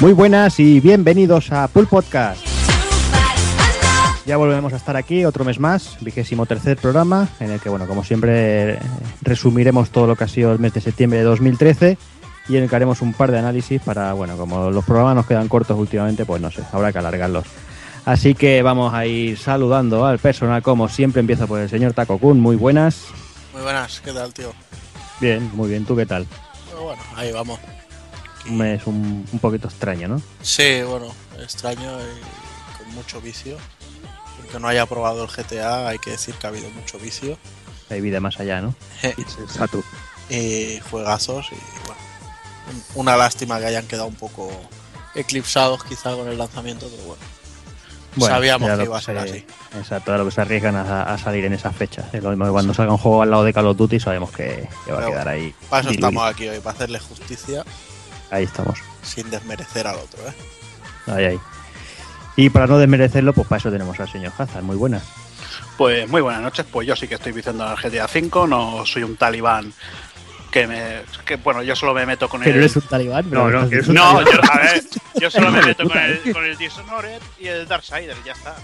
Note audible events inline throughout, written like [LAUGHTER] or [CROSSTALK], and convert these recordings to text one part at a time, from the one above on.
Muy buenas y bienvenidos a Pool Podcast. Ya volvemos a estar aquí otro mes más, vigésimo tercer programa, en el que, bueno, como siempre, resumiremos todo lo que ha sido el mes de septiembre de 2013 y en el que haremos un par de análisis para, bueno, como los programas nos quedan cortos últimamente, pues no sé, habrá que alargarlos. Así que vamos a ir saludando al personal, como siempre, empiezo por el señor Taco Kun. Muy buenas. Muy buenas, ¿qué tal, tío? Bien, muy bien, ¿tú qué tal? Bueno, ahí vamos. Mes un, un poquito extraño, ¿no? Sí, bueno, extraño y con mucho vicio. Aunque no haya probado el GTA, hay que decir que ha habido mucho vicio. Hay vida más allá, ¿no? Exacto. [LAUGHS] y juegazos y bueno, un- una lástima que hayan quedado un poco eclipsados quizá con el lanzamiento, pero bueno. Bueno, Sabíamos que iba a ser se- así. Exacto, era lo que se arriesgan a, a salir en esas fechas. Es lo mismo que cuando salga un juego al lado de Call of Duty sabemos que, que va a quedar ahí. Para eso diluido. estamos aquí hoy, para hacerle justicia Ahí estamos. sin desmerecer al otro, ¿eh? Ahí, ahí. Y para no desmerecerlo, pues para eso tenemos al señor Hazard. Muy buenas. Pues muy buenas noches. Pues yo sí que estoy viciando al GTA V. No soy un talibán que me. Que, bueno, yo solo me meto con Que no el. eres un talibán, pero No, no, que diciendo- no, yo, a ver, yo solo me [LAUGHS] meto con el, con el Dishonored y el Darksider, y ya está.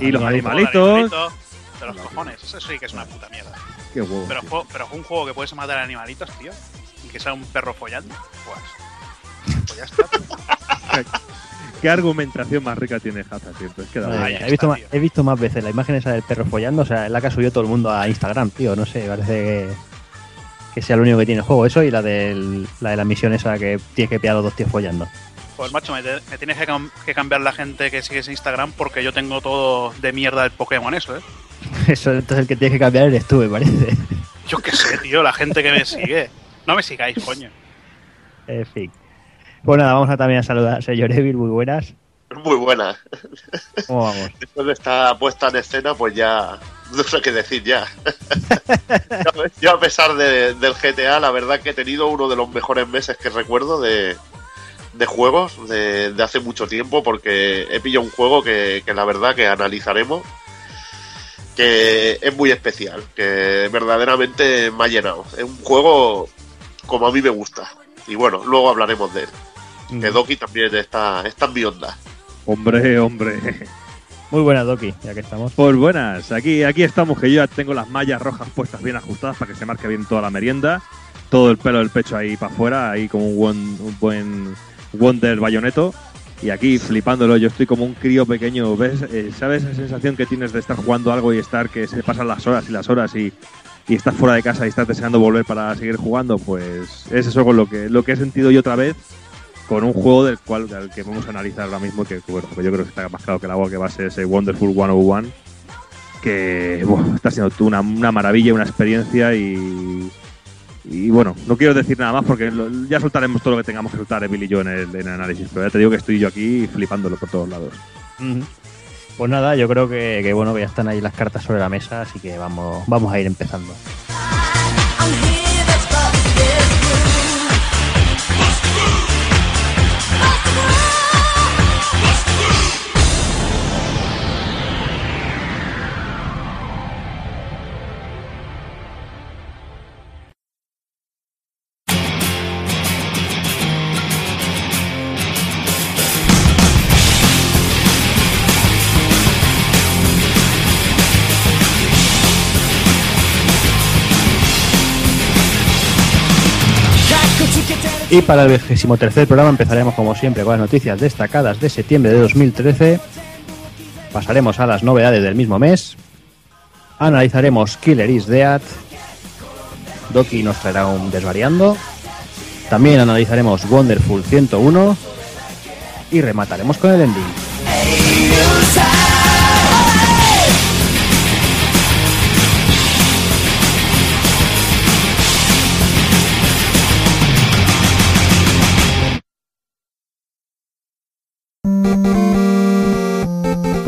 Y los animalitos. De los cojones, eso sí que es una puta mierda. Qué huevo. Pero, tío. pero es un juego que puedes matar animalitos, tío. Y que sea un perro follando. Pues. Pues ya está. tío. ¿Qué argumentación más rica tiene Hazard siempre? Es que da está, he, visto más, he visto más veces la imagen esa del perro follando, o sea, es la que ha subido todo el mundo a Instagram, tío. No sé, parece que, que sea lo único que tiene el juego. Eso y la, del, la de la misión esa que tienes que pillar a los dos tíos follando. Pues macho, me, te- me tienes que, cam- que cambiar la gente que sigues Instagram porque yo tengo todo de mierda el Pokémon eso, ¿eh? [LAUGHS] Eso entonces el que tienes que cambiar eres tú, me parece. Yo qué sé, tío, la gente que me sigue. No me sigáis, coño. En fin. Pues nada, vamos a también a saludar al señor Evil, muy buenas. Muy buena. ¿Cómo vamos? Después de esta puesta en escena, pues ya no sé qué decir ya. Yo- [LAUGHS] Yo a pesar de- del GTA, la verdad que he tenido uno de los mejores meses que recuerdo de, de juegos de, de hace mucho tiempo, porque he pillado un juego que, que la verdad que analizaremos, que es muy especial, que verdaderamente me ha llenado. Es un juego como a mí me gusta. Y bueno, luego hablaremos de él. Que Doki también está, está en mi onda. Hombre, hombre. Muy buenas, Doki, ya que estamos. Pues buenas, aquí, aquí estamos, que yo ya tengo las mallas rojas puestas bien ajustadas para que se marque bien toda la merienda. Todo el pelo del pecho ahí para afuera, ahí como un buen, un buen Wonder bayoneto. Y aquí flipándolo, yo estoy como un crío pequeño, ¿ves? Eh, ¿Sabes esa sensación que tienes de estar jugando algo y estar que se pasan las horas y las horas y, y estás fuera de casa y estás deseando volver para seguir jugando? Pues es eso con lo que, lo que he sentido yo otra vez con un juego del cual del que vamos a analizar ahora mismo, que bueno, yo creo que está más claro que el agua, que va a ser ese Wonderful 101, que buah, está siendo tú una, una maravilla, una experiencia y, y bueno, no quiero decir nada más porque lo- ya soltaremos todo lo que tengamos que soltar, Emil y yo, en el, en el análisis, pero ya te digo que estoy yo aquí flipándolo por todos lados. Pues nada, yo creo que, que bueno que ya están ahí las cartas sobre la mesa, así que vamos, vamos a ir empezando. Y para el vigésimo tercer programa empezaremos como siempre con las noticias destacadas de septiembre de 2013. Pasaremos a las novedades del mismo mes. Analizaremos Killer is Dead. Doki nos traerá un desvariando. También analizaremos Wonderful 101. Y remataremos con el ending.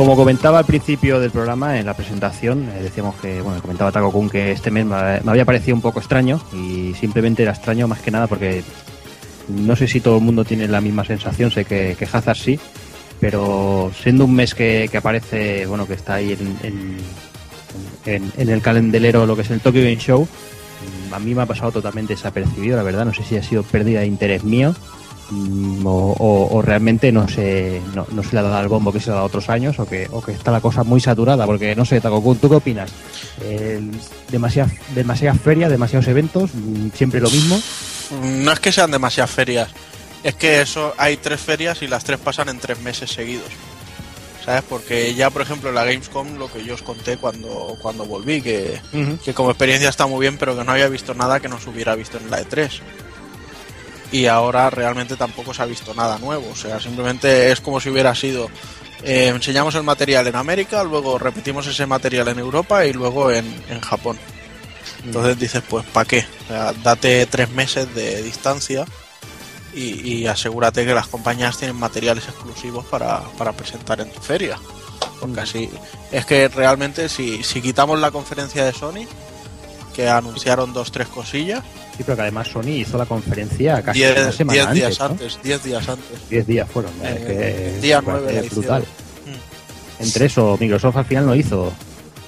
Como comentaba al principio del programa, en la presentación, eh, decíamos que, bueno, comentaba Taco Kun que este mes me, había parecido un poco extraño y simplemente era extraño más que nada porque no sé si todo el mundo tiene la misma sensación, sé que, que Hazard sí, pero siendo un mes que, que aparece, bueno, que está ahí en, en, en- en el calendelero lo que es el Tokyo Game Show, a mí me ha pasado totalmente desapercibido, la verdad, no sé si ha sido pérdida de interés mío o, o- o realmente no se, no, no se le ha dado el bombo que se le ha dado otros años o que, o que está la cosa muy saturada, porque no sé, Takokun, ¿tú qué opinas? Demasiadas, demasiadas ferias, demasiados eventos, mm, siempre lo mismo. No es que sean demasiadas ferias, es que eso hay tres ferias y las tres pasan en tres meses seguidos. ¿Sabes? Porque ya, por ejemplo, en la Gamescom, lo que yo os conté cuando, cuando volví, que, que como experiencia está muy bien, pero que no había visto nada que no se hubiera visto en la E3. Y ahora realmente tampoco se ha visto nada nuevo. O sea, simplemente es como si hubiera sido. eh, enseñamos el material en América, luego repetimos ese material en Europa y luego en, en Japón. Entonces dices, pues ¿para qué? O sea, date tres meses de distancia y, y asegúrate que las compañías tienen materiales exclusivos para, para presentar en tu feria. Porque así es que realmente si, si quitamos la conferencia de Sony, que anunciaron dos, tres cosillas, Sí, pero que además Sony hizo la conferencia casi diez, una semana diez antes, días ¿no? antes, diez días antes. 10 días fueron. Eh, es que día me nueve brutal. Mm. Entre eso, Microsoft al final no hizo.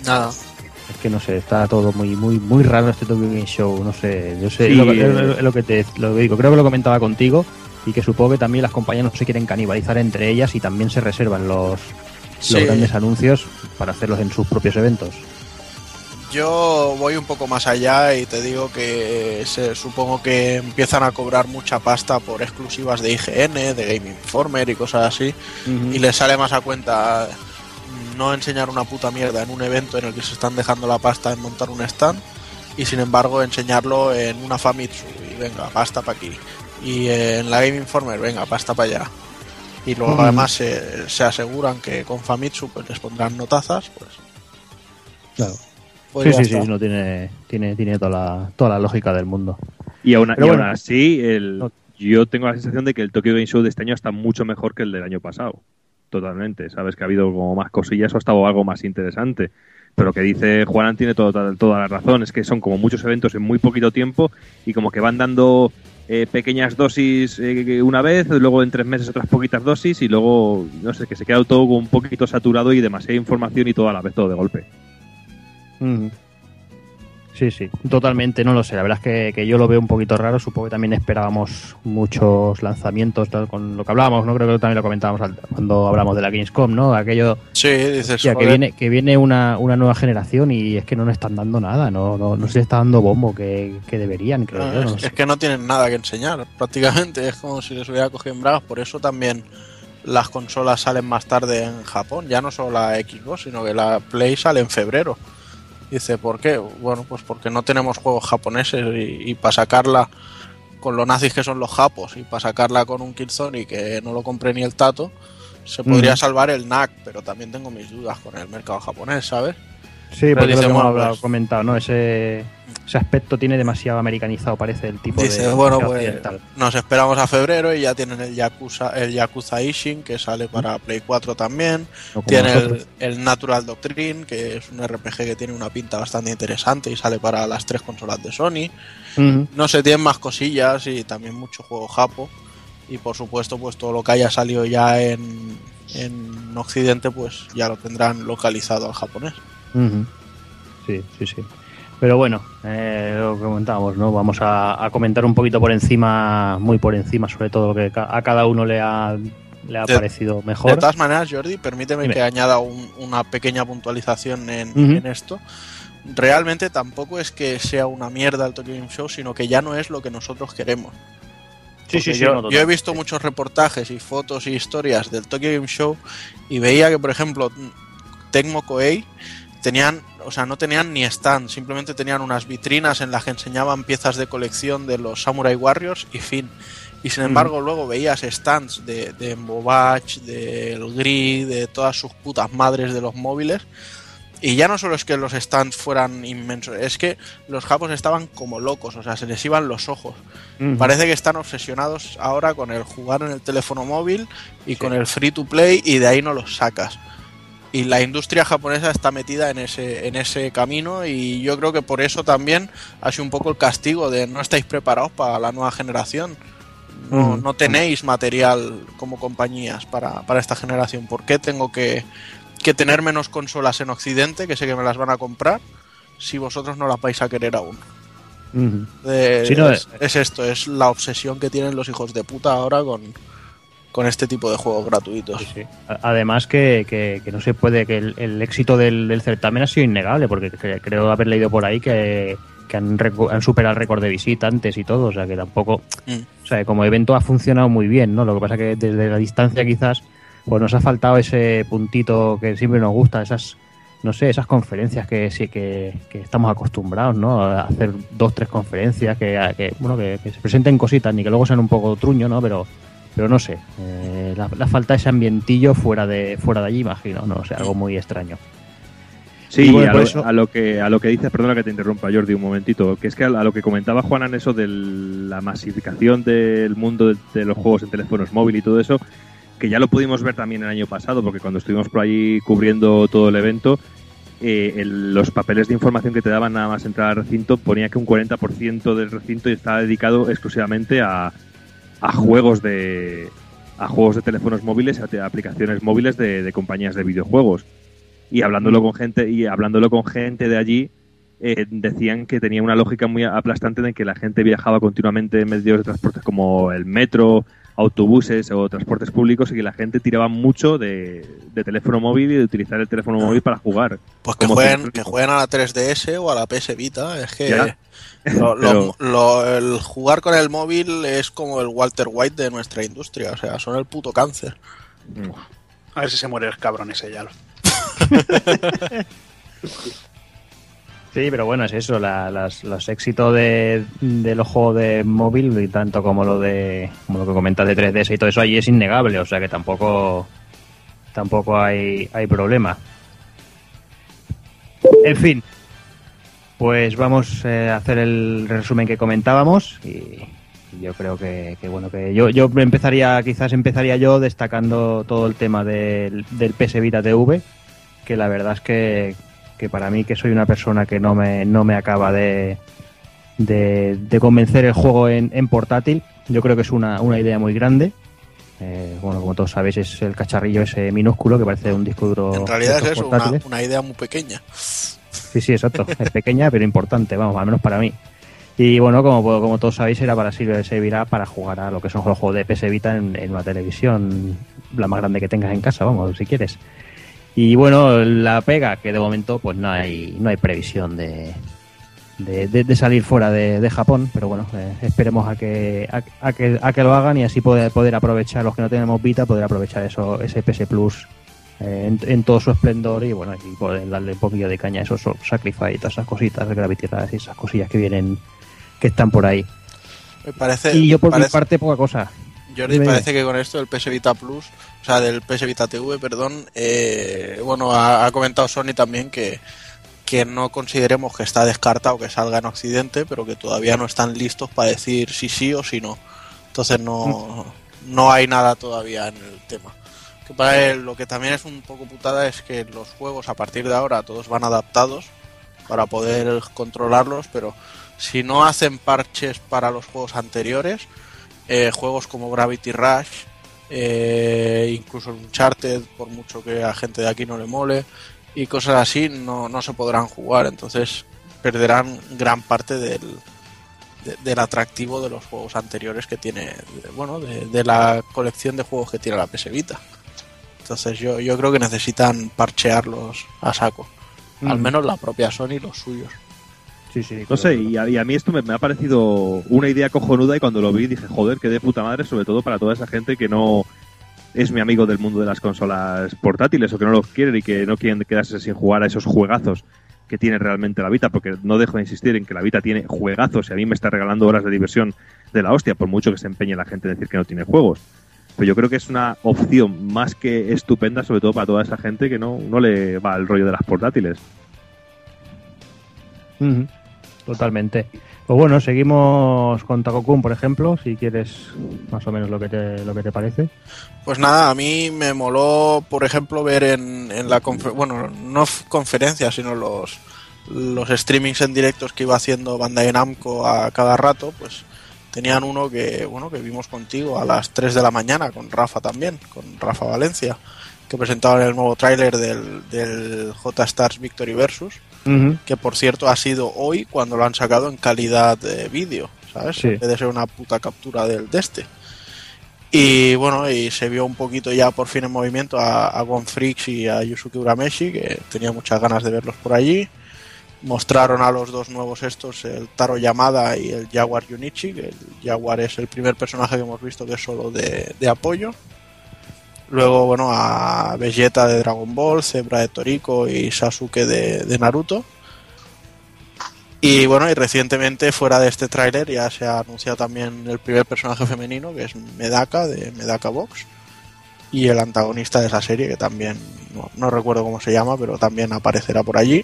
Nada. Es que no sé, está todo muy muy muy raro este Tokyo Game Show. No sé, yo sé, Sí, lo, que- eh. es lo que te lo digo. Creo que lo comentaba contigo y que supongo que también las compañías no se quieren canibalizar entre ellas y también se reservan los, Sí. los grandes anuncios para hacerlos en sus propios eventos. Yo voy un poco más allá y te digo que se, supongo que empiezan a cobrar mucha pasta por exclusivas de IGN, de Game Informer y cosas así. y les sale más a cuenta no enseñar una puta mierda en un evento en el que se están dejando la pasta en montar un stand y sin embargo enseñarlo en una Famitsu y venga, pasta para aquí y en la Game Informer, venga, pasta para allá y luego además se, se aseguran que con Famitsu pues les pondrán notazas pues Claro. Pues sí, sí, sí, no tiene, tiene, tiene toda la, toda la lógica del mundo. Y aún, Pero y aún bueno. así, el, No. yo tengo la sensación de que el Tokyo Game Show de este año está mucho mejor que el del año pasado. Totalmente. Sabes que ha habido como más cosillas o ha estado algo más interesante. Pero lo que dice Juanan tiene todo- toda la razón. Es que son como muchos eventos en muy poquito tiempo y como que van dando eh, pequeñas dosis eh, una vez, luego en tres meses otras poquitas dosis y luego, no sé, que se queda todo un poquito saturado y demasiada información y todo a la vez, todo de golpe. Ujú. Sí, sí, totalmente, no lo sé. La verdad es que, que yo lo veo un poquito raro. Supongo que también esperábamos muchos lanzamientos, tal, con lo que hablábamos, ¿no? Creo que también lo comentábamos al- cuando hablamos de la Gamescom, ¿no? Aquello sí, dices ya, que viene, que viene una, una nueva generación y es que no nos están dando nada, no, no, no se les está dando bombo que, que deberían, creo no, yo. es, no sé. es que no tienen nada que enseñar prácticamente es como si les hubiera cogido en bragas por eso también las consolas salen más tarde en Japón, ya no solo la Xbox, sino que la Play sale en febrero. Dice, ¿por qué? Bueno, pues porque no tenemos juegos japoneses y, para sacarla con lo nazis que son los japos y para sacarla con un Killzone que no lo compre ni el tato, se podría Mm. salvar el NAC, pero también tengo mis dudas con el mercado japonés, ¿sabes? Sí, porque lo que hemos hablado- comentado, ¿no? Ese, ese aspecto tiene demasiado americanizado, parece el tipo Dice, de. bueno, pues nos esperamos a febrero y ya tienen el Yakuza, el Yakuza Ishin que sale para Play 4 también. Tiene el, Natural Doctrine, que es un RPG que tiene una pinta bastante interesante y sale para las tres consolas de Sony. No sé, tienen más cosillas y también mucho juego japo. Y por supuesto, pues todo lo que haya salido ya en, en Occidente, pues ya lo tendrán localizado al japonés. Sí, sí, sí. Pero bueno, eh, lo que comentábamos, ¿no? Vamos a, a comentar un poquito por encima, muy por encima, sobre todo lo que a cada uno le ha, le ha De- parecido De mejor. todas maneras, Jordi, permíteme Dime. que añada un- una pequeña puntualización en, esto. Realmente tampoco es que sea una mierda el Tokyo Game Show, sino que ya no es lo que nosotros queremos. Sí, Porque yo, yo he visto muchos reportajes y fotos y historias del Tokyo Game Show y veía que, por ejemplo, Tecmo Koei tenían, o sea, no tenían ni stand, simplemente tenían unas vitrinas en las que enseñaban piezas de colección de los Samurai Warriors y fin. Y sin embargo, luego veías stands de, de Embobach, del de todas sus putas madres de los móviles. Y ya no solo es que los stands fueran inmensos, es que los japos estaban como locos, o sea, se les iban los ojos. Parece que están obsesionados ahora con el jugar en el teléfono móvil y con el free to play y de ahí no los sacas. Y la industria japonesa está metida en ese, en ese camino y yo creo que por eso también ha sido un poco el castigo de no estáis preparados para la nueva generación. No, no tenéis material como compañías para, para esta generación. ¿Por qué tengo que, que tener menos consolas en Occidente, que sé que me las van a comprar, si vosotros no las vais a querer aún? De- no, es, es esto, es la obsesión que tienen los hijos de puta ahora con, con este tipo de juegos gratuitos. Sí, sí. A- Además que, que- que no se puede, que el, el éxito del, del certamen ha sido innegable, porque cre- creo haber leído por ahí que, que han, han superado el récord de visitantes y todo, o sea que tampoco, Mm. o sea, como evento ha funcionado muy bien, ¿no? Lo que pasa que desde la distancia quizás, pues nos ha faltado ese puntito que siempre nos gusta, esas, no sé, esas conferencias que sí que, que estamos acostumbrados, ¿no? A hacer dos, tres conferencias, que, que, bueno, que, que se presenten cositas, ni que luego sean un poco truño, ¿no? Pero pero no sé, eh, la, la falta ese ambientillo fuera de fuera de allí, imagino, no sé, algo muy extraño. Sí, Y bueno, a, lo, eso- a lo que a lo que dices, perdona que te interrumpa, Jordi, un momentito, que es que a, lo que comentaba Juan en eso de la masificación del mundo de, de los juegos en teléfonos móviles y todo eso, que ya lo pudimos ver también el año pasado, porque cuando estuvimos por allí cubriendo todo el evento, eh, el- los papeles de información que te daban nada más entrar al recinto ponía que un 40% del recinto estaba dedicado exclusivamente a, a juegos de a juegos de teléfonos móviles, a te- a aplicaciones móviles de, de compañías de videojuegos. Y hablándolo con gente y hablándolo con gente de allí, eh, decían que tenía una lógica muy aplastante de que la gente viajaba continuamente en medios de transporte como el metro, autobuses o transportes públicos y que la gente tiraba mucho de, de teléfono móvil y de utilizar el teléfono móvil para jugar. Pues que Como jueguen, que jueguen a la 3DS o a la PS Vita. Es que Ya. Lo- lo- Pero- lo- el jugar con el móvil es como el Walter White de nuestra industria. O sea, son el puto cáncer. A ver si se muere el cabrón ese ya. [LAUGHS] Sí, pero bueno, es eso, la- las- los éxitos de, de los juegos de móvil, y tanto como lo de como lo que comentas de 3DS y todo eso allí es innegable, o sea que tampoco tampoco hay, hay problema. En fin, pues vamos eh, a hacer el resumen que comentábamos y, yo creo que, que, bueno que yo, yo empezaría quizás empezaría yo destacando todo el tema del, del PS Vita TV que la verdad es que, que para mí que soy una persona que no me, no me acaba de, de, de convencer el juego en, en portátil yo creo que es una, una idea muy grande Eh, bueno como todos sabéis es el cacharrillo ese minúsculo que parece un disco duro En realidad es eso, una, una idea muy pequeña. Sí, sí, exacto. Es pequeña, pero importante, vamos, al menos para mí. Y bueno, como, como todos sabéis, era para servirá para jugar a lo que son los juegos de PS Vita en, una televisión, la más grande que tengas en casa, vamos, si quieres. Y bueno, la pega, que de momento pues no hay, no hay previsión de, de, salir fuera de, Japón, pero bueno, eh, esperemos a que, a, a que, a que lo hagan y así poder, poder aprovechar, los que no tenemos Vita, poder aprovechar eso, ese PS Plus en, en todo su esplendor y bueno, y poder darle un poquillo de caña a esos Sacrifice todas esas cositas, Gravity Rush y esas cosillas que vienen, que están por ahí. Me parece, Y yo por mi parte poca cosa. Jordi, parece que con esto del PS Vita Plus, o sea, del PS Vita TV, perdón, eh, bueno, ha, ha comentado Sony también que, que no consideremos que está descartado que salga en Occidente, pero que todavía no están listos para decir si sí o si no. Entonces no, no hay nada todavía en el tema. Él, lo que también es un poco putada es que los juegos a partir de ahora todos van adaptados para poder controlarlos, pero si no hacen parches para los juegos anteriores, eh, juegos como Gravity Rush, eh, incluso Uncharted, por mucho que a gente de aquí no le mole, y cosas así, no, no se podrán jugar. Entonces perderán gran parte del, de- del atractivo de los juegos anteriores que tiene, bueno, de, de la colección de juegos que tiene la PS Vita. Entonces yo, yo creo que necesitan parchearlos a saco. Al Mm. menos la propia Sony los suyos. Sí, sí. No sé, y a, y a mí esto me, me ha parecido una idea cojonuda y cuando lo vi dije, joder, qué de puta madre, sobre todo para toda esa gente que no es mi amigo del mundo de las consolas portátiles o que no lo quieren y que no quieren quedarse sin jugar a esos juegazos que tiene realmente la Vita, porque no dejo de insistir en que la Vita tiene juegazos y a mí me está regalando horas de diversión de la hostia, por mucho que se empeñe la gente en decir que no tiene juegos. Pero yo creo que es una opción más que estupenda, sobre todo para toda esa gente que no, no le va el rollo de las portátiles. Totalmente. Pues bueno, seguimos con Takokun, por ejemplo, si quieres más o menos lo que te, lo que te parece. Pues nada, a mí me moló, por ejemplo, ver en, en la bueno, no conferencias, sino los, los streamings en directos que iba haciendo Bandai Namco a cada rato, pues tenían uno que, bueno, que vimos contigo a las 3 de la mañana, con Rafa también, con Rafa Valencia, que presentaban el nuevo tráiler del, del J-Stars Victory Versus, que por cierto ha sido hoy cuando lo han sacado en calidad de vídeo, ¿sabes? Sí. En vez de ser una puta captura del de este. Y bueno, y se vio un poquito ya por fin en movimiento a, a Gon Freaks y a Yusuke Urameshi, que tenía muchas ganas de verlos por allí. Mostraron a los dos nuevos estos, el Taro Yamada y el Jaguar Yunichi, el Jaguar es el primer personaje que hemos visto que es solo de, de apoyo. Luego, bueno, a Vegeta de Dragon Ball, Zebra de Toriko y Sasuke de, Naruto. Y bueno, y recientemente fuera de este tráiler ya se ha anunciado también el primer personaje femenino, que es Medaka de Medaka Box. Y el antagonista de esa serie, que también no recuerdo cómo se llama, pero también aparecerá por allí.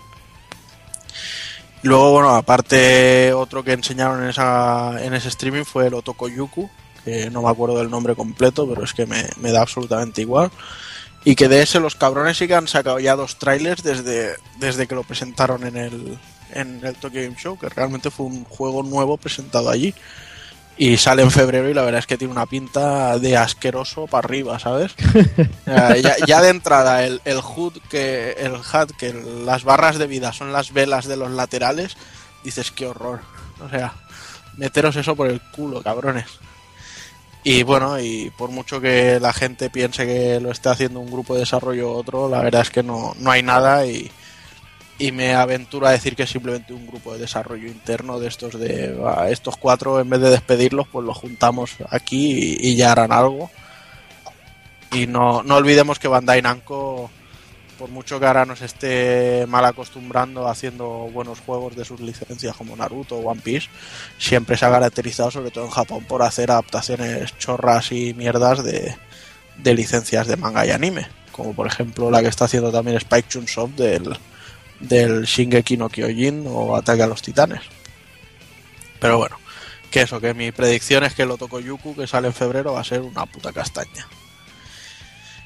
Luego, bueno, aparte, otro que enseñaron en, esa, en ese streaming fue el Otoko Yuku, que no me acuerdo del nombre completo, pero es que me, me da absolutamente igual. Y que de ese los cabrones sí que han sacado ya dos trailers desde, desde que lo presentaron en el, en el Tokyo Game Show, que realmente fue un juego nuevo presentado allí. Y sale en febrero y la verdad es que tiene una pinta de asqueroso para arriba, ¿sabes? [LAUGHS] ya, ya- de entrada, el, el HUD, que, el HUD, que las barras de vida son las velas de los laterales, dices qué horror. O sea, meteros eso por el culo, cabrones. Y bueno, y por mucho que la gente piense que lo esté haciendo un grupo de desarrollo u otro, la verdad es que no, no hay nada y, y me aventuro a decir que es simplemente un grupo de desarrollo interno de estos de "Ah, estos cuatro, en vez de despedirlos, pues los juntamos aquí y, y ya harán algo. Y no, no olvidemos que Bandai Namco, por mucho que ahora nos esté mal acostumbrando haciendo buenos juegos de sus licencias como Naruto o One Piece, siempre se ha caracterizado, sobre todo en Japón, por hacer adaptaciones chorras y mierdas de, de licencias de manga y anime. Como por ejemplo la que está haciendo también Spike Chunsoft del, del Shingeki no Kyojin o Ataque a los Titanes. Pero bueno, que eso, que mi predicción es que el Otoko Yuku que sale en febrero va a ser una puta castaña.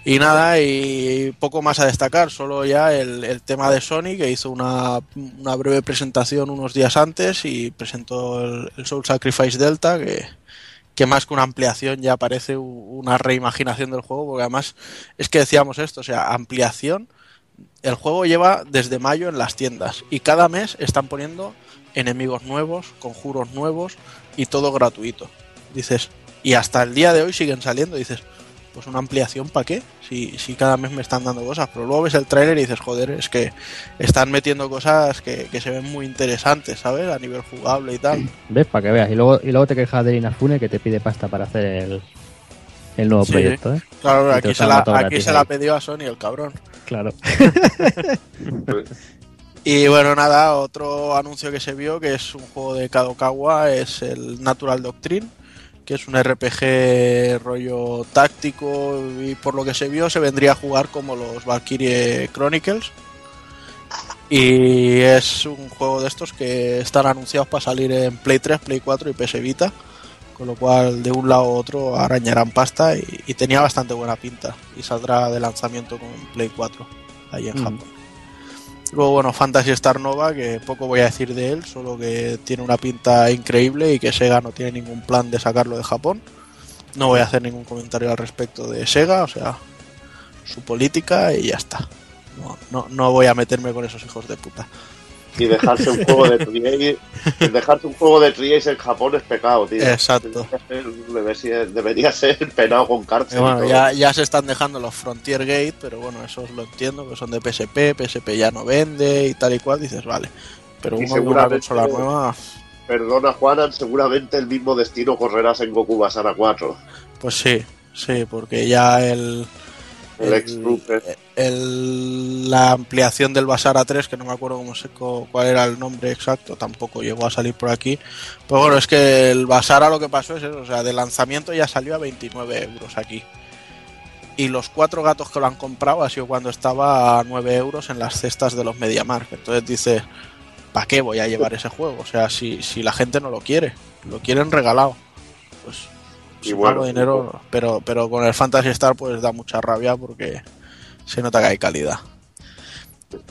Y nada, y poco más a destacar, solo ya el, tema de Sony que hizo una, una breve presentación unos días antes y presentó el, el Soul Sacrifice Delta, que, que más que una ampliación ya parece una reimaginación del juego, porque además es que decíamos esto, o sea, ampliación, el juego lleva desde mayo en las tiendas y cada mes están poniendo enemigos nuevos, conjuros nuevos y todo gratuito. Dices, y hasta el día de hoy siguen saliendo, dices, pues una ampliación para qué? Si, si cada mes me están dando cosas, pero luego ves el tráiler y dices, joder, es que están metiendo cosas que, que se ven muy interesantes, ¿sabes? A nivel jugable y tal. ¿Ves? Para que veas. Y luego, y luego te quejas de Inafune que te pide pasta para hacer el, el nuevo Sí. proyecto, ¿eh? Claro, aquí se la, aquí se la pidió a Sony el cabrón. Claro. [LAUGHS] Y bueno, nada, otro anuncio que se vio, que es un juego de Kadokawa, es el Natural Doctrine, que es un RPG rollo táctico y por lo que se vio se vendría a jugar como los Valkyrie Chronicles. Y es un juego de estos que están anunciados para salir en Play 3, Play 4 y PS Vita, con lo cual de un lado a otro arañarán pasta y, y tenía bastante buena pinta y saldrá de lanzamiento con Play 4 ahí en Mm. Japón. Luego, bueno, Fantasy Star Nova, que poco voy a decir de él, solo que tiene una pinta increíble y que Sega no tiene ningún plan de sacarlo de Japón. No voy a hacer ningún comentario al respecto de Sega, o sea, su política y ya está. No, no, no voy a meterme con esos hijos de puta. Y dejarse un juego de [LAUGHS] Triace, el dejarse un juego de Triace en Japón es pecado, tío. Exacto. Debería ser, debería ser penado con cárcel. Bueno, ya, ya se están dejando los Frontier Gate, pero bueno, eso lo entiendo, que son de PSP, PSP ya no vende y tal y cual, dices, vale. Pero uno de una seguramente- consola nueva, Perdona, Juanan, seguramente el mismo destino correrás en Goku Basara 4. pues sí, sí, porque ya el, El ex Rupert. el- la ampliación del Basara 3, que no me acuerdo cómo se, cuál era el nombre exacto, tampoco llegó a salir por aquí. Pero bueno, es que el Basara lo que pasó es eso, o sea, de lanzamiento ya salió a 29 euros aquí. Y los cuatro gatos que lo han comprado ha sido cuando estaba a 9 euros en las cestas de los MediaMarkt. Entonces dice, ¿para qué voy a llevar ese juego? O sea, si, si la gente no lo quiere, lo quieren regalado, pues si bueno, dinero, pero, pero con el Fantasy Star pues da mucha rabia porque se nota que hay calidad.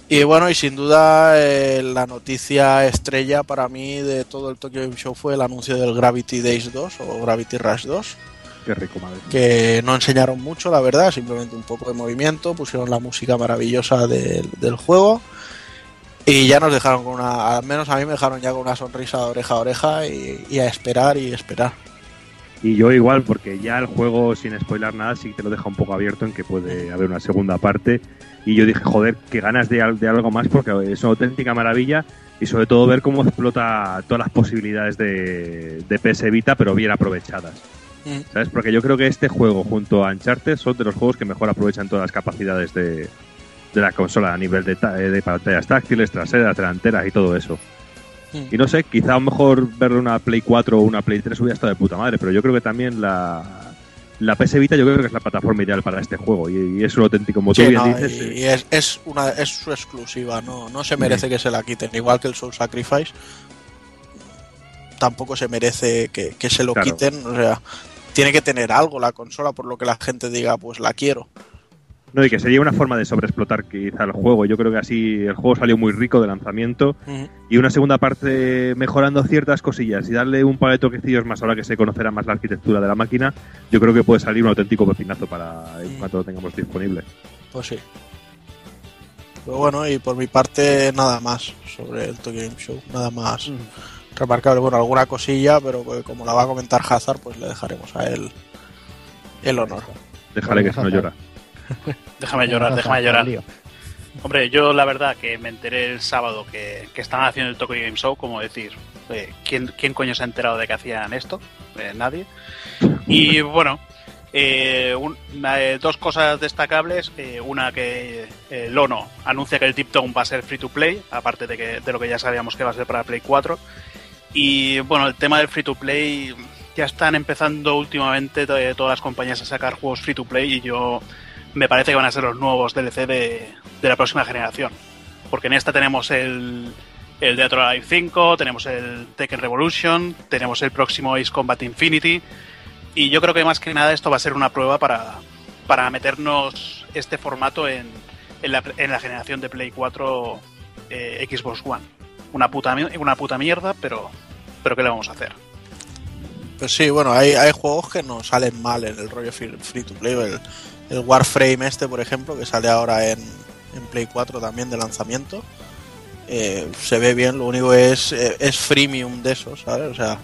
Y bueno, y sin duda eh, la noticia estrella para mí de todo el Tokyo Game Show fue el anuncio del Gravity Days 2 o Gravity Rush 2 Qué rico, madre. que no enseñaron mucho, la verdad, simplemente un poco de movimiento, pusieron la música maravillosa del, del juego y ya nos dejaron con una, al menos a mí me dejaron ya con una sonrisa de oreja a oreja y, y a esperar y esperar. Y yo igual, porque ya el juego, sin spoiler nada, sí que te lo deja un poco abierto en que puede haber una segunda parte. Y yo dije, joder, qué ganas de, al- de algo más, porque es una auténtica maravilla. Y sobre todo ver cómo explota todas las posibilidades de, de PS Vita, pero bien aprovechadas. Mm. ¿Sabes? Porque yo creo que este juego, junto a Uncharted, son de los juegos que mejor aprovechan todas las capacidades de, de la consola a nivel de, eh, de pantallas táctiles, traseras, delanteras y todo eso. Y no sé, quizá a lo mejor verle una Play 4 o una Play 3 hubiera estado de puta madre, pero yo creo que también la, la PS Vita yo creo que es la plataforma ideal para este juego y, y es un auténtico, tú Sí, no, dices, y, y es, es una, es su exclusiva, no, no se merece que se la quiten, igual que el Soul Sacrifice. Tampoco se merece que, que se lo Claro. quiten, o sea, tiene que tener algo la consola por lo que la gente diga, pues la quiero. No, y que sería una forma de sobreexplotar quizá el juego. Yo creo que así el juego salió muy rico de lanzamiento y una segunda parte mejorando ciertas cosillas y darle un par de toquecillos más ahora que se conocerá más la arquitectura de la máquina, yo creo que puede salir un auténtico pepinazo para en Mm. cuanto lo tengamos disponible. Pues sí. Pero bueno, y por mi parte nada más sobre el Tokyo Game Show, nada más remarcable. Bueno, alguna cosilla, pero como la va a comentar Hazard, pues le dejaremos a él el honor. Déjale que se no llora. [LAUGHS] Déjame llorar, déjame llorar. Hombre, yo la verdad que me enteré el sábado que, que estaban haciendo el Tokyo Game Show, como decir, eh, ¿quién, ¿quién coño se ha enterado de que hacían esto? Eh, nadie. Y [LAUGHS] bueno, eh, un- eh, dos cosas destacables. eh, una que Lono anuncia que el Tip Down va a ser free to play, aparte de, que, de lo que ya sabíamos que va a ser para Play 4. Y bueno, el tema del free to play, ya están empezando últimamente to- todas las compañías a sacar juegos free to play y yo me parece que van a ser los nuevos DLC de, de la próxima generación. Porque en esta tenemos el, el Dead or Alive 5, tenemos el Tekken Revolution, tenemos el próximo Ace Combat Infinity. Y yo creo que más que nada esto va a ser una prueba para, para meternos este formato en, en, la, en la generación de Play 4 eh, Xbox One. Una puta, una puta mierda, pero, pero ¿qué le vamos a hacer? Pues sí, bueno, hay, hay juegos que no salen mal en el rollo free, free to play. El Warframe este, por ejemplo, que sale ahora en, en Play 4 también de lanzamiento. eh, se ve bien, lo único es, eh, es freemium de eso, ¿sabes? O sea,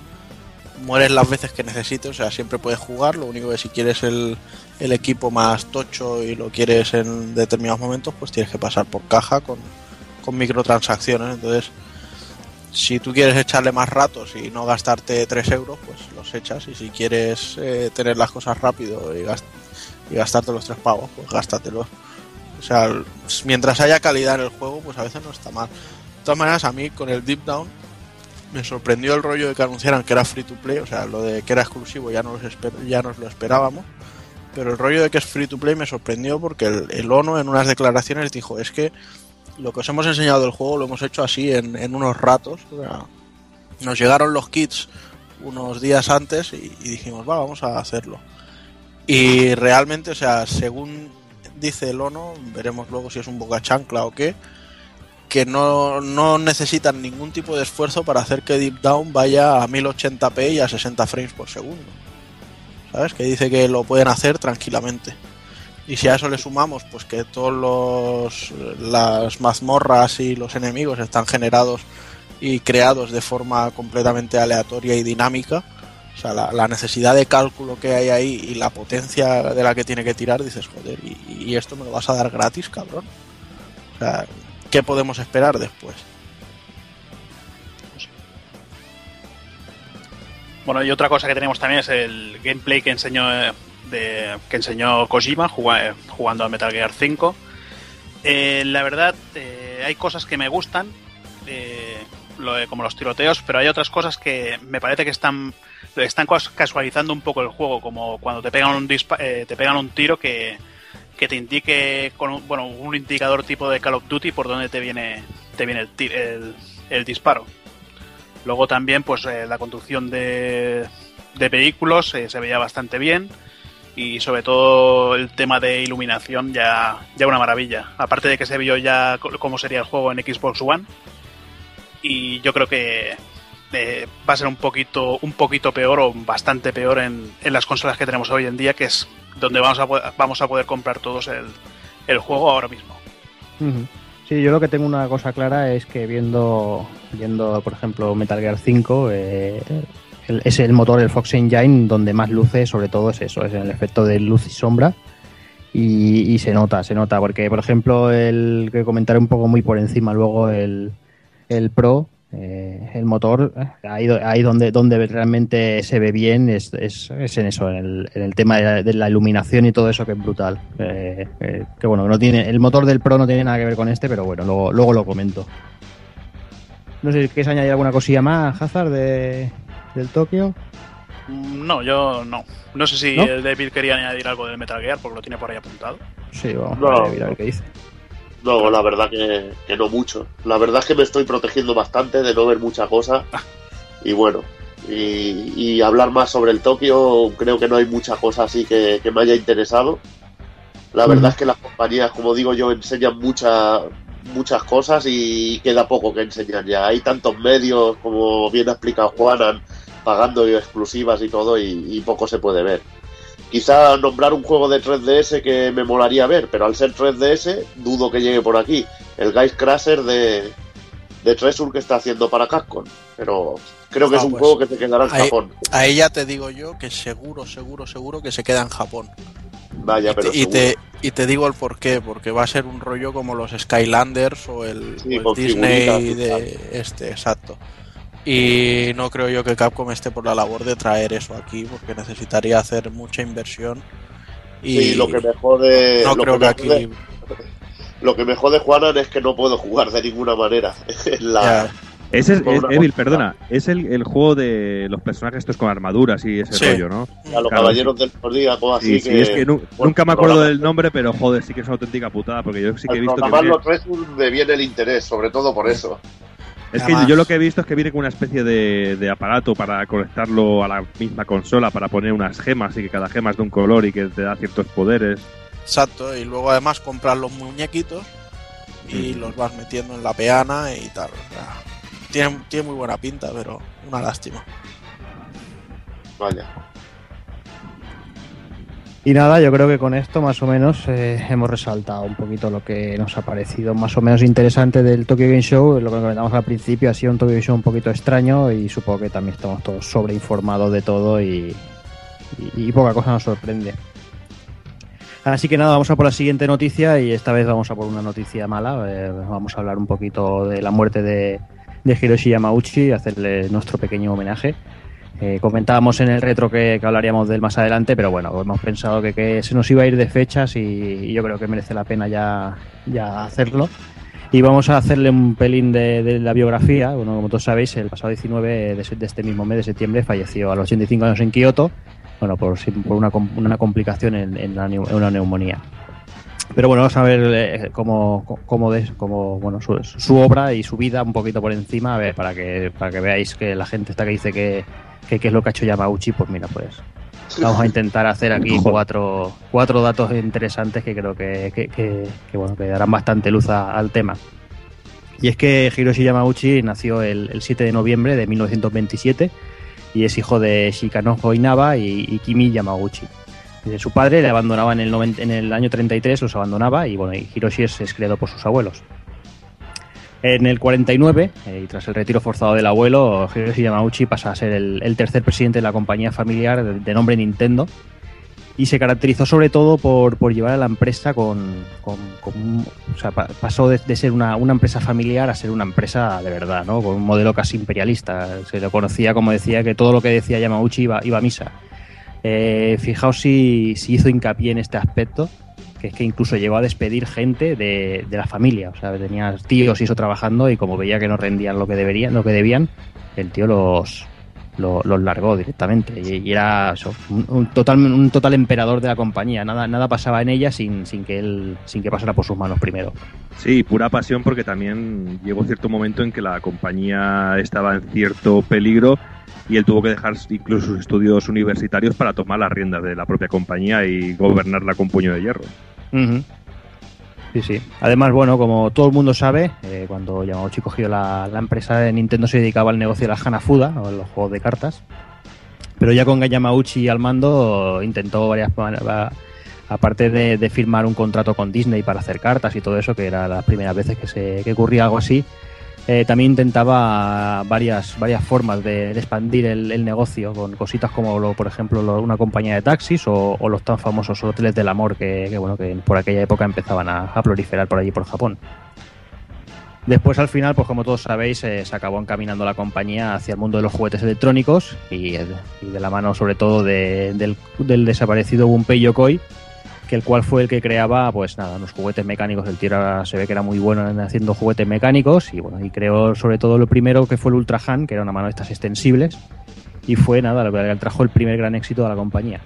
mueres las veces que necesites, o sea, siempre puedes jugar, lo único que si quieres el, el equipo más tocho y lo quieres en determinados momentos, pues tienes que pasar por caja con, con microtransacciones, entonces si tú quieres echarle más ratos y no gastarte 3 euros, pues los echas. Y si quieres eh, tener las cosas rápido y, y gastarte los tres pavos, pues gástatelos. O sea, mientras haya calidad en el juego, pues a veces no está mal. De todas maneras, a mí con el Deep Down me sorprendió el rollo de que anunciaran que era free to play. O sea, lo de que era exclusivo ya, nos ya nos lo esperábamos. Pero el rollo de que es free to play me sorprendió porque el, el ONU en unas declaraciones dijo, es que lo que os hemos enseñado del juego lo hemos hecho así en, en unos ratos. nos llegaron los kits unos días antes y, y dijimos, va, vamos a hacerlo. Y realmente, o sea, según dice el ONO, veremos luego si es un boca chancla o qué, que no, no necesitan ningún tipo de esfuerzo para hacer que Deep Down vaya a 1080p y a 60 frames por segundo. ¿Sabes? Que dice que lo pueden hacer tranquilamente. Y si a eso le sumamos, pues que todos los las mazmorras y los enemigos están generados y creados de forma completamente aleatoria y dinámica, o sea, la, necesidad de cálculo que hay ahí y la potencia de la que tiene que tirar, dices, joder, ¿y, esto me lo vas a dar gratis, cabrón? O sea, ¿qué podemos esperar después? Bueno, y otra cosa que tenemos también es el gameplay que enseñó eh, que enseñó Kojima eh, jugando a Metal Gear 5. Eh, la verdad, eh, hay cosas que me gustan, eh, lo de- como los tiroteos, pero hay otras cosas que me parece que están están cas- casualizando un poco el juego, como cuando te pegan un dispa- eh, te pegan un tiro que, que te indique con un, bueno, un indicador tipo de Call of Duty por donde te viene te viene el, el, el disparo. Luego también, pues eh, la conducción de, de vehículos eh, se veía bastante bien y sobre todo el tema de iluminación ya, ya una maravilla. Aparte de que se vio ya cómo sería el juego en Xbox One y yo creo que eh, va a ser un poquito un poquito peor o bastante peor en, en, las consolas que tenemos hoy en día, que es donde vamos a, vamos a poder comprar todos el, el juego ahora mismo. Sí, yo lo que tengo una cosa clara es que viendo, viendo por ejemplo, Metal Gear 5, eh, es el motor del Fox Engine donde más luce, sobre todo es eso, es el efecto de luz y sombra. Y, y se nota, se nota, porque por ejemplo, el que comentaré un poco muy por encima luego, el, el Pro, eh, el motor, eh, ahí, ahí donde, donde realmente se ve bien es, es, es en eso, en el, en el tema de la, de la, iluminación y todo eso que es brutal. Eh, eh, que bueno, no tiene, el motor del Pro no tiene nada que ver con este, pero bueno, luego, luego lo comento. No sé, ¿quieres añadir alguna cosilla más, Hazard, de, del Tokio? No, yo no. No sé si ¿No? David quería añadir algo del Metal Gear porque lo tiene por ahí apuntado. Sí, vamos No. a ver, a ver qué dice. No, la verdad que, que no mucho. La verdad es que me estoy protegiendo bastante de no ver mucha cosa. Y bueno, y, y hablar más sobre el Tokio, creo que no hay mucha cosa así que, que me haya interesado. La verdad es que las compañías, como digo yo, enseñan mucha, muchas cosas y queda poco que enseñar ya. Hay tantos medios, como bien ha explicado Juanan, pagando exclusivas y todo, y, y poco se puede ver. Quizá nombrar un juego de 3DS que me molaría ver, pero al ser 3DS dudo que llegue por aquí. El Guys Crasher de, de Treasure que está haciendo para Capcom. Pero creo que Ah, es un pues, juego que se quedará en ahí- Japón. Ahí ya te digo yo que seguro, seguro, seguro que se queda en Japón. Vaya, y, pero te, y, te, y te digo el por qué, porque va a ser un rollo como los Skylanders o el, Sí, o el Disney de este, exacto. Y no creo yo que Capcom esté por la labor de traer eso aquí, porque necesitaría hacer mucha inversión. Y Sí, lo que me jode. no lo creo que me aquí. jode- Lo que me jode Juanan es que no puedo jugar de ninguna manera. [LAUGHS] La- es, Por es- Evil, perdona, es el, el juego de los personajes estos con armaduras y ese Sí. rollo, ¿no? a los Claro, caballeros del Zodíaco, así Sí, sí, que. es que nu- bueno, nunca me acuerdo programa- del nombre, pero joder, sí que es una auténtica putada, porque yo sí que he Al visto que viene- los Treasure me viene el interés, sobre todo por eso. Es que yo lo que he visto es que viene con una especie de, de aparato para conectarlo a la misma consola, para poner unas gemas y que cada gema es de un color y que te da ciertos poderes. exacto. Y luego además comprar los muñequitos y Mm. los vas metiendo en la peana y tal. o sea, tiene, tiene muy buena pinta, pero una lástima. Vaya. Y nada, yo creo que con esto más o menos eh, hemos resaltado un poquito lo que nos ha parecido más o menos interesante del Tokyo Game Show. Lo que comentamos al principio ha sido un Tokyo Game Show un poquito extraño y supongo que también estamos todos sobreinformados de todo y, y- y poca cosa nos sorprende. Así que nada, vamos a por la siguiente noticia y esta vez vamos a por una noticia mala. Eh, vamos a hablar un poquito de la muerte de, de Hiroshi Yamauchi, hacerle nuestro pequeño homenaje. Eh, comentábamos en el retro que, que hablaríamos de él más adelante, pero bueno, hemos pensado que, que se nos iba a ir de fechas y, y yo creo que merece la pena ya, ya hacerlo. Y vamos a hacerle un pelín de, de la biografía. Bueno, como todos sabéis, el pasado 19 de, de este mismo mes de septiembre falleció a los 85 años en Kioto, bueno, por, por una, una complicación en, en la en una neumonía. Pero bueno, vamos a ver eh, cómo, cómo, de- cómo, bueno, su, su obra y su vida un poquito por encima, a ver, para que, para que veáis que la gente está que dice que, que, que es lo que ha hecho Yamauchi, pues mira, pues vamos a intentar hacer aquí cuatro, cuatro datos interesantes que creo que, que, que- que, bueno, que darán bastante luz a- al tema. Y es que Hiroshi Yamauchi nació el, el 7 de noviembre de 1927 y es hijo de Shikanojo Inaba y, y Kimi Yamaguchi. Eh, Su padre le abandonaba en el, 90 en el año 33, los abandonaba y bueno, y Hiroshi es, es criado por sus abuelos. En el 49, eh, y tras el retiro forzado del abuelo, Hiroshi Yamauchi pasa a ser el, el tercer presidente de la compañía familiar de, de nombre Nintendo y se caracterizó sobre todo por, por llevar a la empresa con... con- con- o sea, pa- pasó de, de ser una, una empresa familiar a ser una empresa de verdad, ¿no? Con un modelo casi imperialista. Se lo conocía, como decía, que todo lo que decía Yamauchi iba, iba a misa. Eh, fijaos si, si hizo hincapié en este aspecto, que es que incluso llegó a despedir gente de, de la familia. O sea, tenía tíos y eso trabajando y como veía que no rendían lo que deberían, lo que debían, el tío los, los largó directamente. Y, era un, total, un total emperador de la compañía. Nada, nada pasaba en ella sin, sin, que él, sin que pasara por sus manos primero. Sí, pura pasión porque también llegó cierto momento en que la compañía estaba en cierto peligro y él tuvo que dejar incluso sus estudios universitarios para tomar las riendas de la propia compañía y gobernarla con puño de hierro. Sí, sí. Además, bueno, como todo el mundo sabe, eh, cuando Yamauchi cogió la, la, empresa de Nintendo se dedicaba al negocio de la Hanafuda, o los juegos de cartas. Pero ya con Yamauchi al mando intentó varias aparte de, firmar un contrato con Disney para hacer cartas y todo eso, que era las primeras veces que se que ocurría algo así, eh, también intentaba varias, varias formas de, expandir el, negocio con cositas como, por ejemplo, una compañía de taxis o, los tan famosos hoteles del amor que, bueno, que por aquella época empezaban a, proliferar por allí, por Japón. Después, al final, pues como todos sabéis, eh, se acabó encaminando la compañía hacia el mundo de los juguetes electrónicos y, de la mano, sobre todo, del, del, desaparecido Gunpei Yokoi, que el cual fue el que creaba, pues nada, los juguetes mecánicos. El tío se ve que era muy bueno en haciendo juguetes mecánicos y bueno, y creó sobre todo lo primero que fue el Ultra Han, que era una mano de estas extensibles, y fue nada, lo que trajo el primer gran éxito de la compañía.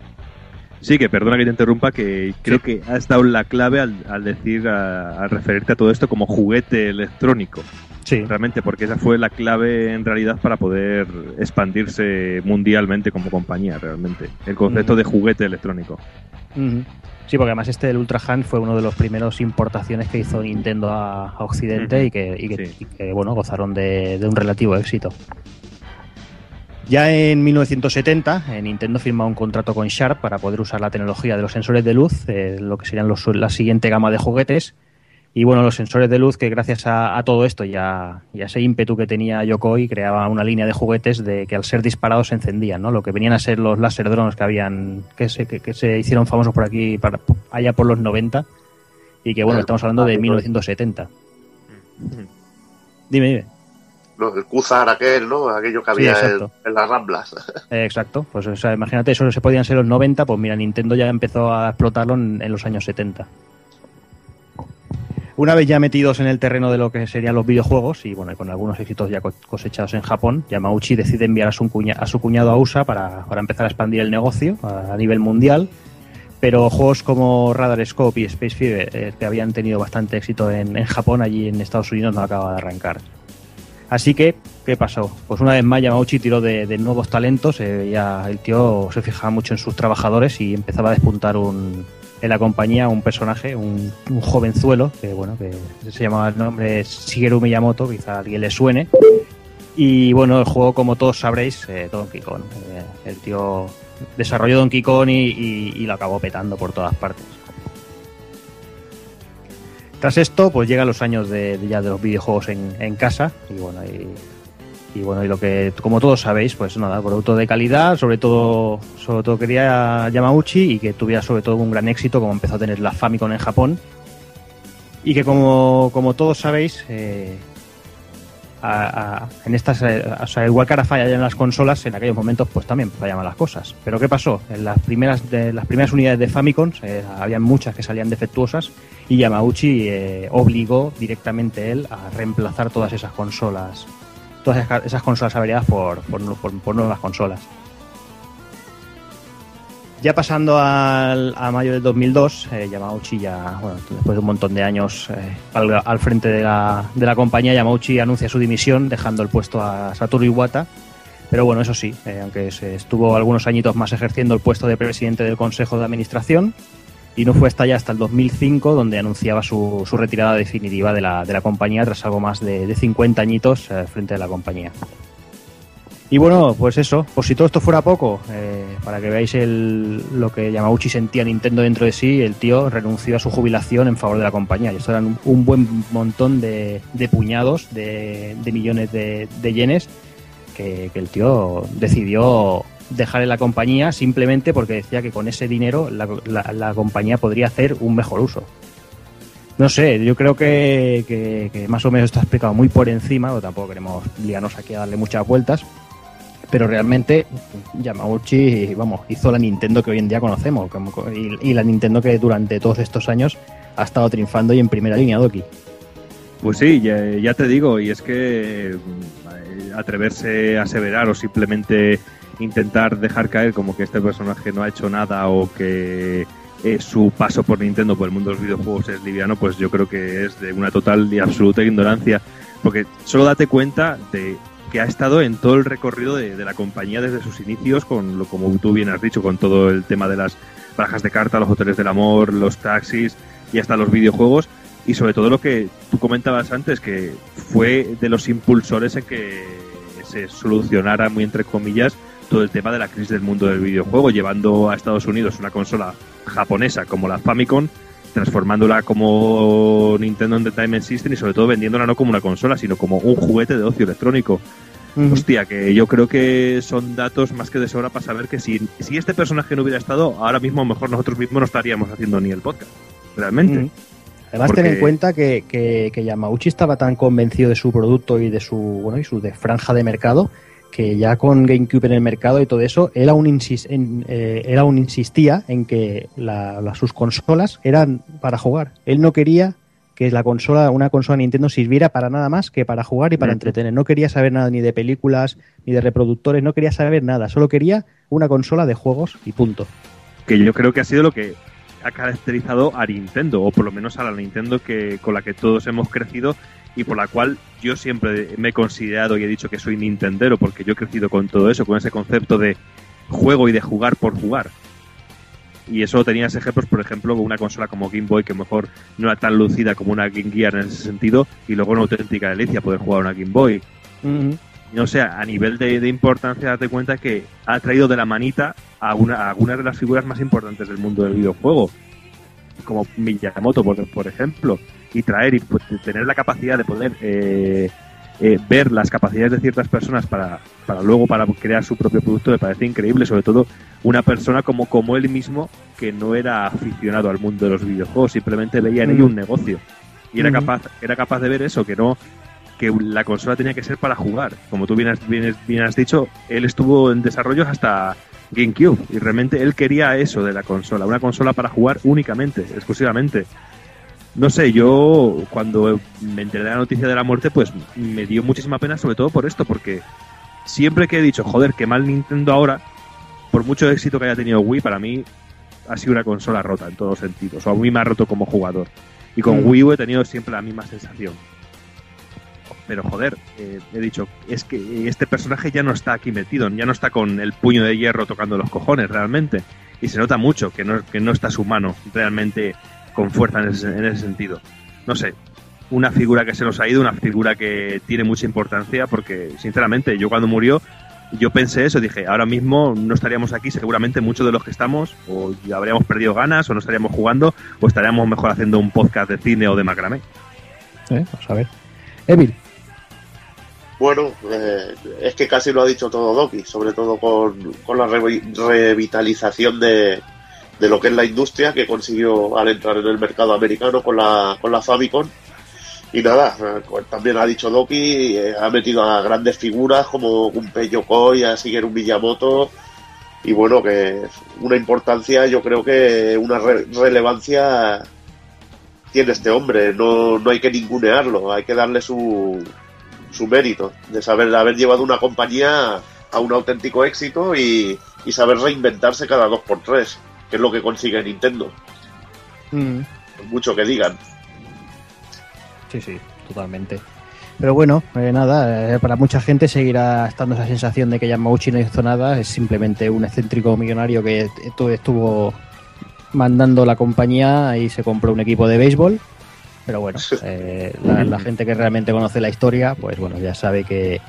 Sí, que perdona que te interrumpa, que creo que has dado la clave al, decir, al referirte a todo esto como juguete electrónico. Sí. Realmente, porque esa fue la clave en realidad para poder expandirse mundialmente como compañía, realmente. El concepto de juguete electrónico. Sí, porque además este del Ultra Hand fue uno de los primeros importaciones que hizo Nintendo a, Occidente y, que, bueno, gozaron de, un relativo éxito. Ya en 1970, eh, Nintendo firmó un contrato con Sharp para poder usar la tecnología de los sensores de luz, eh, lo que serían los, la siguiente gama de juguetes, y bueno, los sensores de luz que gracias a, todo esto y a, ese ímpetu que tenía Yokoi creaba una línea de juguetes de que al ser disparados se encendían, ¿no? Lo que venían a ser los láser drones que habían que se, que, se hicieron famosos por aquí para, allá por los 90 y que bueno, estamos hablando de 1970. Dime, dime. el Cuzar aquel, ¿no? Aquello que había en, las Ramblas. [LAUGHS] exacto. Pues imagínate, eso se podían ser los 90, pues mira, Nintendo ya empezó a explotarlo en los años 70. Una vez ya metidos en el terreno de lo que serían los videojuegos y bueno, con algunos éxitos ya cosechados en Japón, Yamauchi decide enviar a su, cuñado a USA para, empezar a expandir el negocio a, nivel mundial. Pero juegos como Radar Scope y Space Fever, eh, que habían tenido bastante éxito en, Japón, allí en Estados Unidos no acaba de arrancar. Así que, ¿qué pasó? Pues una vez más Yamauchi tiró de, nuevos talentos, eh, el tío se fijaba mucho en sus trabajadores y empezaba a despuntar un, en la compañía un personaje, un, jovenzuelo, que bueno, que se llamaba el nombre Shigeru Miyamoto, quizá a alguien le suene. Y bueno, el juego, como todos sabréis, eh, Donkey Kong. Eh, el tío desarrolló Donkey Kong y, lo acabó petando por todas partes. Tras esto, pues llegan los años de, ya de los videojuegos en, en casa y bueno, y y bueno, y lo que, como todos sabéis, pues nada, producto de calidad, sobre todo, sobre todo quería Yamauchi y que tuviera sobre todo un gran éxito, como empezó a tener la Famicom en Japón. Y que como, como todos sabéis, eh, en estas, eh, o sea, igual que ahora falla en las consolas, en aquellos momentos pues también fallaban las cosas. Pero ¿qué pasó? En las primeras, de, las primeras unidades de Famicom eh, había muchas que salían defectuosas y Yamauchi obligó directamente él a reemplazar todas esas consolas todas esas consolas averiadas por, por, nuevas consolas. Ya pasando al, a mayo del 2002, eh, Yamauchi ya, bueno, después de un montón de años eh, al, frente de la, de la, compañía, Yamauchi anuncia su dimisión, dejando el puesto a Satoru Iwata. Pero bueno, eso sí, eh, aunque se estuvo algunos añitos más ejerciendo el puesto de presidente del Consejo de Administración, y no fue hasta ya hasta el 2005 donde anunciaba su, su retirada definitiva de la, de la, compañía tras algo más de, de 50 añitos eh, frente a la compañía. Y bueno, pues eso, pues si todo esto fuera poco, eh, para que veáis el, lo que Yamauchi sentía Nintendo dentro de sí, el tío renunció a su jubilación en favor de la compañía. Y esto eran un, buen montón de, de puñados de, de, millones de, yenes que, que el tío decidió dejar en la compañía simplemente porque decía que con ese dinero la, compañía podría hacer un mejor uso. No sé, yo creo que, más o menos está explicado muy por encima, o tampoco queremos liarnos aquí a darle muchas vueltas, pero realmente Yamauchi, vamos, hizo la Nintendo que hoy en día conocemos, y, la Nintendo que durante todos estos años ha estado triunfando y en primera línea, Doki. Pues sí, ya, te digo, y es que eh, atreverse a aseverar o simplemente intentar dejar caer como que este personaje no ha hecho nada o que eh, su paso por Nintendo, por el mundo de los videojuegos es liviano, pues yo creo que es de una total y absoluta ignorancia. Porque solo date cuenta de que ha estado en todo el recorrido de, la compañía desde sus inicios, con lo como tú bien has dicho, con todo el tema de las barajas de carta, los hoteles del amor, los taxis y hasta los videojuegos. Y sobre todo lo que tú comentabas antes, que fue de los impulsores en que se solucionara, muy entre comillas, todo el tema de la crisis del mundo del videojuego, llevando a Estados Unidos una consola japonesa como la Famicom, transformándola como Nintendo Entertainment System y sobre todo vendiéndola no como una consola, sino como un juguete de ocio electrónico. Hostia, que yo creo que son datos más que de sobra para saber que si, si este personaje no hubiera estado, ahora mismo a lo mejor nosotros mismos no estaríamos haciendo ni el podcast. Realmente. Además, ten en cuenta que, que, que, Yamauchi estaba tan convencido de su producto y de su, bueno, y su de franja de mercado que ya con GameCube en el mercado y todo eso, él aún, eh, aún insistía en que sus consolas eran para jugar. Él no quería que la consola, una consola Nintendo sirviera para nada más que para jugar y para entretener. No quería saber nada ni de películas, ni de reproductores, no quería saber nada. Solo quería una consola de juegos y punto. Que yo creo que ha sido lo que ha caracterizado a Nintendo, o por lo menos a la Nintendo que, con la que todos hemos crecido y por la cual yo siempre me he considerado y he dicho que soy Nintendero porque yo he crecido con todo eso, con ese concepto de juego y de jugar por jugar. Y eso tenías ejemplos, por ejemplo, con una consola como Game Boy que mejor no era tan lucida como una Game Gear en ese sentido y luego una auténtica delicia poder jugar una Game Boy. No sé, a nivel de, importancia, date cuenta que ha traído de la manita a, una, a algunas de las figuras más importantes del mundo del videojuego, como Miyamoto, por, por ejemplo y traer y pues, tener la capacidad de poder eh, eh, ver las capacidades de ciertas personas para, para luego para crear su propio producto me parece increíble, sobre todo una persona como, como él mismo que no era aficionado al mundo de los videojuegos, simplemente veía en ello un negocio. Y era capaz, era capaz de ver eso, que no que la consola tenía que ser para jugar. Como tú bien has, bien has dicho, él estuvo en desarrollo hasta GameCube y realmente él quería eso de la consola, una consola para jugar únicamente, exclusivamente no sé, yo cuando me enteré de la noticia de la muerte, pues me dio muchísima pena, sobre todo por esto, porque siempre que he dicho, joder, qué mal Nintendo ahora, por mucho éxito que haya tenido Wii, para mí ha sido una consola rota en todos sentidos, o a mí me ha roto como jugador. Y con mm. Wii U he tenido siempre la misma sensación. Pero joder, eh, he dicho, es que este personaje ya no está aquí metido, ya no está con el puño de hierro tocando los cojones realmente. Y se nota mucho que no, que no está su mano realmente con fuerza en ese, sentido. No sé, una figura que se nos ha ido, una figura que tiene mucha importancia, porque sinceramente yo cuando murió, yo pensé eso, dije, ahora mismo no estaríamos aquí, seguramente muchos de los que estamos, o habríamos perdido ganas, o no estaríamos jugando, o estaríamos mejor haciendo un podcast de cine o de macramé. Eh, vamos a ver. Evil. Bueno, eh, es que casi lo ha dicho todo Doki, sobre todo con, con la revitalización de, de lo que es la industria que consiguió al entrar en el mercado americano con la, con la Famicom. Y nada, pues también ha dicho Doki, eh, ha metido a grandes figuras como Gunpei Yokoi, a un Miyamoto, y bueno, que una importancia, yo creo que una relevancia tiene este hombre, no, no hay que ningunearlo, hay que darle su, su mérito de saber haber llevado una compañía a un auténtico éxito y, y saber reinventarse cada dos por tres que es lo que consigue Nintendo. Mm. mucho que digan. Sí, sí, totalmente. Pero bueno, eh, nada, eh, para mucha gente seguirá estando esa sensación de que Yamauchi no hizo nada, es simplemente un excéntrico millonario que estuvo mandando la compañía y se compró un equipo de béisbol. Pero bueno, [LAUGHS] eh, la, gente que realmente conoce la historia, pues bueno, ya sabe que,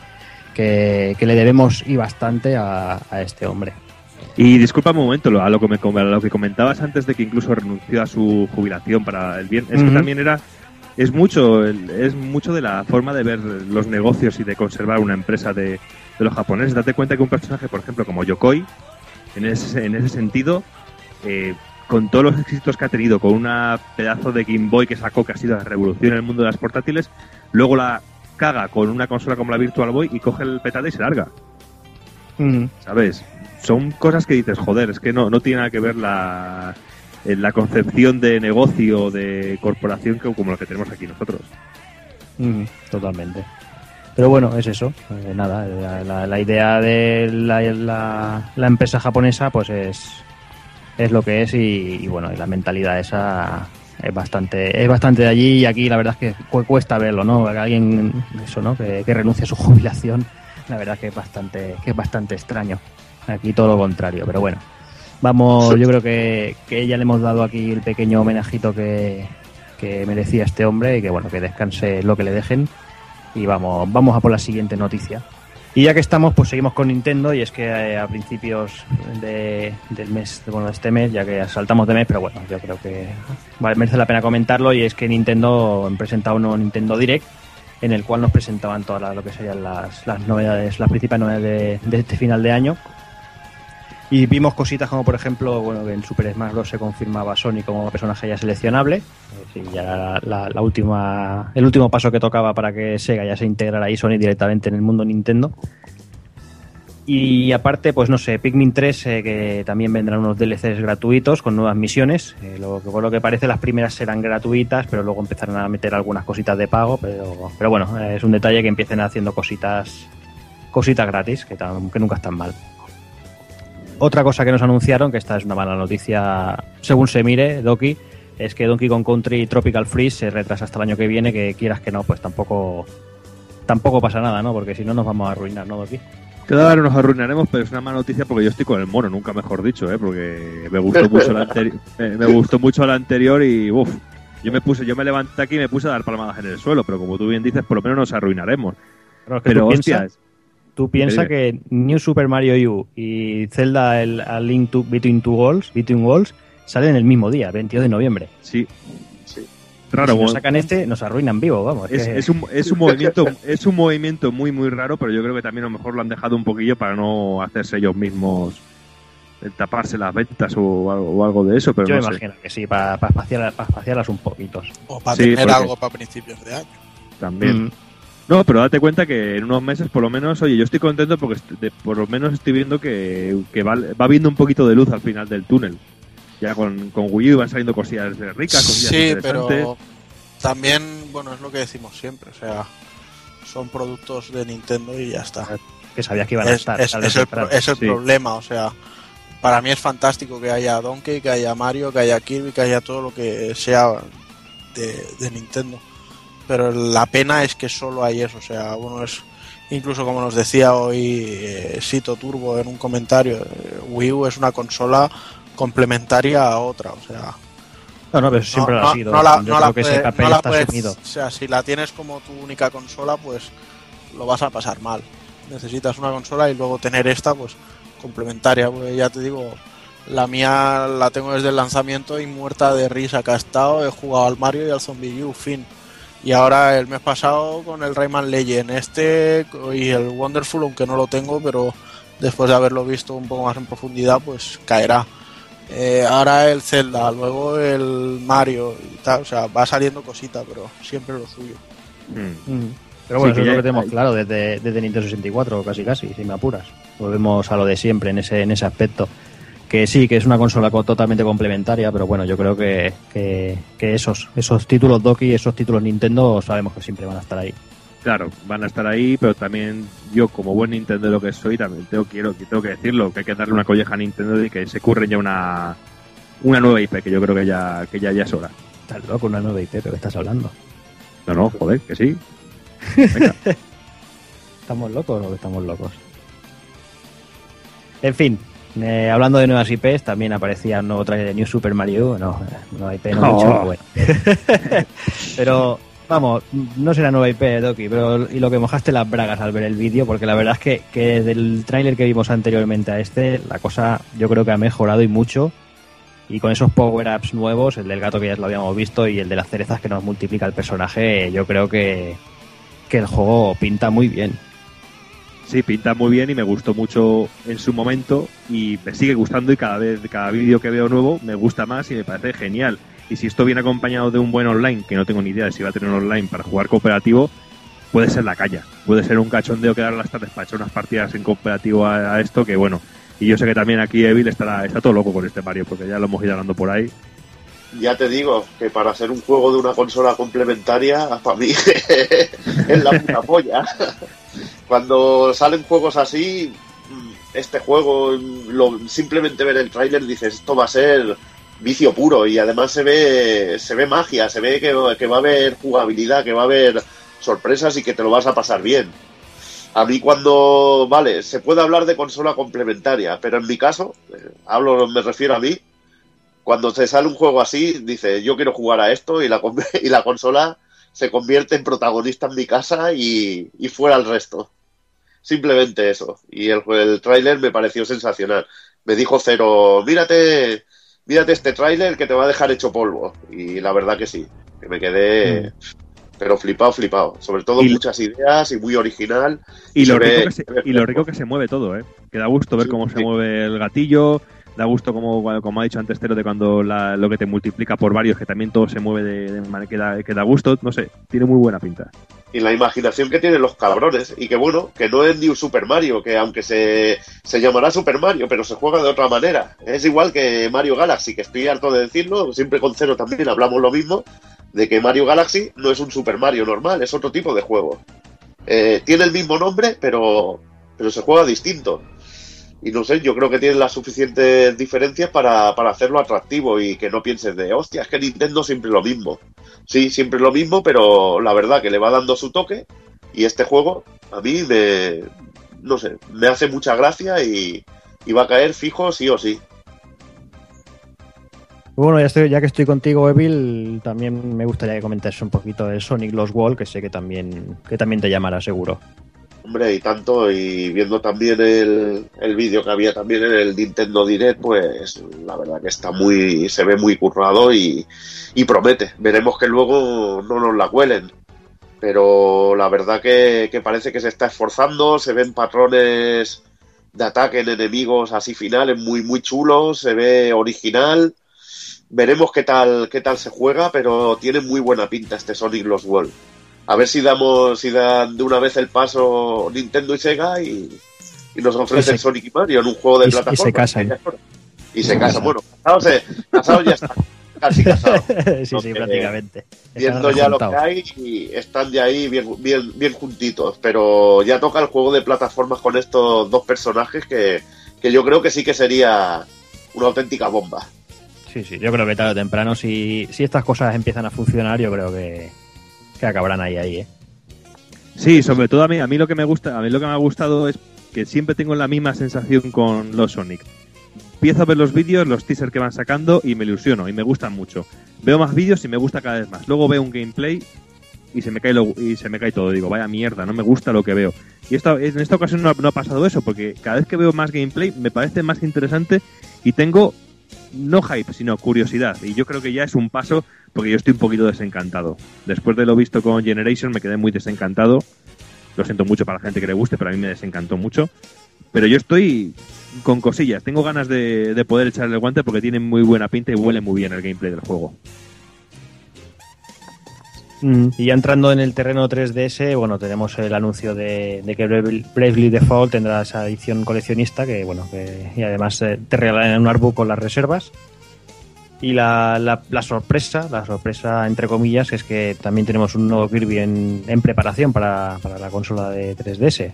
que, le debemos y bastante a este hombre. Y disculpa un momento, a lo, que me, lo que comentabas antes de que incluso renunció a su jubilación para el bien, es que también era es mucho es mucho de la forma de ver los negocios y de conservar una empresa de, los japoneses. Date cuenta que un personaje, por ejemplo, como Yokoi, en ese, en ese sentido, eh, con todos los éxitos que ha tenido, con una pedazo de Game Boy que sacó, que ha sido la revolución en el mundo de las portátiles, luego la caga con una consola como la Virtual Boy y coge el petate y se larga. ¿Sabes? son cosas que dices, joder, es que no, no tiene nada que ver la, la concepción de negocio, de corporación, que, como lo que tenemos aquí nosotros. Mm, totalmente. Pero bueno, es eso. Eh, nada, la, la, idea de la, la, empresa japonesa pues es, es lo que es y, y, bueno, la mentalidad esa es bastante es bastante de allí y aquí la verdad es que cuesta verlo, ¿no? Alguien eso, ¿no? Que, que renuncie a su [LAUGHS] jubilación, la verdad que es bastante que es bastante extraño. Aquí todo lo contrario, pero bueno. Vamos, yo creo que, que ya le hemos dado aquí el pequeño homenajito que, que merecía este hombre y que bueno, que descanse lo que le dejen y vamos, vamos a por la siguiente noticia. Y ya que estamos, pues seguimos con Nintendo y es que eh, a principios de, del mes, bueno, de este mes, ya que saltamos de mes, pero bueno, yo creo que vale, merece la pena comentarlo y es que Nintendo presentado un Nintendo Direct en el cual nos presentaban todas lo que serían las, las novedades, las principales novedades de, de este final de año y vimos cositas como, por ejemplo, bueno, que en Super Smash Bros. se confirmaba Sony como personaje ya seleccionable. Ya la, última, el último paso que tocaba para que Sega ya se integrara ahí Sony directamente en el mundo Nintendo. Y aparte, pues no sé, Pikmin 3, eh, que también vendrán unos DLCs gratuitos con nuevas misiones. Eh, lo, por lo que parece, las primeras serán gratuitas, pero luego empezarán a meter algunas cositas de pago. Pero, pero bueno, eh, es un detalle que empiecen haciendo cositas cositas gratis, que, que nunca están mal. Otra cosa que nos anunciaron, que esta es una mala noticia según se mire, Doki, es que Donkey Kong Country Tropical Freeze se retrasa hasta el año que viene, que quieras que no, pues tampoco tampoco pasa nada, ¿no? Porque si no nos vamos a arruinar, ¿no, Doki? Claro, nos arruinaremos, pero es una mala noticia porque yo estoy con el mono, nunca mejor dicho, ¿eh? Porque me gustó mucho la anterior, [LAUGHS] me gustó mucho la anterior y uff, yo me puse, yo me levanté aquí y me puse a dar palmadas en el suelo, pero como tú bien dices, por lo menos nos arruinaremos. Pero, es que pero hostias, Tú piensas que New Super Mario U y Zelda el, a Link to, Between Two Worlds, Between Worlds salen el mismo día, 22 de noviembre. Sí. sí. Raro, si nos sacan este, nos arruinan vivo, vamos. Es, que... es, un, es, un, [LAUGHS] movimiento, es un movimiento muy, muy raro, pero yo creo que también a lo mejor lo han dejado un poquillo para no hacerse ellos mismos eh, taparse las ventas o algo, o algo de eso. Pero yo no me imagino que sí, para, para, espaciar, para espaciarlas un poquito. O para sí, tener algo para principios de año. También. Mm. No, pero date cuenta que en unos meses, por lo menos, oye, yo estoy contento porque de, por lo menos estoy viendo que, que va, va, viendo un poquito de luz al final del túnel. Ya con, con Wii U van saliendo cosillas ricas, cosillas Sí, pero también, bueno, es lo que decimos siempre, o sea, son productos de Nintendo y ya está. Que sabía que iban a estar. Es, es el, es el sí. problema, o sea, para mí es fantástico que haya Donkey, que haya Mario, que haya Kirby, que haya todo lo que sea de, de Nintendo pero la pena es que solo hay eso, o sea, uno es incluso como nos decía hoy eh, Sito Turbo en un comentario, eh, Wii U es una consola complementaria a otra, o sea, no, no, pero siempre no, lo ha sido. No, la, Yo no creo la que puede- ese papel no la está puedes- asumido. O sea, si la tienes como tu única consola, pues lo vas a pasar mal. Necesitas una consola y luego tener esta, pues complementaria. Porque ya te digo, la mía la tengo desde el lanzamiento y muerta de risa que ha estado. He jugado al Mario y al Zombie U, fin. Y ahora el mes pasado con el Rayman Legend este y el Wonderful, aunque no lo tengo, pero después de haberlo visto un poco más en profundidad, pues caerá. Eh, ahora el Zelda, luego el Mario y tal, o sea, va saliendo cosita, pero siempre lo suyo. Mm. Mm. Pero bueno, Sí, eso es lo que tenemos claro desde, desde Nintendo 64, casi casi, si me apuras. Volvemos a lo de siempre en ese, en ese aspecto. Que sí, que es una consola co- totalmente complementaria, pero bueno, yo creo que, que, que esos, esos títulos Doki, esos títulos Nintendo, sabemos que siempre van a estar ahí. Claro, van a estar ahí, pero también yo, como buen Nintendo lo que soy, también tengo, quiero, tengo que decirlo, que hay que darle una colleja a Nintendo y que se curren ya una, una nueva IP, que yo creo que ya, que ya, ya es hora. Estás loco, una nueva IP, ¿pero qué estás hablando? No, no, joder, que sí. [LAUGHS] Venga. ¿Estamos locos o que estamos locos? En fin, eh, hablando de nuevas IPs, también aparecía un nuevo trailer de New Super Mario. No, eh, nueva IP no mucho, pero bueno. pero vamos, no será nueva IP de Doki, pero y lo que mojaste las bragas al ver el vídeo, porque la verdad es que, que del tráiler que vimos anteriormente a este, la cosa yo creo que ha mejorado y mucho. Y con esos power-ups nuevos, el del gato que ya lo habíamos visto y el de las cerezas que nos multiplica el personaje, yo creo que, que el juego pinta muy bien. Sí, pinta muy bien y me gustó mucho en su momento y me sigue gustando y cada vez, cada vídeo que veo nuevo me gusta más y me parece genial. Y si esto viene acompañado de un buen online, que no tengo ni idea de si va a tener un online para jugar cooperativo, puede ser la calla. Puede ser un cachondeo quedar las tardes para echar unas partidas en cooperativo a, a esto, que bueno. Y yo sé que también aquí Evil estará, está todo loco con este Mario, porque ya lo hemos ido hablando por ahí. ya te digo que para ser un juego de una consola complementaria, para mí [LAUGHS] es la puta polla. Cuando salen juegos así, este juego, lo, simplemente ver el tráiler dices, esto va a ser vicio puro y además se ve, se ve magia, se ve que, que va a haber jugabilidad, que va a haber sorpresas y que te lo vas a pasar bien. A mí cuando, vale, se puede hablar de consola complementaria, pero en mi caso, eh, hablo, me refiero a mí, cuando te sale un juego así, dice, yo quiero jugar a esto y la, [LAUGHS] y la consola se convierte en protagonista en mi casa y, y fuera el resto. Simplemente eso. Y el, el tráiler me pareció sensacional. Me dijo Cero, mírate, mírate este tráiler que te va a dejar hecho polvo. Y la verdad que sí, que me quedé... Mm. Pero flipado, flipado. Sobre todo muchas ideas y muy original. Y, lo, rico que se, y lo rico que se mueve todo, ¿eh? Que da gusto ver cómo se mueve el gatillo, da gusto como, como ha dicho antes Tero de cuando lo que te multiplica por varios que también todo se mueve de, manera que da, que da gusto. No sé tiene muy buena pinta. Y la imaginación que tienen los cabrones y que bueno que no es ni un Super Mario que aunque se, se llamará Super Mario pero se juega de otra manera. Es igual que Mario Galaxy que estoy harto de decirlo siempre con cero también hablamos lo mismo de que Mario Galaxy no es un Super Mario normal es otro tipo de juego. Eh, tiene el mismo nombre pero pero se juega distinto y no sé, yo creo que tienen las suficientes diferencias para, hacerlo atractivo y que no pienses de, hostia, es que Nintendo siempre lo mismo. Sí, siempre lo mismo, pero la verdad que le va dando su toque y este juego a mí me, no sé, me hace mucha gracia y, va a caer fijo sí o sí. Bueno, ya, ya que estoy contigo, Evil, también me gustaría que un poquito de Sonic Lost Wall, que sé que también, que también te llamará seguro. Hombre, y tanto, y viendo también el, el vídeo que había también en el Nintendo Direct, pues la verdad que está muy, se ve muy currado y, y promete. Veremos que luego no nos la cuelen. Pero la verdad que, que parece que se está esforzando, se ven patrones de ataque en enemigos así finales muy, muy chulos, se ve original. Veremos qué tal, qué tal se juega, pero tiene muy buena pinta este Sonic Lost World a ver si damos si dan de una vez el paso Nintendo y Sega y, nos ofrecen Sonic y Mario en un juego de plataforma. Y se casan. Y se casan. Bueno, casados, ya están. Casi [LAUGHS] casados. sí, sí, prácticamente. Viendo ya lo que hay y están ya ahí bien, bien, bien juntitos. Pero ya toca el juego de plataformas con estos dos personajes que, que yo creo que sí que sería una auténtica bomba. Sí, sí, yo creo que tarde o temprano, si, si estas cosas empiezan a funcionar, yo creo que, que acabarán ahí, ahí, ¿eh? Sí, sobre todo a mí, a mí lo que me gusta, a mí lo que me ha gustado es que siempre tengo la misma sensación con los Sonic. Empiezo a ver los vídeos, los teasers que van sacando y me ilusiono y me gustan mucho. Veo más vídeos y me gusta cada vez más. Luego veo un gameplay y se me cae y se me cae todo. Digo, vaya mierda, no me gusta lo que veo. Y esta, en esta ocasión no ha pasado eso, porque cada vez que veo más gameplay me parece más interesante y tengo no hype, sino curiosidad. Y yo creo que ya es un paso porque yo estoy un poquito desencantado. Después de lo visto con Generation me quedé muy desencantado. Lo siento mucho para la gente que le guste, pero a mí me desencantó mucho. Pero yo estoy con cosillas. Tengo ganas de, de poder echarle el guante porque tiene muy buena pinta y huele muy bien el gameplay del juego. Mm. Y ya entrando en el terreno 3DS, bueno, tenemos el anuncio de, que Bravely Default tendrá esa edición coleccionista que, bueno, que, y además eh, te regalan un artbook con las reservas. Y la, la, sorpresa, la sorpresa entre comillas, es que también tenemos un nuevo Kirby en, en preparación para, para la consola de 3DS.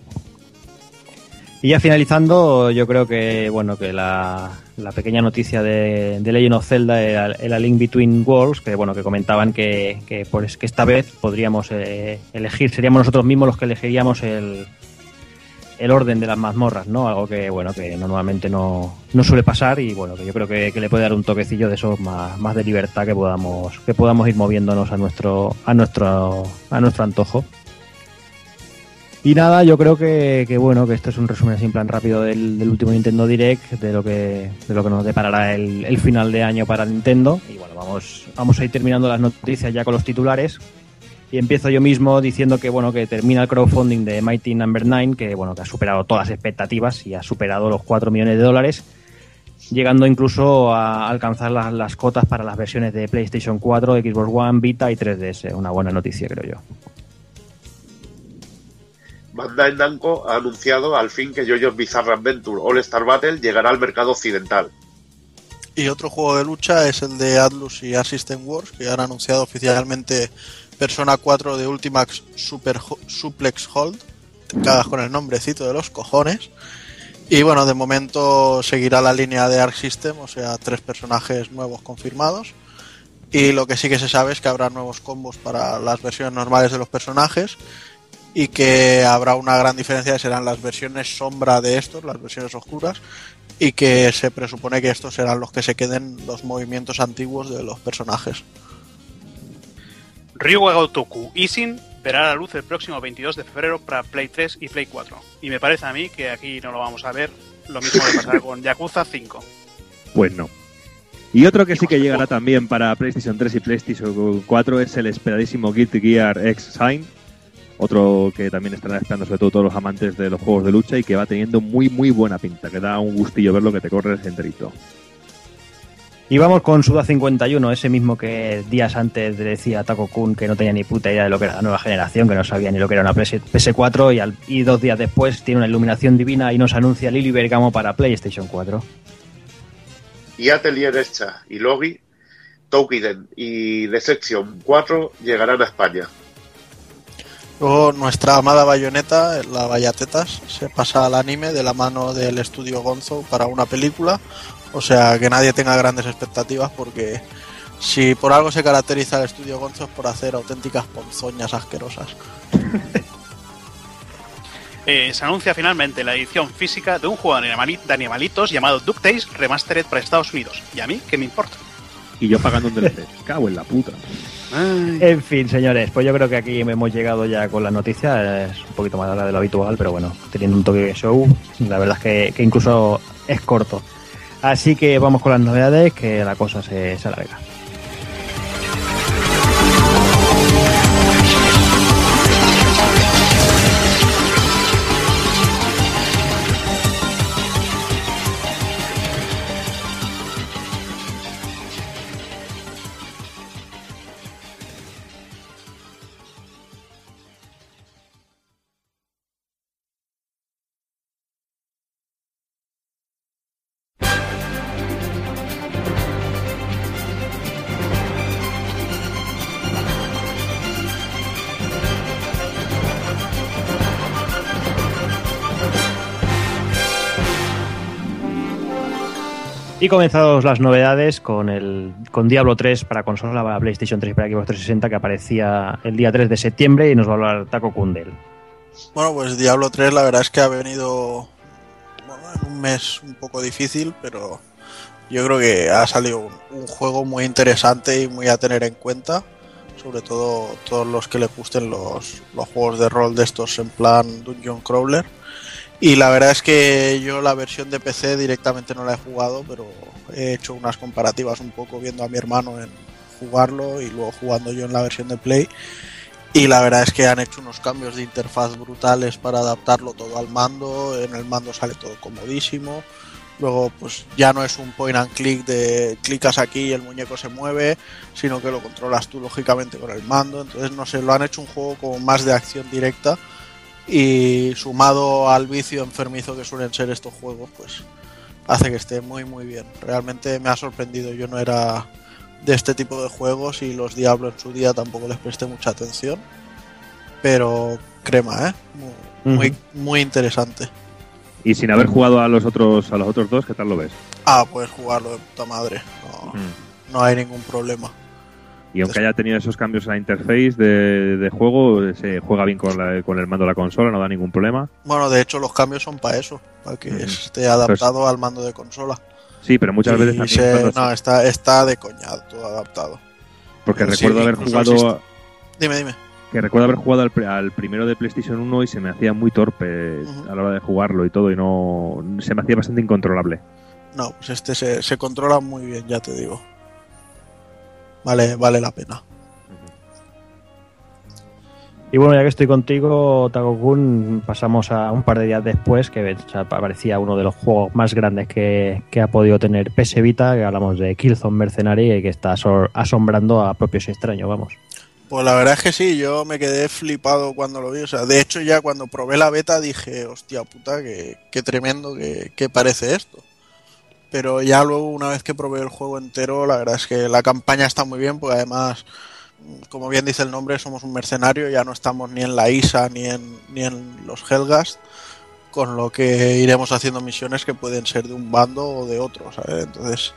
Y ya finalizando, yo creo que bueno que la, pequeña noticia de, de, Legend of Zelda era, la Link Between Worlds, que bueno que comentaban que, que, pues, que esta vez podríamos eh, elegir, seríamos nosotros mismos los que elegiríamos el, el orden de las mazmorras, ¿no? Algo que bueno que normalmente no, no suele pasar y bueno que yo creo que, le puede dar un toquecillo de eso más, más de libertad que podamos que podamos ir moviéndonos a nuestro a nuestro a nuestro antojo. Y nada, yo creo que, bueno, que esto es un resumen así en plan rápido del, último Nintendo Direct, de lo que, de lo que nos deparará el, final de año para Nintendo. Y bueno, vamos, vamos a ir terminando las noticias ya con los titulares. Y empiezo yo mismo diciendo que bueno, que termina el crowdfunding de Mighty Number no. 9, que bueno, que ha superado todas las expectativas y ha superado los 4 millones de dólares, llegando incluso a alcanzar las, las cotas para las versiones de PlayStation 4, Xbox One, Vita y 3DS. Una buena noticia, creo yo. Bandai Namco ha anunciado al fin que JoJo's Bizarre Adventure All Star Battle llegará al mercado occidental. Y otro juego de lucha es el de Atlus y Assistant Wars, que han anunciado oficialmente Persona 4 de Ultimax Super Suplex Hold. Te con el nombrecito de los cojones. Y bueno, de momento seguirá la línea de Arc System, o sea, tres personajes nuevos confirmados. Y lo que sí que se sabe es que habrá nuevos combos para las versiones normales de los personajes y que habrá una gran diferencia serán las versiones sombra de estos, las versiones oscuras, y que se presupone que estos serán los que se queden los movimientos antiguos de los personajes. Ryuga Gotoku Isin verá la luz el próximo 22 de febrero para Play 3 y Play 4. Y me parece a mí que aquí no lo vamos a ver. Lo mismo que pasará con Yakuza 5. Pues no. Y otro que sí que llegará también para PlayStation 3 y PlayStation 4 es el esperadísimo Guilty Gear X Sign. Otro que también estarán esperando sobre todo todos los amantes de los juegos de lucha y que va teniendo muy muy buena pinta, que da un gustillo verlo que te corre enterito. Y vamos con Suda 51, ese mismo que días antes decía Taco Kun que no tenía ni puta idea de lo que era la nueva generación, que no sabía ni lo que era una PS4 y, dos días después tiene una iluminación divina y nos anuncia Lili Bergamo para PlayStation 4. Y Atelier Echa y Logi, Tokiden y The Section 4 llegarán a España. Luego nuestra amada bayoneta, la Bayatetas, se pasa al anime de la mano del estudio Gonzo para una película o sea, que nadie tenga grandes expectativas porque si por algo se caracteriza el estudio Gonzo es por hacer auténticas ponzoñas asquerosas. [LAUGHS] Eh, se anuncia finalmente la edición física de un juego de animalitos llamado DuckTales Remastered para Estados Unidos. ¿Y a mí qué me importa? Y yo pagando un DLC. Cago en la puta. En fin, señores, pues yo creo que aquí hemos llegado ya con la noticia. Es un poquito más larga de lo habitual, pero bueno, teniendo un toque de show, la verdad es que incluso es corto. Así que vamos con las novedades, que la cosa se, se alarga. Comenzados las novedades con el con Diablo 3 para consola, para PlayStation 3 y para Xbox 360 que aparecía el día 3 de septiembre y nos va a hablar Taco Kundel. Bueno, pues Diablo 3 la verdad es que ha venido en un mes un poco difícil, pero yo creo que ha salido un, juego muy interesante y muy a tener en cuenta, sobre todo todos los que les gusten los, los juegos de rol de estos en plan Dungeon Crawler y la verdad es que yo la versión de PC directamente no la he jugado, pero he hecho unas comparativas un poco viendo a mi hermano en jugarlo y luego jugando yo en la versión de Play. Y la verdad es que han hecho unos cambios de interfaz brutales para adaptarlo todo al mando. En el mando sale todo comodísimo. Luego, pues ya no es un point and click de clicas aquí y el muñeco se mueve, sino que lo controlas tú lógicamente con el mando. Entonces, no sé, lo han hecho un juego como más de acción directa y sumado al vicio enfermizo que suelen ser estos juegos, pues hace que esté muy muy bien. Realmente me ha sorprendido, yo no era de este tipo de juegos y los Diablos en su día tampoco les presté mucha atención, pero crema, ¿eh? Muy, muy, interesante. Y sin haber jugado a los otros a los otros dos, ¿qué tal lo ves? Ah, puedes jugarlo de puta madre, no, no hay ningún problema. Y aunque haya tenido esos cambios en la interface de, juego, se juega bien con, con, el mando de la consola, no da ningún problema. Bueno, de hecho los cambios son para eso, para que esté adaptado al mando de consola. Sí, pero muchas veces también No, está, está de coñado, todo adaptado. Porque recuerdo haber jugado... Dime, dime. Que recuerdo haber jugado al, primero de PlayStation 1 y se me hacía muy torpe a la hora de jugarlo y todo, y no... se me hacía bastante incontrolable. No, pues este se, se controla muy bien, ya te digo vale, vale la pena. Y bueno, ya que estoy contigo, Tagokun, pasamos a un par de días después, que aparecía uno de los juegos más grandes que, ha podido tener PS Vita, que hablamos de Killzone Mercenary, y que está asombrando a propios extraños, vamos. Pues la verdad es que sí, yo me quedé flipado cuando lo vi. O sea, de hecho ya cuando probé la beta dije, hostia puta, qué, qué tremendo que, que parece esto. Pero ya luego una vez que probé el juego entero, la verdad es que la campaña está muy bien, porque además, como bien dice el nombre, somos un mercenario, ya no estamos ni en la ISA ni en, ni en los Helgast, con lo que iremos haciendo misiones que pueden ser de un bando o de otro. Entonces,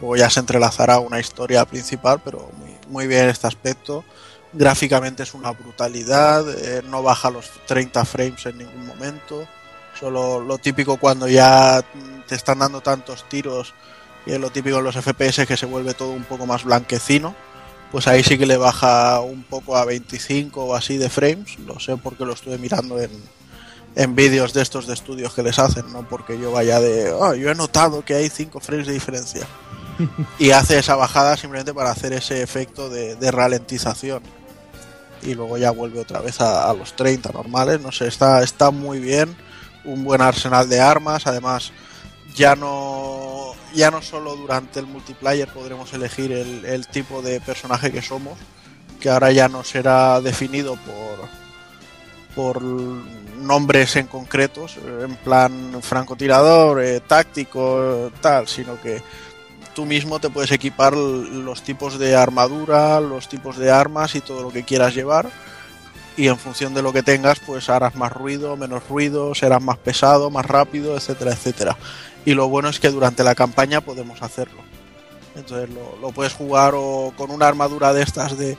luego ya se entrelazará una historia principal, pero muy, muy bien este aspecto. Gráficamente es una brutalidad, eh, no baja los 30 frames en ningún momento. Solo lo típico cuando ya te están dando tantos tiros y es lo típico en los FPS que se vuelve todo un poco más blanquecino. Pues ahí sí que le baja un poco a 25 o así de frames. Lo sé porque lo estuve mirando en, en vídeos de estos de estudios que les hacen, no porque yo vaya de, oh, yo he notado que hay 5 frames de diferencia. [LAUGHS] y hace esa bajada simplemente para hacer ese efecto de, de ralentización y luego ya vuelve otra vez a, a, los 30 normales. No sé, está, está muy bien. Un buen arsenal de armas. Además, ya no, ya no solo durante el multiplayer podremos elegir el, tipo de personaje que somos, que ahora ya no será definido por, por nombres en concretos, en plan francotirador, eh, táctico, tal, sino que tú mismo te puedes equipar los tipos de armadura, los tipos de armas y todo lo que quieras llevar. Y en función de lo que tengas, pues harás más ruido, menos ruido, serás más pesado, más rápido, etcétera, etcétera. Y lo bueno es que durante la campaña podemos hacerlo. Entonces lo, lo puedes jugar o con una armadura de estas de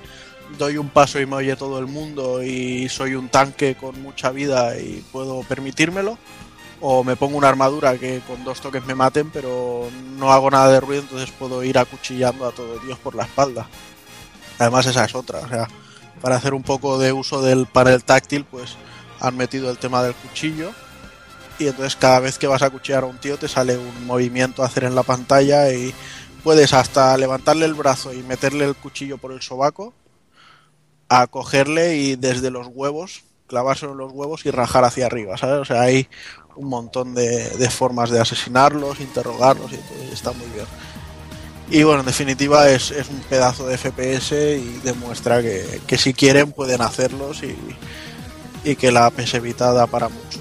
doy un paso y me oye todo el mundo y soy un tanque con mucha vida y puedo permitírmelo o me pongo una armadura que con dos toques me maten, pero no hago nada de ruido, entonces puedo ir acuchillando a todo Dios por la espalda. Además esa es otra, o sea, para hacer un poco de uso del panel táctil, pues han metido el tema del cuchillo y entonces cada vez que vas a cuchillar a un tío te sale un movimiento a hacer en la pantalla y puedes hasta levantarle el brazo y meterle el cuchillo por el sobaco, a cogerle y desde los huevos, clavárselo en los huevos y rajar hacia arriba, ¿sabes? O sea, hay un montón de, de formas de asesinarlos, interrogarlos y y está muy bien. Y bueno, en definitiva es, es, un pedazo de FPS y demuestra que, que si quieren pueden hacerlos y, y, que la PS Vita da para mucho.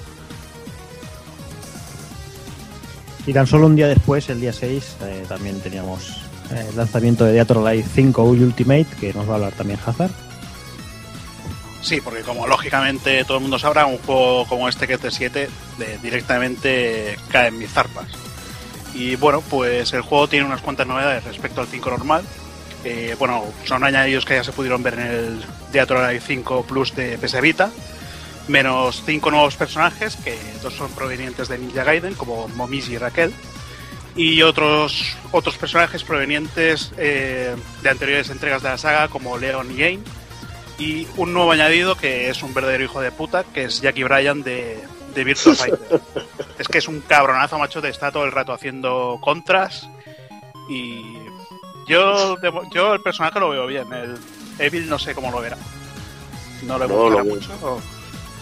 Y tan solo un día después, el día 6, eh, también teníamos eh, el lanzamiento de Dead or Alive 5 Ultimate, que nos va a hablar también Hazard. Sí, porque como lógicamente todo el mundo sabrá, un juego como este que es de 7 de, directamente cae en mis zarpas. Y bueno, pues el juego tiene unas cuantas novedades respecto al 5 normal. Eh, bueno, son añadidos que ya se pudieron ver en el Dead or Alive 5 Plus de PS Vita. Menos 5 nuevos personajes, que dos son provenientes de Ninja Gaiden, como Momiji y Raquel. Y otros, otros personajes provenientes eh, de anteriores entregas de la saga, como Leon y Jane y un nuevo añadido que es un verdadero hijo de puta, que es Jackie Bryan de, de Virtua Fighter. es que es un cabronazo, macho, de está todo el rato haciendo contras y yo, yo el personaje lo veo bien, el Evil no sé cómo lo verá. No le no, lo mucho. O...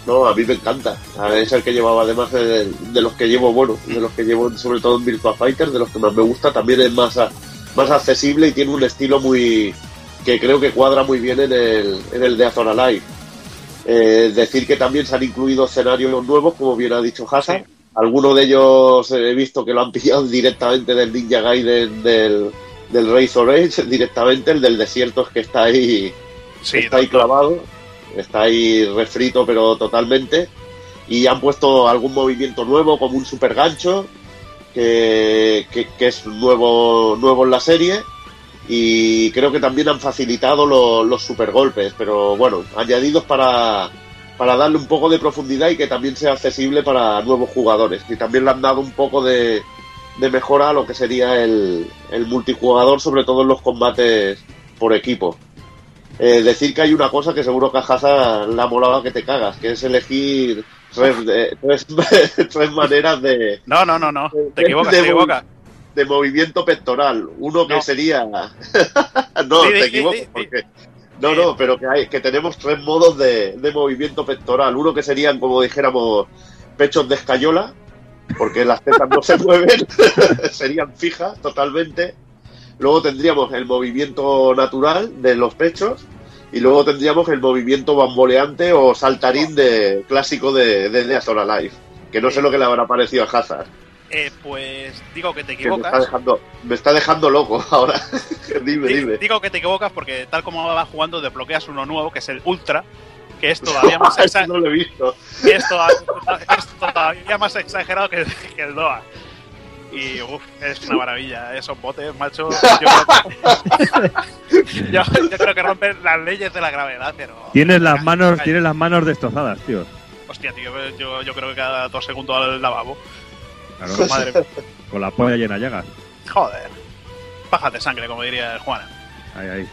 No, a mí me encanta. Es el que llevaba, además de, de, los que llevo, bueno, de los que llevo sobre todo en Virtua Fighter, de los que más me gusta, también es más, más accesible y tiene un estilo muy, que creo que cuadra muy bien en el, en el de Azor Alive. Eh, decir que también se han incluido escenarios nuevos, como bien ha dicho. Sí. Algunos de ellos he visto que lo han pillado directamente del Ninja Gaiden del, del Razor Age, directamente el del desierto es que está ahí, sí, está ahí clavado, está ahí refrito pero totalmente. Y han puesto algún movimiento nuevo como un super gancho, que, que, que es nuevo, nuevo en la serie y creo que también han facilitado los, los super golpes, pero bueno, añadidos para, para darle un poco de profundidad y que también sea accesible para nuevos jugadores. Y también le han dado un poco de, de mejora a lo que sería el, el, multijugador, sobre todo en los combates por equipo. Eh, decir que hay una cosa que seguro que a Haza la molaba que te cagas, que es elegir tres, de, tres, [LAUGHS] tres maneras de... No, no, no, no, te equivocas, de, te equivocas de movimiento pectoral. Uno que no. sería. [LAUGHS] no, sí, te sí, equivocas, sí, porque. No, no, pero que, hay, que tenemos tres modos de, de, movimiento pectoral. Uno que serían, como dijéramos, pechos de escayola, porque las tetas no se [LAUGHS] mueven, [LAUGHS] serían fijas totalmente. Luego tendríamos el movimiento natural de los pechos. Y luego tendríamos el movimiento bamboleante o saltarín de clásico de, de or Alive. Que no sé lo que le habrá parecido a Hazard. Eh, pues digo que te Que me, equivocas. está dejando, me está dejando loco [LAUGHS] ahora. dime, Di- dime. Digo que te equivocas porque tal como va jugando desbloqueas uno nuevo que es el Ultra, que es todavía más, [LAUGHS] Eso exa- no lo he visto. que es toda- es todavía más exagerado que, que el Doa. Y uf, es una maravilla, esos botes, macho. Yo creo, que, [LAUGHS] yo, yo creo que rompen las leyes de la gravedad, pero. Tienes las manos, tienes las manos destrozadas, tío. Hostia, tío, yo, yo creo que cada dos segundos al lavabo. Claro, Madre mía. con la polla llena de llagas. Joder. Pajas de sangre, como diría el Juan. Ahí, ahí.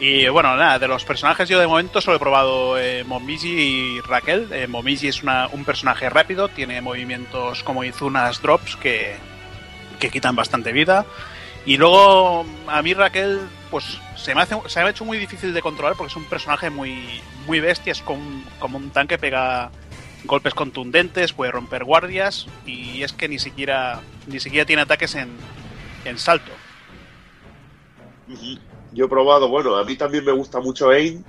Y bueno, nada, de los personajes yo de momento solo he probado eh, Momiji y Raquel. Eh, Momiji es una- un personaje rápido, tiene movimientos como Izunas Drops que, que quitan bastante vida. Y luego a mí Raquel, pues se me, hace, se me ha hecho muy difícil de controlar porque es un personaje muy, muy bestia, es como, un- como un tanque, pega golpes contundentes, puede romper guardias y es que ni siquiera, ni siquiera tiene ataques en, en salto. Yo he probado, bueno, a mí también me gusta mucho AIM,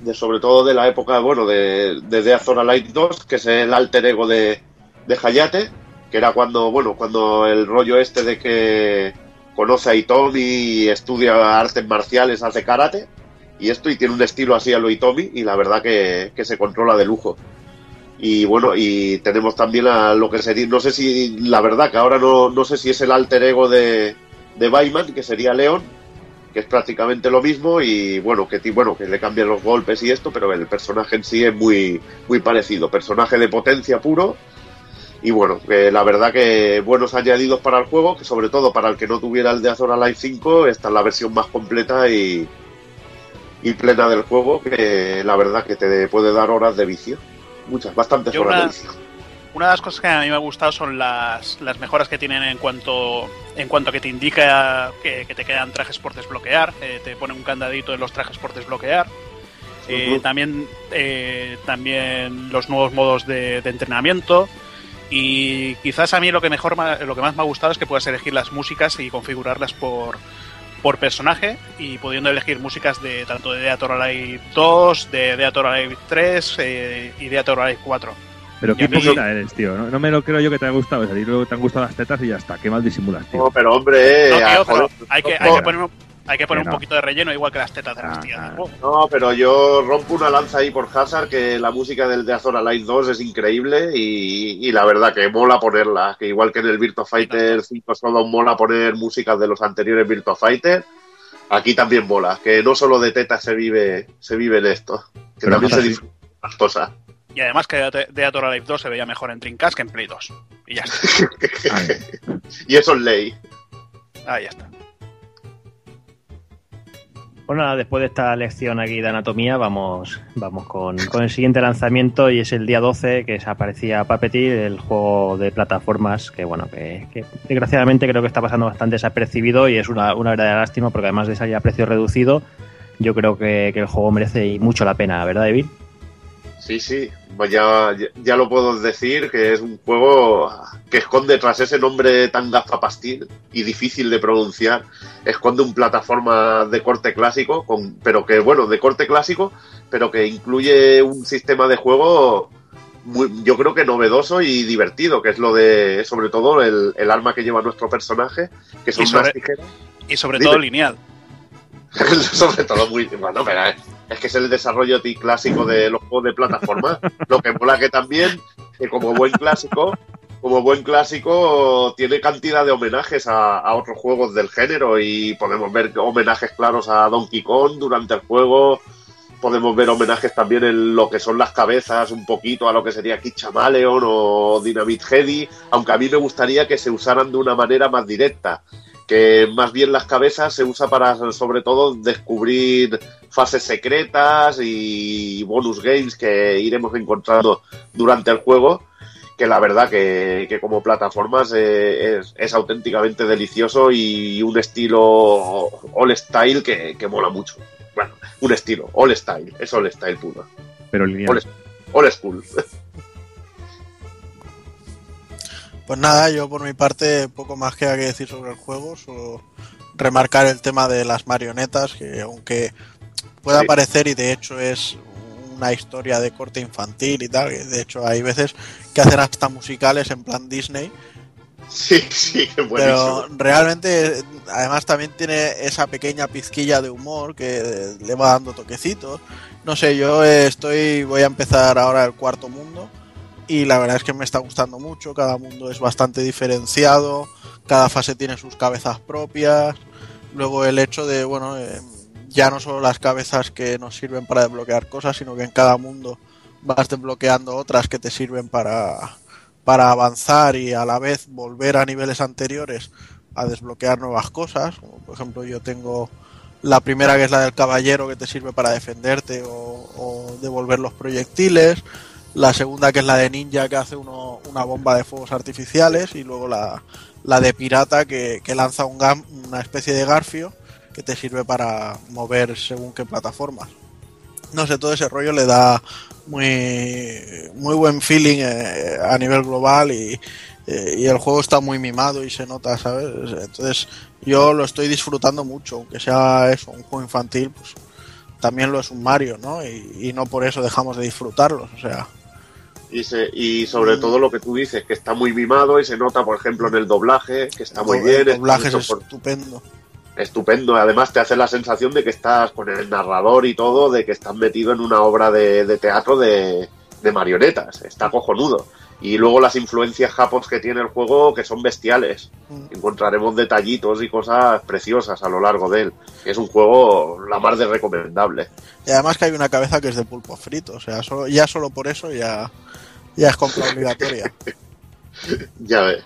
de, sobre todo de la época, bueno, de, de Death Alive 2, que es el alter ego de, de Hayate, que era cuando, bueno, cuando el rollo este de que conoce a Itomi y estudia artes marciales, hace karate, y esto, y tiene un estilo así a lo Itomi, y la verdad que, que se controla de lujo. Y bueno, y tenemos también a lo que sería, no sé si, la verdad que ahora no, no sé si es el alter ego de, de Bayman, que sería León, que es prácticamente lo mismo y bueno, que bueno, que le cambian los golpes y esto, pero el personaje en sí es muy muy parecido, personaje de potencia puro y bueno, que la verdad que buenos añadidos para el juego, que sobre todo para el que no tuviera el de Azor Live 5, esta es la versión más completa y y plena del juego, que la verdad que te puede dar horas de vicio, muchas, bastantes Yo horas una- de vicio. Una de las cosas que a mí me ha gustado son las, las mejoras que tienen en cuanto en cuanto a que te indica que, que te quedan trajes por desbloquear, eh, te pone un candadito en los trajes por desbloquear. Eh, también, eh, también los nuevos modos de, de entrenamiento. Y quizás a mí lo que mejor lo que más me ha gustado es que puedas elegir las músicas y configurarlas por, por personaje y pudiendo elegir músicas de tanto de Death or Alive 2, de Death or Alive 3 eh, y Death or Alive 4. Pero Y qué a mí- hipócrita eres, tío. No, no me lo creo yo que te haya gustado. Es decir, luego te han gustado las tetas y ya está. Qué mal disimulas, tío. No, pero hombre, No, eh, tío, pero joder, hay que, no, hay que no. poner, un- hay que poner Que un no. poquito de relleno, igual que las tetas de las Ah, tías. ah. Oh, No, pero yo rompo una lanza ahí por Hazard, que la música del de Azor Alive 2 es increíble y, y la verdad que mola ponerla, que igual que en el Virtua Fighter 5 solo mola poner músicas de los anteriores Virtua Fighter, aquí también mola, que no solo de tetas se vive, se vive en esto, que Pero también se Hazard sí. disfruta las cosas. Y además que de Death or Alive 2 se veía mejor en Dreamcast que en Play 2. Y ya está. [LAUGHS] Y eso es ley. Ahí ya está. Bueno, después de esta lección aquí de anatomía, vamos, vamos con, el siguiente lanzamiento y es el día 12 que aparecía Puppeteer, el juego de plataformas que, bueno, que, desgraciadamente creo que está pasando bastante desapercibido y es una, verdadera lástima porque además de salir a precio reducido, yo creo que, el juego merece mucho la pena, ¿verdad, Evil? Sí, sí, pues ya, ya, lo puedo decir, que es un juego que esconde tras ese nombre tan gafapastil y difícil de pronunciar, esconde un plataforma de corte clásico, con, pero que, bueno, de corte clásico, pero que incluye un sistema de juego muy, yo creo que novedoso y divertido, que es lo de, sobre todo, el, el arma que lleva nuestro personaje, que son sobre- unas tijeras. Y sobre Dime. todo lineal. [LAUGHS] sobre todo muy bueno pero es, que es el desarrollo clásico de los juegos de plataforma. [LAUGHS] Lo que mola que también que como buen clásico como buen clásico tiene cantidad de homenajes a, a otros juegos del género y podemos ver homenajes claros a Donkey Kong durante el juego. Podemos ver homenajes también en lo que son las cabezas un poquito a lo que sería Kid Chameleon o Dynamite Heady aunque a mí me gustaría que se usaran de una manera más directa que más bien las cabezas se usa para sobre todo descubrir fases secretas y bonus games que iremos encontrando durante el juego que la verdad que, que como plataformas eh, es, es auténticamente delicioso y un estilo all style que, que mola mucho bueno un estilo all style es all style puro pero lineal. Ole. all school [LAUGHS] Pues nada, yo por mi parte poco más queda que decir sobre el juego, solo remarcar el tema de las marionetas, que aunque pueda Sí. parecer y de hecho es una historia de corte infantil y tal, que de hecho hay veces que hacen hasta musicales en plan Disney, Sí, sí, qué buenísimo. Pero realmente, además también tiene esa pequeña pizquilla de humor que le va dando toquecitos. No sé, yo estoy, voy a empezar ahora el cuarto mundo y la verdad es que me está gustando mucho. Cada mundo es bastante diferenciado, cada fase tiene sus cabezas propias. Luego el hecho de, bueno, eh, ya no solo las cabezas que nos sirven para desbloquear cosas, sino que en cada mundo vas desbloqueando otras que te sirven para, para avanzar y a la vez volver a niveles anteriores a desbloquear nuevas cosas. Por ejemplo yo tengo la primera que es la del caballero que te sirve para defenderte o devolver los proyectiles. La segunda que es la de ninja que hace uno, una bomba de fuegos artificiales y luego la, la de pirata que, que lanza un una especie de garfio que te sirve para mover según qué plataformas. No sé, todo ese rollo le da muy, muy buen feeling eh, a nivel global y, eh, y, el juego está muy mimado y se nota, ¿sabes? Entonces yo lo estoy disfrutando mucho, aunque sea eso, un juego infantil, pues también lo es un Mario, ¿no? Y, y no por eso dejamos de disfrutarlos, o sea... Y, se, y sobre todo lo que tú dices, que está muy mimado y se nota, por ejemplo, en el doblaje, que está muy bien. El doblaje es estupendo. Estupendo. Además te hace la sensación de que estás con el narrador y todo, de que estás metido en una obra de, de teatro de, de, marionetas. Está cojonudo. Y luego las influencias japos que tiene el juego, que son bestiales. Mm. Encontraremos detallitos y cosas preciosas a lo largo de él. Es un juego la más de recomendable. Y además que hay una cabeza que es de pulpo frito. O sea, solo, ya solo por eso ya ya es compra obligatoria. [LAUGHS] ya ves.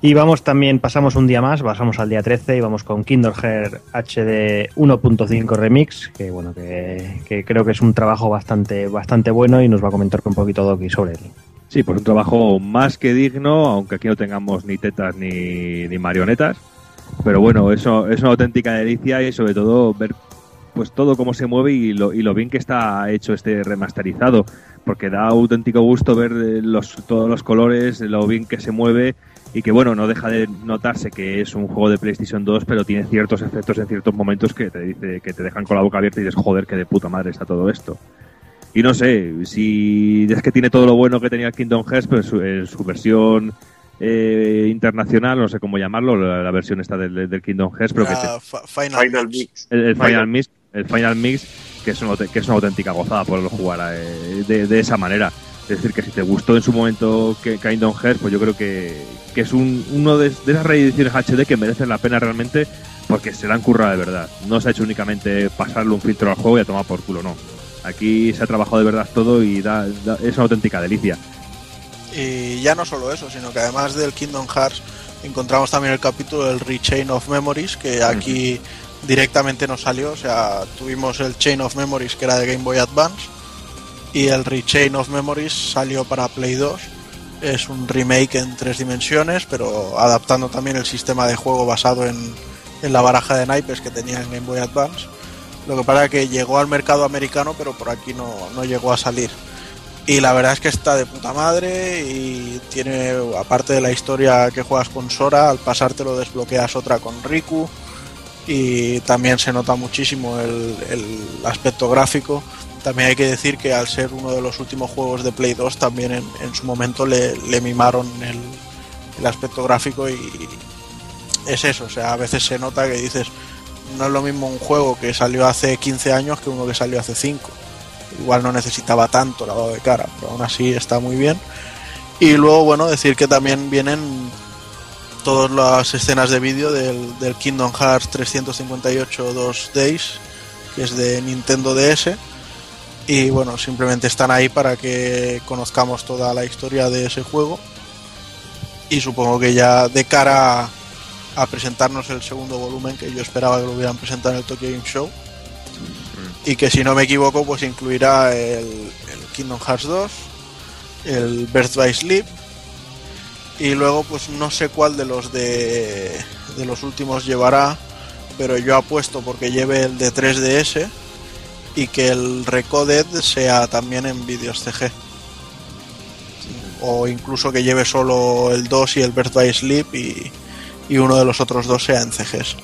Y vamos también, pasamos un día más, pasamos al día 13 y vamos con Kingdom Hearts HD 1.5 Remix, que bueno, que, creo que es un trabajo bastante, bastante bueno y nos va a comentar un poquito Doki sobre él. Sí, pues un trabajo más que digno, aunque aquí no tengamos ni tetas ni, ni marionetas. Pero bueno, eso es una auténtica delicia y sobre todo ver pues todo cómo se mueve y lo, y lo bien que está hecho este remasterizado, porque da auténtico gusto ver los, todos los colores, lo bien que se mueve y que bueno, no deja de notarse que es un juego de PlayStation 2, pero tiene ciertos efectos en ciertos momentos que te, dice, que te dejan con la boca abierta y dices, joder, que de puta madre está todo esto. Y no sé, si es que tiene todo lo bueno que tenía el Kingdom Hearts, pero en su, en su versión eh, internacional, no sé cómo llamarlo, la, la versión esta del, del, Kingdom Hearts, pero que te, Final, Final, Mix. El, el Final, Final Mix el Final Mix, que es una, que es una auténtica gozada poderlo jugar eh, de, de, esa manera. Es decir, que si te gustó en su momento que Kingdom Hearts, pues yo creo que, que es un, uno de, de, esas reediciones HD que merecen la pena realmente porque se la han currado de verdad. No se ha hecho únicamente pasarle un filtro al juego y a tomar por culo, no. Aquí se ha trabajado de verdad todo y da, da, es una auténtica delicia. Y ya no solo eso, sino que además del Kingdom Hearts encontramos también el capítulo del Rechain of Memories, que aquí... Uh -huh directamente nos salió, o sea, tuvimos el Chain of Memories que era de Game Boy Advance y el Rechain of Memories salió para Play 2. Es un remake en tres dimensiones, pero adaptando también el sistema de juego basado en, en la baraja de naipes que tenía en Game Boy Advance. Lo que pasa es que llegó al mercado americano, pero por aquí no, no llegó a salir. Y la verdad es que está de puta madre y tiene, aparte de la historia que juegas con Sora, al pasártelo desbloqueas otra con Riku y también se nota muchísimo el, el, aspecto gráfico. También hay que decir que al ser uno de los últimos juegos de Play 2 también en, en su momento le, le mimaron el, el, aspecto gráfico y es eso, o sea, a veces se nota que dices, no es lo mismo un juego que salió hace 15 años que uno que salió hace 5. Igual no necesitaba tanto lavado de cara, pero aún así está muy bien. Y luego, bueno, decir que también vienen todas las escenas de vídeo del, del, Kingdom Hearts 358 2 Days, que es de Nintendo DS. Y bueno, simplemente están ahí para que conozcamos toda la historia de ese juego. Y supongo que ya de cara a, presentarnos el segundo volumen, que yo esperaba que lo hubieran presentado en el Tokyo Game Show. Y que si no me equivoco, pues incluirá el, el Kingdom Hearts 2, el Birth by Sleep, y luego pues no sé cuál de los de, de los últimos llevará pero yo apuesto porque lleve el de 3DS y que el Recoded sea también en vídeos CG o incluso que lleve solo el 2 y el Birth by Sleep y, y, uno de los otros dos sea en CGs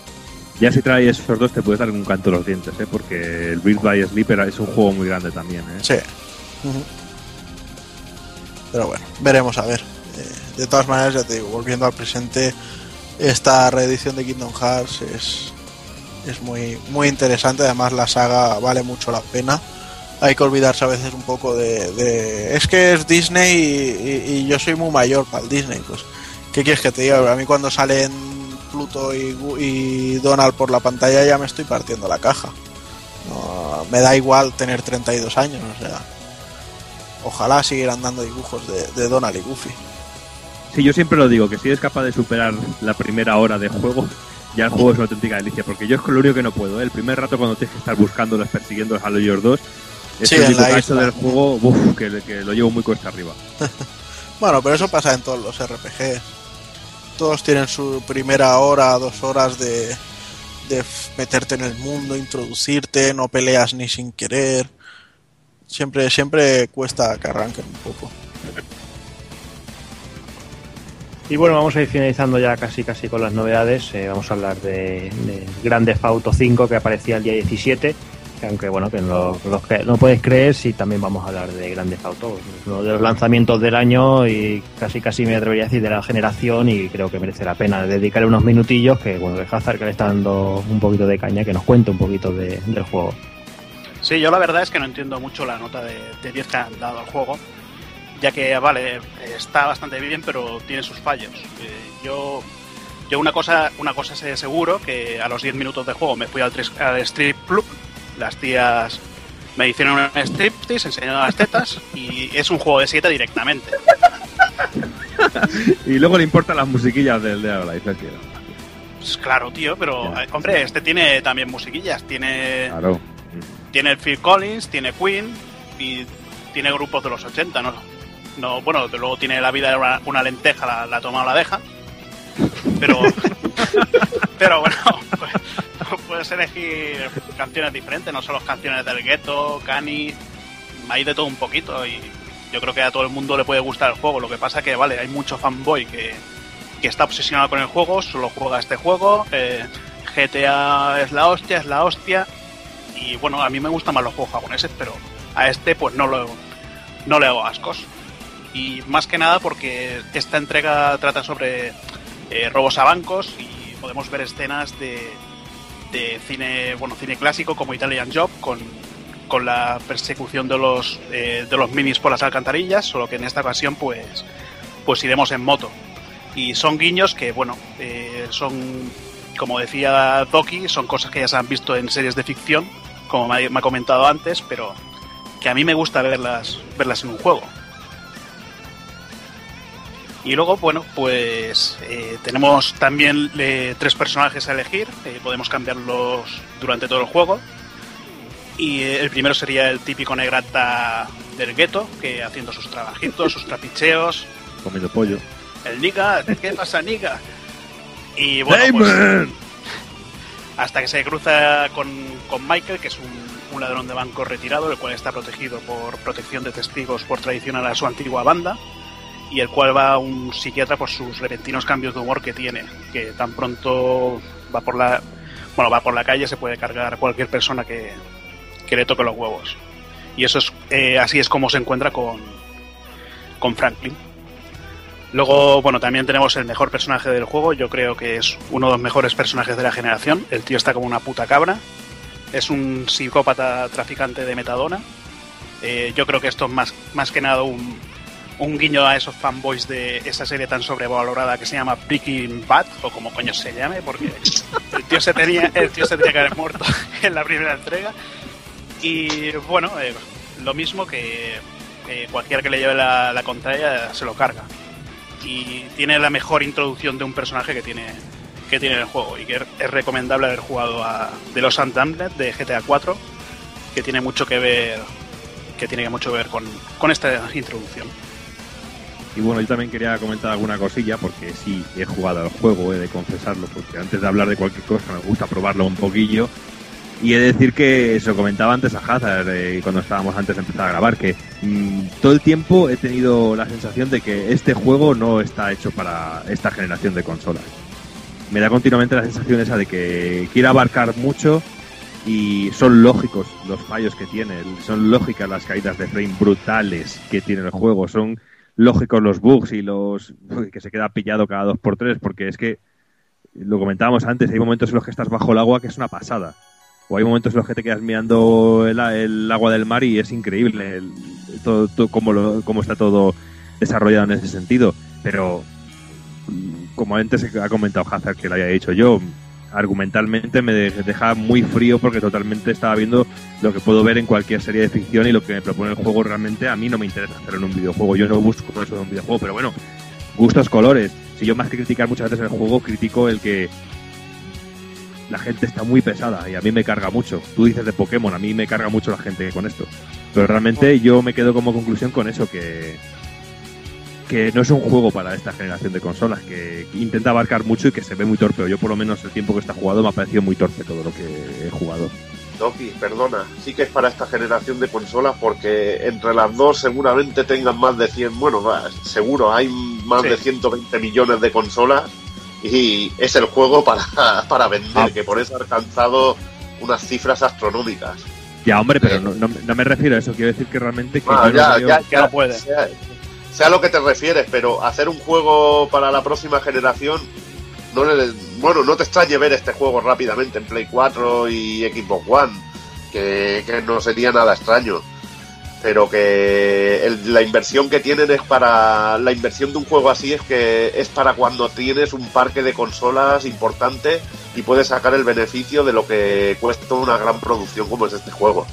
ya si traes esos dos te puedes dar un canto a los dientes ¿eh? porque el Birth by Sleep es un juego muy grande también ¿eh? sí uh -huh. pero bueno veremos a ver de todas maneras, ya te digo, volviendo al presente, esta reedición de Kingdom Hearts es, es muy, muy interesante. Además, la saga vale mucho la pena. Hay que olvidarse a veces un poco de. es que es Disney y, yo soy muy mayor para el Disney. Pues, ¿qué quieres que te diga? A mí, cuando salen Pluto y, Donald por la pantalla, ya me estoy partiendo la caja. me da igual tener 32 años, o sea. Ojalá siguieran dando dibujos de Donald y Goofy. Sí, yo siempre lo digo, que si eres capaz de superar la primera hora de juego, ya el juego es una auténtica delicia, porque yo es lo único que no puedo. ¿eh? El primer rato cuando tienes que estar buscándolos, persiguiendo a los 2, es el único caso del juego que, lo llevo muy cuesta arriba. [LAUGHS] bueno, pero eso pasa en todos los RPGs. Todos tienen su primera hora, dos horas de, de meterte en el mundo, introducirte, no peleas ni sin querer. Siempre, siempre cuesta que arranquen un poco. Y bueno, vamos a ir finalizando ya casi casi con las novedades. Eh, vamos a hablar de, de Grande Auto 5 que aparecía el día 17. Que aunque bueno, que no, no podéis creer, sí también vamos a hablar de Grande Auto, uno de los lanzamientos del año y casi casi me atrevería a decir de la generación y creo que merece la pena dedicarle unos minutillos que bueno, que Hazard que le está dando un poquito de caña, que nos cuente un poquito de, del juego. Sí, yo la verdad es que no entiendo mucho la nota de, de 10 que han dado al juego ya que, vale, está bastante bien, pero tiene sus fallos. Eh, yo, yo una cosa, una cosa sé seguro, que a los 10 minutos de juego me fui al, al strip club, las tías me hicieron un striptease, enseñaron las tetas, y es un juego de 7 directamente. [LAUGHS] y luego le importan las musiquillas del de la pues claro, tío, pero eh, hombre, este tiene también musiquillas, tiene claro. tiene Phil Collins, tiene Queen y tiene grupos de los 80, ¿no? No, bueno, luego tiene la vida una, una lenteja, la, la, toma o la deja. Pero, [LAUGHS] pero bueno, pues, puedes elegir canciones diferentes, no solo canciones del gueto, Cani, hay de todo un poquito y yo creo que a todo el mundo le puede gustar el juego. Lo que pasa que, vale, hay mucho fanboy que, que está obsesionado con el juego, solo juega este juego. Eh, GTA es la hostia, es la hostia. Y bueno, a mí me gustan más los juegos japoneses, pero a este pues no lo no le hago ascos y más que nada porque esta entrega trata sobre eh, robos a bancos y podemos ver escenas de, de, cine bueno cine clásico como Italian Job con, con la persecución de los eh, de los minis por las alcantarillas solo que en esta ocasión pues pues iremos en moto. Y son guiños que bueno eh, son como decía Doki son cosas que ya se han visto en series de ficción como me ha comentado antes pero que a mí me gusta verlas verlas en un juego y luego, bueno, pues eh, tenemos también eh, tres personajes a elegir, eh, podemos cambiarlos durante todo el juego. Y el primero sería el típico negrata del gueto, que haciendo sus trabajitos, sus trapicheos. Comiendo pollo. El Nika, ¿qué pasa, Nika? Y bueno, pues, hasta que se cruza con, con Michael, que es un, un, ladrón de banco retirado, el cual está protegido por protección de testigos por tradición a su antigua banda y el cual va un psiquiatra por sus repentinos cambios de humor que tiene, que tan pronto va por la bueno, va por la calle se puede cargar a cualquier persona que, que le toque los huevos. Y eso es eh, así es como se encuentra con con Franklin. Luego, bueno, también tenemos el mejor personaje del juego, yo creo que es uno de los mejores personajes de la generación. El tío está como una puta cabra. Es un psicópata traficante de metadona. Eh, yo creo que esto es más, más que nada un, un guiño a esos fanboys de esa serie tan sobrevalorada que se llama Breaking Bad, o como coño se llame, porque el tío se tenía, el tío se tenía que haber muerto [LAUGHS] en la primera entrega. Y bueno, eh, lo mismo que eh, cualquiera que le lleve la, la, contraria se lo carga. Y tiene la mejor introducción de un personaje que tiene que tiene el juego y que es recomendable haber jugado a The Los Undamned de GTA 4 que tiene mucho que ver que tiene mucho que ver con, con esta introducción. Y bueno, yo también quería comentar alguna cosilla, porque sí, he jugado al juego, he de confesarlo, porque antes de hablar de cualquier cosa me gusta probarlo un poquillo. Y he de decir que, se lo comentaba antes a Hazard, eh, cuando estábamos antes de empezar a grabar, que mmm, todo el tiempo he tenido la sensación de que este juego no está hecho para esta generación de consolas. Me da continuamente la sensación esa de que quiere abarcar mucho y son lógicos los fallos que tiene, son lógicas las caídas de frame brutales que tiene el juego, son lógicos los bugs y los [LAUGHS] que se queda pillado cada dos por tres, porque es que lo comentábamos antes, hay momentos en los que estás bajo el agua que es una pasada. O hay momentos en los que te quedas mirando el, agua del mar y es increíble todo, cómo, está todo desarrollado en ese sentido. Pero, como antes ha comentado Hazard, que lo había dicho yo, argumentalmente me deja muy frío porque totalmente estaba viendo lo que puedo ver en cualquier serie de ficción y lo que me propone el juego realmente a mí no me interesa hacer en un videojuego. Yo no busco eso en un videojuego, pero bueno, gustos, colores. Si yo más que criticar muchas veces el juego, critico el que la gente está muy pesada y a mí me carga mucho. Tú dices de Pokémon, a mí me carga mucho la gente con esto. Pero realmente yo me quedo como conclusión con eso, que, que no es un juego para esta generación de consolas, que intenta abarcar mucho y que se ve muy torpe. Yo por lo menos el tiempo que está jugado me ha parecido muy torpe todo lo que he jugado. Doki, perdona, sí que es para esta generación de consolas porque entre las dos seguramente tengan más de 100, bueno, seguro hay más de 120 millones de consolas y es el juego para, [LAUGHS] para vender, ah. que por eso ha alcanzado unas cifras astronómicas. Ya, hombre, pero no, no, me refiero a eso, quiero decir que realmente que ah, ya, ya, ya, puede. Sea, sea, lo que te refieres, pero hacer un juego para la próxima generación, no le, bueno, no te extrañe ver este juego rápidamente en Play 4 y Xbox One, que no sería nada extraño pero que la inversión que tienen es para la inversión de un juego así es que es para cuando tienes un parque de consolas importante y puedes sacar el beneficio de lo que cuesta una gran producción como es este juego.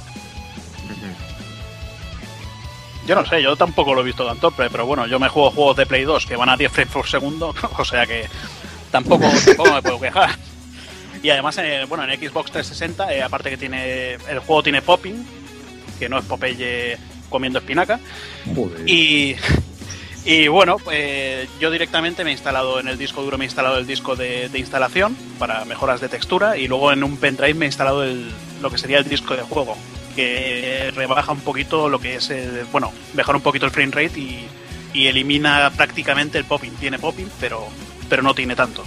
Yo no sé, yo tampoco lo he visto tanto, pero bueno, yo me juego juegos de Play 2 que van a 10 frames por segundo, [LAUGHS] o sea que tampoco, tampoco me puedo quejar. Y además, eh, bueno, en Xbox 360, eh, aparte que tiene el juego tiene popping, que no es Popeye comiendo espinaca. Y, y bueno, pues yo directamente me he instalado en el disco duro, me he instalado el disco de, instalación para mejoras de textura y luego en un pendrive me he instalado el, lo que sería el disco de juego, que rebaja un poquito lo que es, el, bueno, mejora un poquito el frame rate y, elimina prácticamente el popping. Tiene popping, pero, pero no tiene tanto.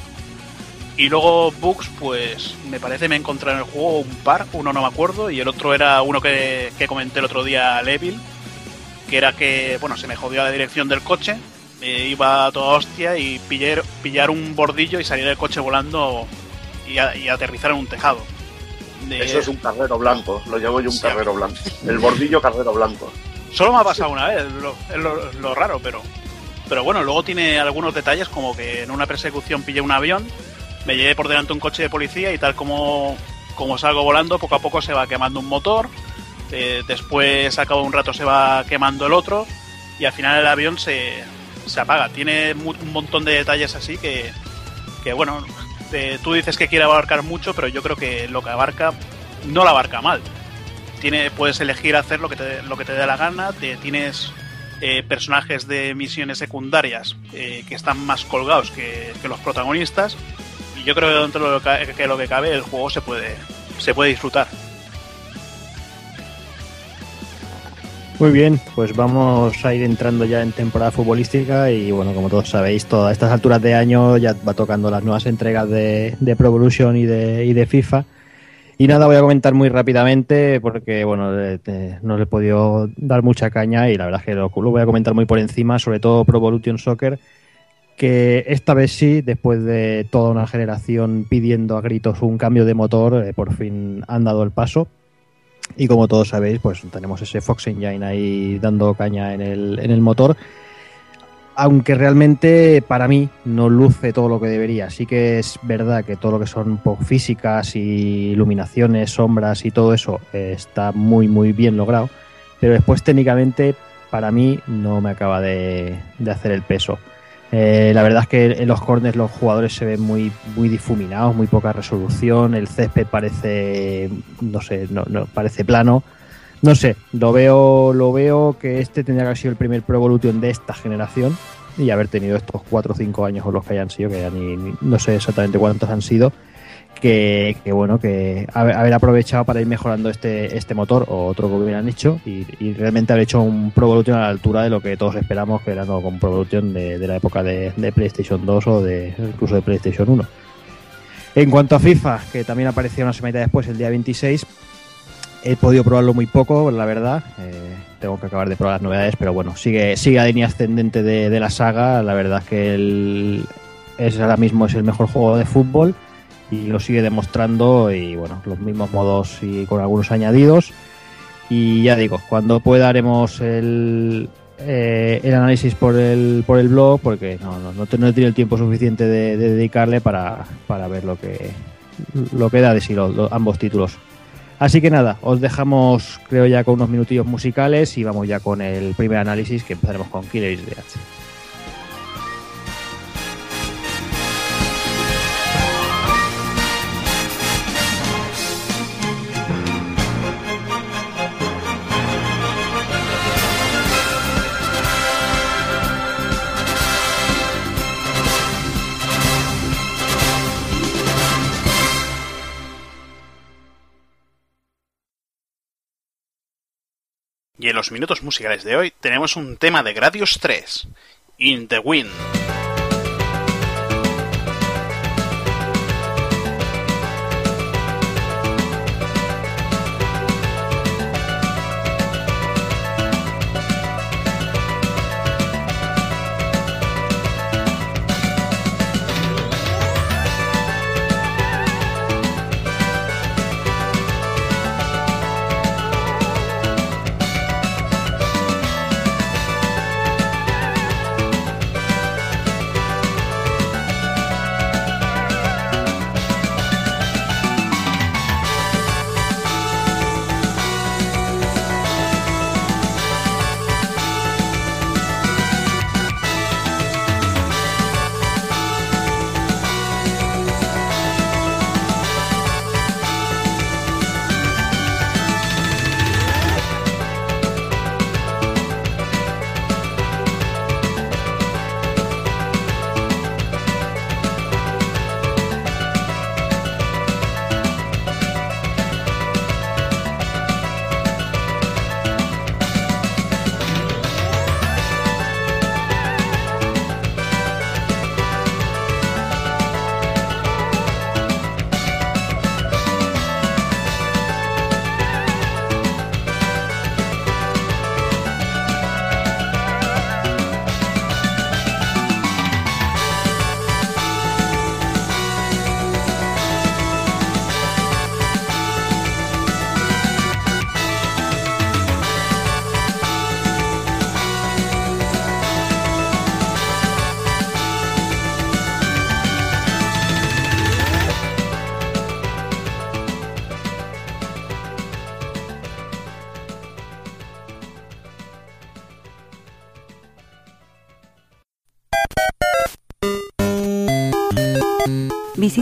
Y luego bugs, pues me parece me encontré en el juego un par, uno no me acuerdo, y el otro era uno que, comenté el otro día, Levil, que era que, bueno, se me jodió la dirección del coche, eh, iba a toda hostia y pillar, pillar un bordillo y salir del coche volando y, aterrizar en un tejado. Eso es un carrero blanco, lo llamo yo un carrero blanco. El bordillo carrero blanco. Solo me ha pasado una vez, es lo, raro, pero, pero bueno, luego tiene algunos detalles como que en una persecución pillé un avión me llevé por delante un coche de policía y tal como, como salgo volando, poco a poco se va quemando un motor, eh, después a cabo de un rato se va quemando el otro y al final el avión se, se apaga. Tiene un montón de detalles así que, que bueno, eh, tú dices que quiere abarcar mucho, pero yo creo que lo que abarca no lo abarca mal. Tiene, puedes elegir hacer lo que te, lo que te dé la gana, te, tienes eh, personajes de misiones secundarias que están más colgados que, que los protagonistas yo creo que dentro de lo que, lo que cabe el juego se puede, se puede disfrutar. Muy bien, pues vamos a ir entrando ya en temporada futbolística y bueno, como todos sabéis, todas estas alturas de año ya va tocando las nuevas entregas de, de Pro Evolution y de, y de FIFA. Y nada, voy a comentar muy rápidamente porque, bueno, no le he podido dar mucha caña y la verdad es que lo, lo, voy a comentar muy por encima, sobre todo Pro Evolution Soccer, que esta vez sí, después de toda una generación pidiendo a gritos un cambio de motor, eh, por fin han dado el paso. Y como todos sabéis, pues tenemos ese Fox Engine ahí dando caña en el, en el motor. Aunque realmente para mí no luce todo lo que debería. Sí que es verdad que todo lo que son físicas y iluminaciones, sombras y todo eso eh, está muy muy bien logrado. Pero después técnicamente para mí no me acaba de, de hacer el peso. Eh, la verdad es que en los corners los jugadores se ven muy, muy difuminados, muy poca resolución. El césped parece, no sé, no, parece plano. No sé, lo veo, lo veo que este tendría que haber sido el primer Pro Evolution de esta generación y haber tenido estos 4 o 5 años o los que hayan sido, que ya ni, no sé exactamente cuántos han sido que, bueno, que haber, aprovechado para ir mejorando este, este motor o otro que hubieran hecho y, realmente haber hecho un Pro Evolution a la altura de lo que todos esperamos que era con Pro de, la época de, PlayStation 2 o de incluso de PlayStation 1. En cuanto a FIFA, que también apareció una semana después, el día 26, he podido probarlo muy poco, la verdad. Eh, tengo que acabar de probar las novedades, pero bueno, sigue, sigue a línea ascendente de, la saga. La verdad es que es, ahora mismo es el mejor juego de fútbol y lo sigue demostrando y bueno, los mismos modos y con algunos añadidos. Y ya digo, cuando pueda haremos el, eh, el análisis por el, por el blog porque no, no, no, he tenido el tiempo suficiente de, dedicarle para, para, ver lo que, lo que da de sí ambos títulos. Así que nada, os dejamos creo ya con unos minutillos musicales y vamos ya con el primer análisis que empezaremos con Killer is Dead. Y en los minutos musicales de hoy tenemos un tema de Gradius 3, In the Wind.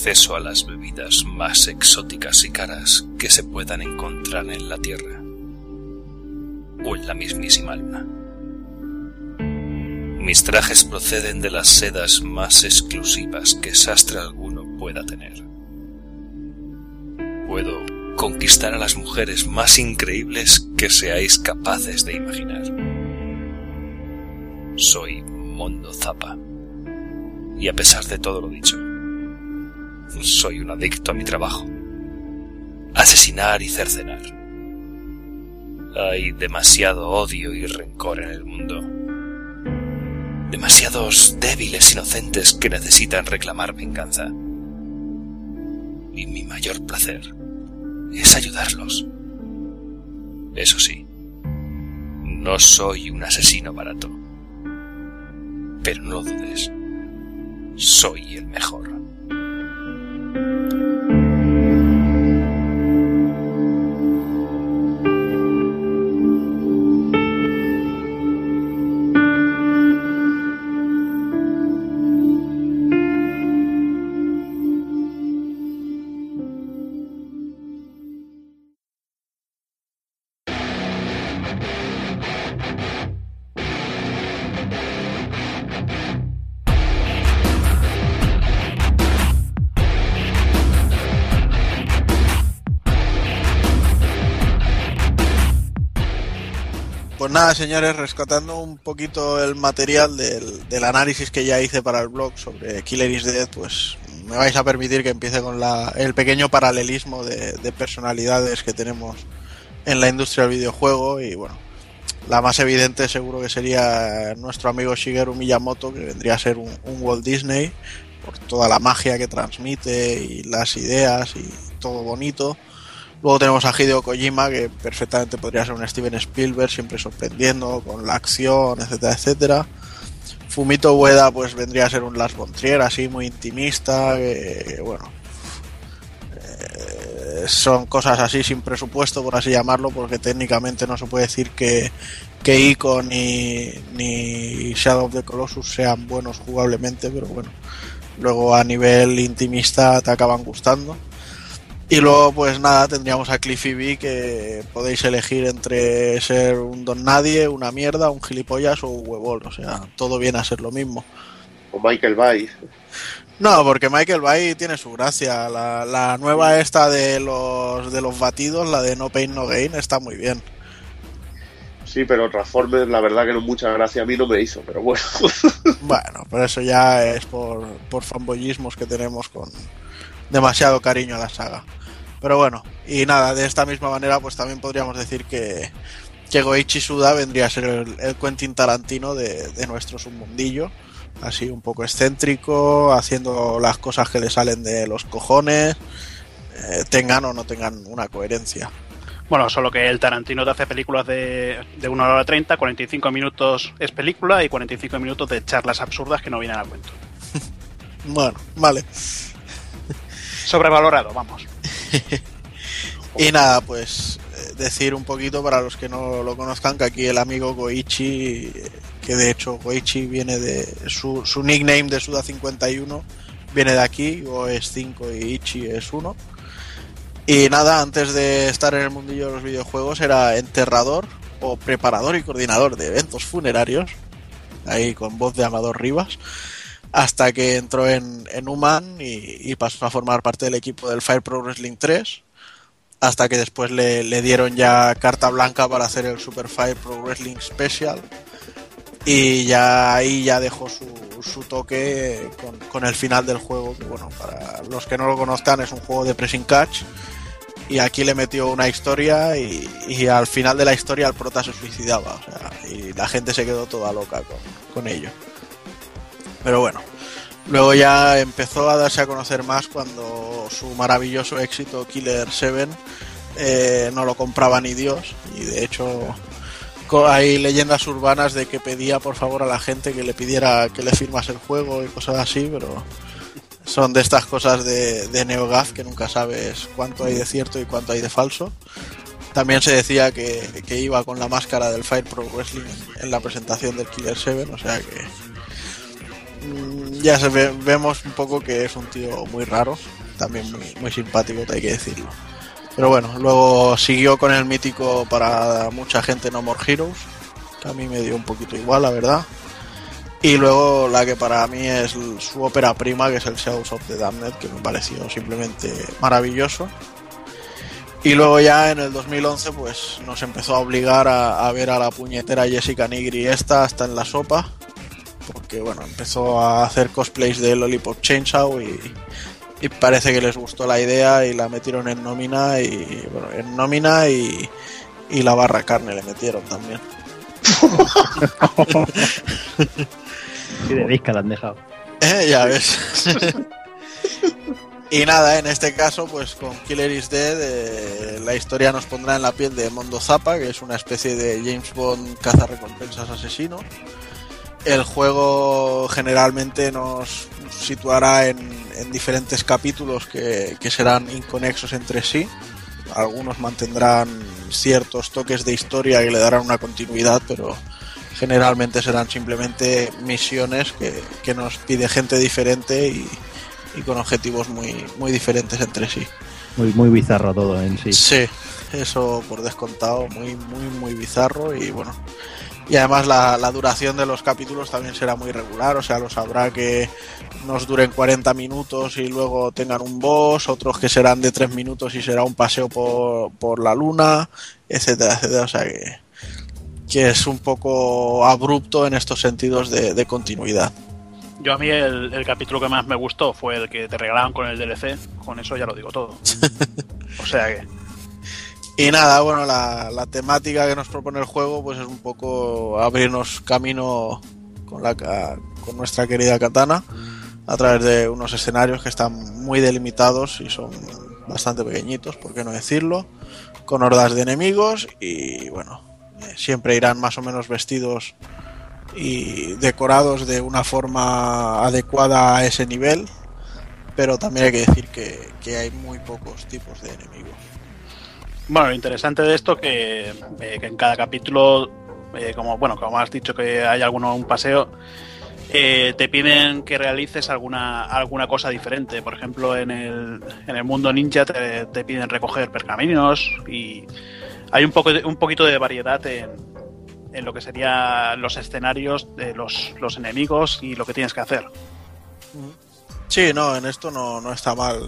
Acceso a las bebidas más exóticas y caras que se puedan encontrar en la Tierra o en la mismísima Luna. Mis trajes proceden de las sedas más exclusivas que sastre alguno pueda tener. Puedo conquistar a las mujeres más increíbles que seáis capaces de imaginar. Soy Mondo Zapa. Y a pesar de todo lo dicho, soy un adicto a mi trabajo. Asesinar y cercenar. Hay demasiado odio y rencor en el mundo. Demasiados débiles inocentes que necesitan reclamar venganza. Y mi mayor placer es ayudarlos. Eso sí, no soy un asesino barato. Pero no lo dudes, soy el mejor. Pues señores, rescatando un poquito el material del, análisis que ya hice para el blog sobre Killer is Dead, pues me vais a permitir que empiece con la, el pequeño paralelismo de personalidades que tenemos en la industria del videojuego y bueno, la más evidente seguro que sería nuestro amigo Shigeru Miyamoto, que vendría a ser un, Walt Disney, por toda la magia que transmite y las ideas y todo bonito. Luego tenemos a Hideo Kojima, que perfectamente podría ser un Steven Spielberg, siempre sorprendiendo con la acción, etcétera, etcétera. Fumito Ueda, pues vendría a ser un Lars von Trier, así muy intimista, que, bueno, son cosas así sin presupuesto, por así llamarlo, porque técnicamente no se puede decir que, que Ico ni, ni Shadow of the Colossus sean buenos jugablemente, pero bueno, luego a nivel intimista te acaban gustando. Y luego, pues nada, tendríamos a Cliffy B que podéis elegir entre ser un don nadie, una mierda, un gilipollas o un huevón. O sea, todo viene a ser lo mismo. O Michael Bay. No, porque Michael Bay tiene su gracia. La, nueva esta de los de los batidos, la de No Pain No Gain, está muy bien. Sí, pero Transformers, la verdad que no mucha gracia a mí no me hizo, pero bueno. [LAUGHS] bueno, pero eso ya es por, por fanboyismos que tenemos con demasiado cariño a la saga. Pero bueno, y nada, de esta misma manera, pues también podríamos decir que, que Goichi Suda vendría a ser el, el Quentin Tarantino de, de nuestro submundillo así un poco excéntrico, haciendo las cosas que le salen de los cojones, eh, tengan o no tengan una coherencia. Bueno, solo que el Tarantino te hace películas de, de 1 hora 30, 45 minutos es película y 45 minutos de charlas absurdas que no vienen a cuento. [LAUGHS] bueno, vale. Sobrevalorado, vamos. [LAUGHS] y nada, pues eh, decir un poquito para los que no lo conozcan que aquí el amigo Goichi que de hecho Goichi viene de su, su nickname de Suda 51 viene de aquí, Go es 5 y Ichi es 1. Y nada, antes de estar en el mundillo de los videojuegos era enterrador o preparador y coordinador de eventos funerarios, ahí con voz de Amador Rivas, hasta que entró en, en Human y, pasó a formar parte del equipo del Fire Pro Wrestling 3, hasta que después le, le dieron ya carta blanca para hacer el Super Fire Pro Wrestling Special, y ya ahí ya dejó su, su toque con, el final del juego que bueno para los que no lo conozcan es un juego de pressing catch. Y aquí le metió una historia y, al final de la historia el prota se suicidaba o sea, y la gente se quedó toda loca con, ello pero bueno luego ya empezó a darse a conocer más cuando su maravilloso éxito Killer 7 eh, no lo compraba ni Dios y de hecho hay leyendas urbanas de que pedía por favor a la gente que le pidiera que le firmase el juego y cosas así, pero son de estas cosas de, de NeoGAF que nunca sabes cuánto hay de cierto y cuánto hay de falso. También se decía que, iba con la máscara del Fire Pro Wrestling en la presentación del Killer 7, o sea que ya se vemos un poco que es un tío muy raro, también muy, muy simpático, hay que decirlo. Pero bueno, luego siguió con el mítico para mucha gente No More Heroes, que a mí me dio un poquito igual, la verdad. Y luego la que para mí es su ópera prima, que es el Shadows of the Damned, que me pareció simplemente maravilloso. Y luego ya en el 2011 pues nos empezó a obligar a, ver a la puñetera Jessica Nigri esta hasta en la sopa. Porque bueno, empezó a hacer cosplays de Lollipop Chainsaw y, y parece que les gustó la idea y la metieron en nómina y bueno, en nómina y, y la barra carne le metieron también. [LAUGHS] y de disca la han dejado. [LAUGHS] Eh, ya ves. [LAUGHS] y nada, en este caso, pues con Killer is Dead, eh, la historia nos pondrá en la piel de Mondo Zappa, que es una especie de James Bond caza recompensas asesino. El juego generalmente nos situará en en diferentes capítulos que, serán inconexos entre sí. Algunos mantendrán ciertos toques de historia que le darán una continuidad, pero generalmente serán simplemente misiones que, nos pide gente diferente y, con objetivos muy, muy diferentes entre sí. Muy, muy bizarro todo en sí. Sí, eso por descontado, muy, muy, muy bizarro y bueno, y además la, duración de los capítulos también será muy regular, o sea, los habrá que nos duren 40 minutos y luego tengan un boss, otros que serán de 3 minutos y será un paseo por, por la luna, etcétera, etcétera, o sea que que es un poco abrupto en estos sentidos de, continuidad. Yo a mí el, capítulo que más me gustó fue el que te regalaban con el DLC, con eso ya lo digo todo. [LAUGHS] o sea que... Y nada, bueno, la, la, temática que nos propone el juego pues es un poco abrirnos camino con, la, con nuestra querida katana a través de unos escenarios que están muy delimitados y son bastante pequeñitos, por qué no decirlo, con hordas de enemigos y bueno, eh, siempre irán más o menos vestidos y decorados de una forma adecuada a ese nivel, pero también hay que decir que, hay muy pocos tipos de enemigos. Bueno, lo interesante de esto que, eh, que en cada capítulo, eh, como bueno, como has dicho que hay alguno un paseo, eh, te piden que realices alguna, alguna cosa diferente. Por ejemplo, en el, en el mundo ninja te, piden recoger pergaminos y hay un, poco un poquito de variedad en, en lo que serían los escenarios de los, los, enemigos y lo que tienes que hacer. Sí, no, en esto no, no está mal.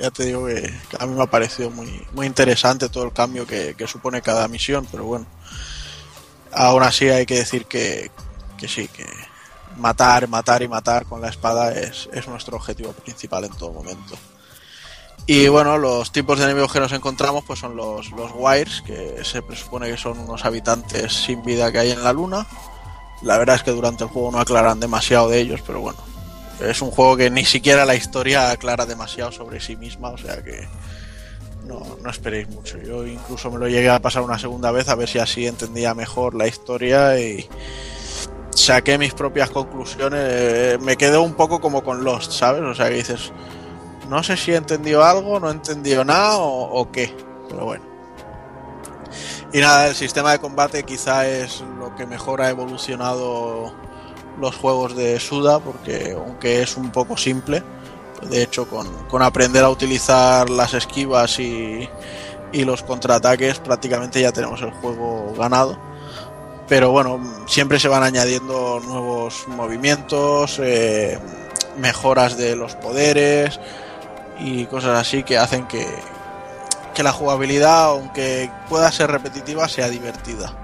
Ya, te digo que, a mí me ha parecido muy, muy interesante todo el cambio que, que supone cada misión, pero bueno, aún así hay que decir que, que sí, que, matar, matar y matar con la espada es, nuestro objetivo principal en todo momento. Y bueno, los tipos de enemigos que nos encontramos pues son los, los Wires, que se presupone que son unos habitantes sin vida que hay en la luna. La verdad es que durante el juego no aclaran demasiado de ellos, pero bueno, es un juego que ni siquiera la historia aclara demasiado sobre sí misma, o sea que no, no esperéis mucho. Yo incluso me lo llegué a pasar una segunda vez a ver si así entendía mejor la historia y, saqué mis propias conclusiones. Me quedo un poco como con Lost, ¿sabes? O sea, que dices, no sé si he entendido algo, no he entendido nada o, qué, pero bueno. Y nada, el sistema de combate quizá es lo que mejor ha evolucionado los juegos de Suda, porque aunque es un poco simple, de hecho con, con aprender a utilizar las esquivas y, y los contraataques prácticamente ya tenemos el juego ganado pero bueno, siempre se van añadiendo nuevos movimientos, eh, mejoras de los poderes y cosas así que hacen que, que la jugabilidad, aunque pueda ser repetitiva, sea divertida.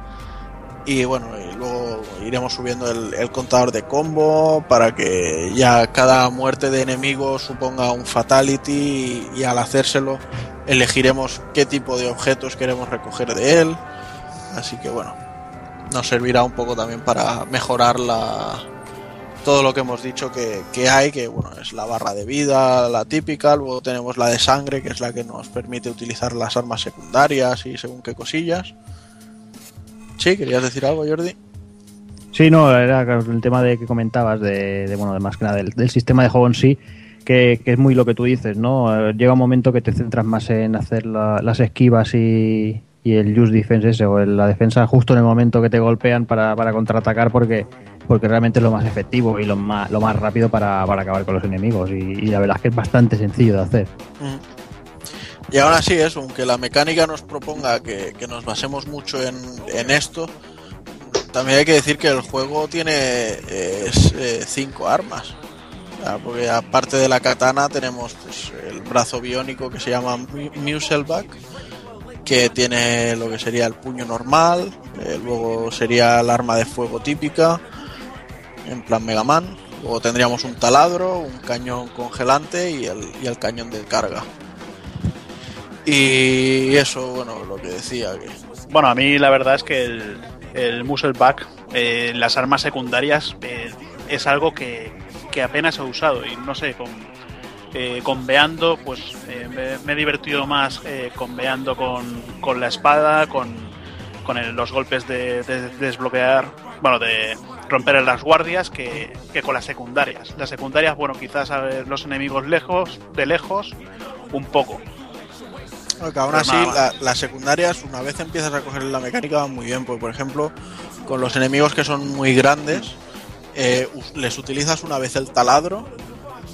Y bueno, luego iremos subiendo el, contador de combo para que ya cada muerte de enemigo suponga un fatality y al hacérselo elegiremos qué tipo de objetos queremos recoger de él. Así que bueno, nos servirá un poco también para mejorar la, todo lo que hemos dicho que, que, hay, que bueno, es la barra de vida, la típica, luego tenemos la de sangre, que es la que nos permite utilizar las armas secundarias y según qué cosillas. Sí, ¿querías decir algo, Jordi? Sí, no, era el tema de que comentabas, de, bueno, de más que nada del, sistema de juego en sí, que, es muy lo que tú dices, ¿no? Llega un momento que te centras más en hacer las esquivas y, y el use defense ese, o la defensa justo en el momento que te golpean para, para contraatacar porque, porque realmente es lo más efectivo y lo más, lo más rápido para, acabar con los enemigos y, la verdad es que es bastante sencillo de hacer. Y ahora sí es, aunque la mecánica nos proponga que, nos basemos mucho en, en, esto, también hay que decir que el juego tiene eh, cinco armas. Porque aparte de la katana tenemos pues, el brazo biónico que se llama Muselback, que tiene lo que sería el puño normal, eh, luego sería el arma de fuego típica, en plan Mega Man, luego tendríamos un taladro, un cañón congelante y el, y el cañón de carga. Y eso, bueno, lo que decía que... Bueno, a mí la verdad es que el, el Muzzleback, eh, las armas secundarias, eh, es algo que, que apenas he usado y no sé, con eh, conveando, pues eh, me, he divertido más eh, conveando con, la espada, con, con los golpes de, desbloquear, bueno, de romper las guardias que, con las secundarias. Las secundarias, bueno, quizás a ver los enemigos lejos, de lejos, un poco. Aún así, las secundarias, una vez empiezas a coger la mecánica, van muy bien. Pues, por ejemplo, con los enemigos que son muy grandes, les utilizas una vez el taladro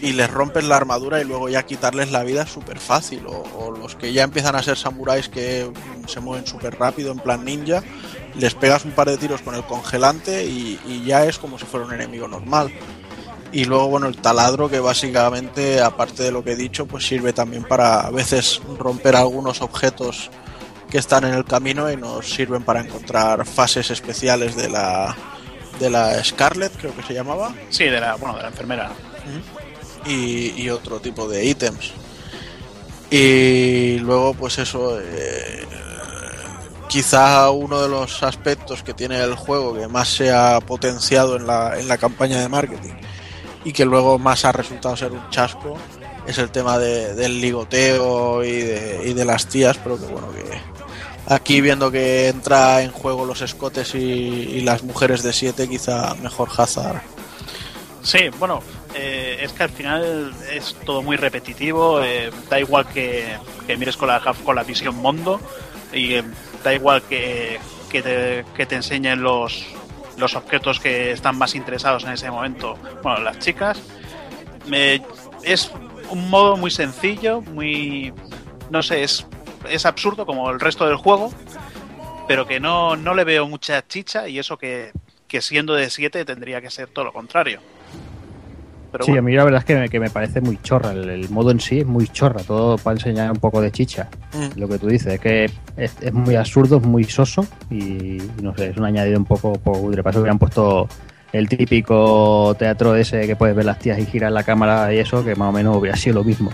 y les rompes la armadura y luego ya quitarles la vida es súper fácil. O, los que ya empiezan a ser samuráis que se mueven súper rápido en plan ninja, les pegas un par de tiros con el congelante y, ya es como si fuera un enemigo normal. Y luego, bueno, el taladro que básicamente, aparte de lo que he dicho, pues sirve también para a veces romper algunos objetos que están en el camino y nos sirven para encontrar fases especiales de la de la Scarlet, creo que se llamaba. Sí, de la, bueno, de la enfermera. Y, y otro tipo de ítems. Y luego, pues eso, eh, quizá uno de los aspectos que tiene el juego que más se ha potenciado en la, en la campaña de marketing y que luego más ha resultado ser un chasco es el tema de, del ligoteo y de, y de las tías, pero que bueno, que aquí viendo que entra en juego los escotes y, y las mujeres de 7, quizá mejor Hazard. Sí, bueno, eh, es que al final es todo muy repetitivo, eh, da igual que, mires con la, con la visión mundo y eh, da igual que te enseñen los, los objetos que están más interesados en ese momento, bueno, las chicas. Me, es un modo muy sencillo, muy... no sé, es, es absurdo como el resto del juego, pero que no, no le veo mucha chicha y eso que, que siendo de 7 tendría que ser todo lo contrario. Pero sí, bueno. a mí la verdad es que me, que me parece muy chorra. El, el, modo en sí es muy chorra, todo para enseñar un poco de chicha. Mm. Lo que tú dices, es que es, es, muy absurdo, es muy soso y no sé, es un añadido un poco cutre. Para eso hubieran puesto el típico teatro ese que puedes ver las tías y girar la cámara y eso, que más o menos hubiera sido lo mismo.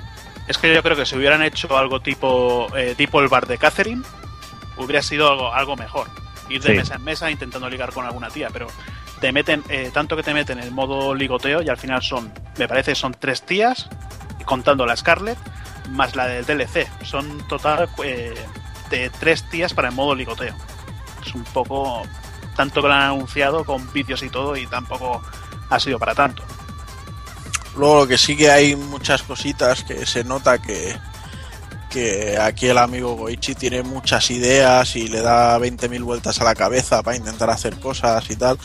Es que yo creo que si hubieran hecho algo tipo, eh, tipo el bar de Catherine, hubiera sido algo, algo mejor. Ir de sí. mesa en mesa intentando ligar con alguna tía, pero te meten, eh, tanto que te meten el modo ligoteo y al final son, me parece, son tres tías, contando la Scarlet, más la del DLC. Son total eh, de tres tías para el modo ligoteo. Es un poco, tanto que lo han anunciado con vídeos y todo y tampoco ha sido para tanto. Luego lo que sí que hay muchas cositas que se nota que, que aquí el amigo Goichi tiene muchas ideas y le da 20.000 vueltas a la cabeza para intentar hacer cosas y tal.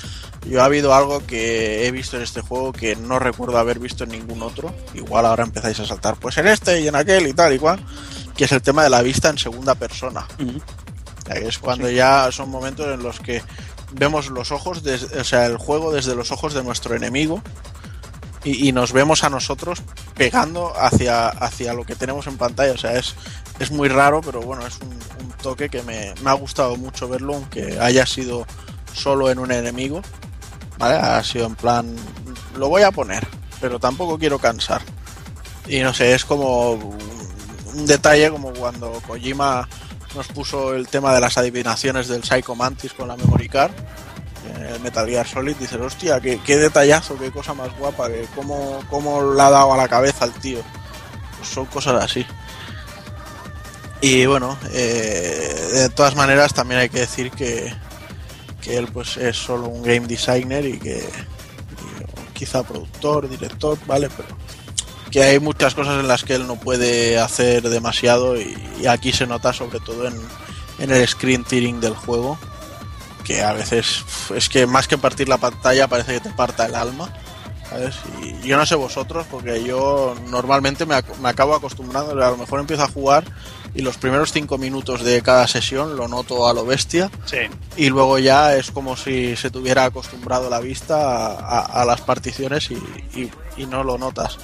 Yo ha habido algo que he visto en este juego que no recuerdo haber visto en ningún otro. Igual ahora empezáis a saltar, pues en este y en aquel y tal y cual. Que es el tema de la vista en segunda persona. Uh -huh. Es cuando sí. ya son momentos en los que vemos los ojos, de, o sea, el juego desde los ojos de nuestro enemigo. Y, nos vemos a nosotros pegando hacia, hacia lo que tenemos en pantalla. O sea, es, es muy raro, pero bueno, es un, un toque que me, me ha gustado mucho verlo, aunque haya sido solo en un enemigo. ¿vale? Ha sido en plan, lo voy a poner, pero tampoco quiero cansar. Y no sé, es como un detalle como cuando Kojima nos puso el tema de las adivinaciones del Psycho Mantis con la memory card. En Metal Gear Solid dices, hostia, qué, qué, detallazo, qué cosa más guapa, que cómo, cómo le ha dado a la cabeza al tío. Pues son cosas así. Y bueno, eh, de todas maneras también hay que decir que, que él pues es solo un game designer y que quizá productor, director, vale, pero que hay muchas cosas en las que él no puede hacer demasiado y, y aquí se nota sobre todo en, en, el screen tearing del juego que a veces es que más que partir la pantalla parece que te parta el alma ¿sabes? y yo no sé vosotros porque yo normalmente me, ac me acabo acostumbrando a lo mejor empiezo a jugar y los primeros cinco minutos de cada sesión lo noto a lo bestia sí. y luego ya es como si se tuviera acostumbrado la vista a, a, a las particiones y, y, y, no lo notas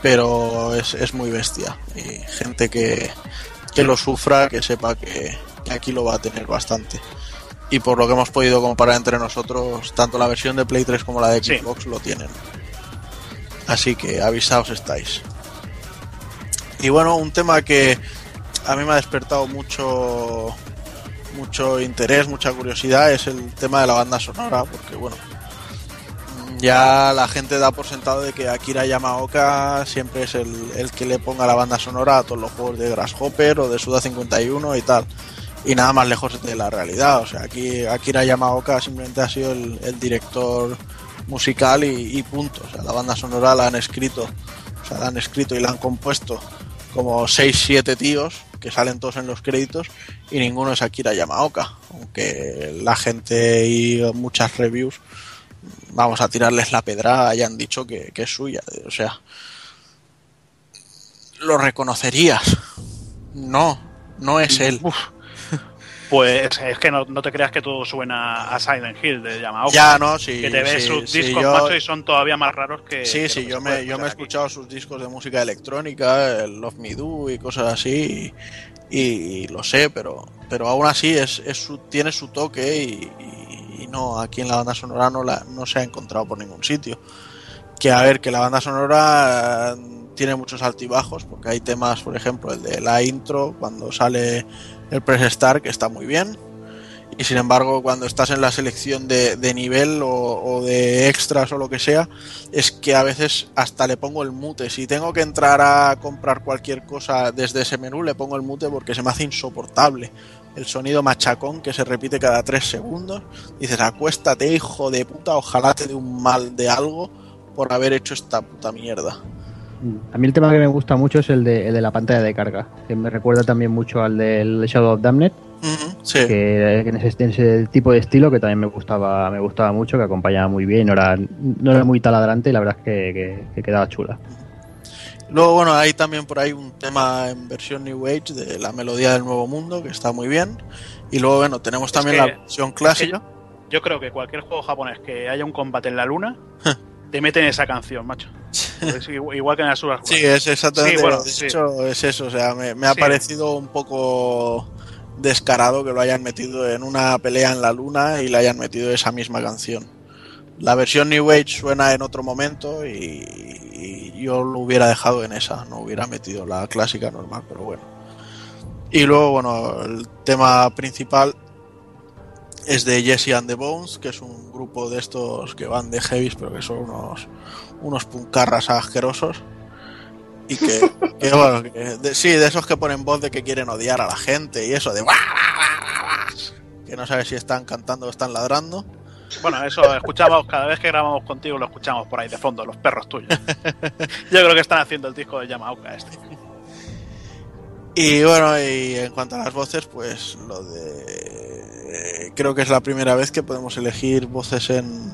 pero es, es, muy bestia y gente que, que lo sufra que sepa que, que, aquí lo va a tener bastante y por lo que hemos podido comparar entre nosotros tanto la versión de Play 3 como la de Xbox sí. lo tienen así que avisaos estáis y bueno un tema que a mí me ha despertado mucho mucho interés, mucha curiosidad es el tema de la banda sonora, porque bueno, ya la gente da por sentado de que Akira Yamaoka siempre es el, el que le ponga la banda sonora a todos los juegos de Grasshopper o de Suda 51 y tal. Y nada más lejos de la realidad. O sea, aquí Akira Yamaoka simplemente ha sido el, el director musical y, y, punto. O sea, la banda sonora la han escrito. O sea, la han escrito y la han compuesto como 6-7 tíos que salen todos en los créditos y ninguno es Akira Yamaoka, aunque la gente y muchas reviews vamos a tirarles la pedra hayan dicho que, que es suya, o sea, lo reconocerías. No, no es él. Uf. Pues es que no, te creas que todo suena a Silent Hill de Yamaha. Ya, no, sí. Que te ves sus discos, macho, y son todavía más raros que. Sí, sí, yo me, yo me he escuchado sus discos de música electrónica, el Love Me Do y cosas así, y, lo sé, pero, pero aún así es, es tiene su toque y, no, aquí en la banda sonora no, la, no se ha encontrado por ningún sitio. Que a ver, que la banda sonora tiene muchos altibajos, porque hay temas, por ejemplo, el de la intro, cuando sale el press start, que está muy bien. Y sin embargo, cuando estás en la selección de, nivel o, de extras o lo que sea, es que a veces hasta le pongo el mute. Si tengo que entrar a comprar cualquier cosa desde ese menú, le pongo el mute porque se me hace insoportable. El sonido machacón que se repite cada tres segundos. Dices, acuéstate, hijo de puta, ojalá te dé un mal de algo por haber hecho esta puta mierda. A mí el tema que me gusta mucho es el de, la pantalla de carga, que me recuerda también mucho al del Shadow of Damned, que, en, ese, tipo de estilo que también me gustaba me gustaba mucho, que acompañaba muy bien, no era, no era muy taladrante y la verdad es que, quedaba chula. Luego, bueno, hay también por ahí un tema en versión New Age de la melodía del Nuevo Mundo, que está muy bien. Y luego, bueno, tenemos también la versión clásica. yo, creo que cualquier juego japonés que haya un combate en la luna, [LAUGHS] te meten esa canción, macho. igual que en las subas. Sí, es exactamente. de hecho, es eso. O sea, me, ha parecido un poco descarado que lo hayan metido en una pelea en la luna y le hayan metido esa misma canción. La versión New Age suena en otro momento y, yo lo hubiera dejado en esa, no hubiera metido la clásica normal, pero bueno. Y luego, bueno, el tema principal es de Jesse and the Bones, que es un grupo de estos que van de heavies, pero que son unos, unos puncarras asquerosos. Y que, [LAUGHS] bueno, sí, de esos que ponen voz de que quieren odiar a la gente y eso de que no sabes si están cantando o están ladrando. Bueno, eso escuchamos cada vez que grabamos contigo, lo escuchamos por ahí de fondo, los perros tuyos. Yo creo que están haciendo el disco de Yamaoka este. Y bueno, y en cuanto a las voces, pues lo de creo que es la primera vez que podemos elegir voces en,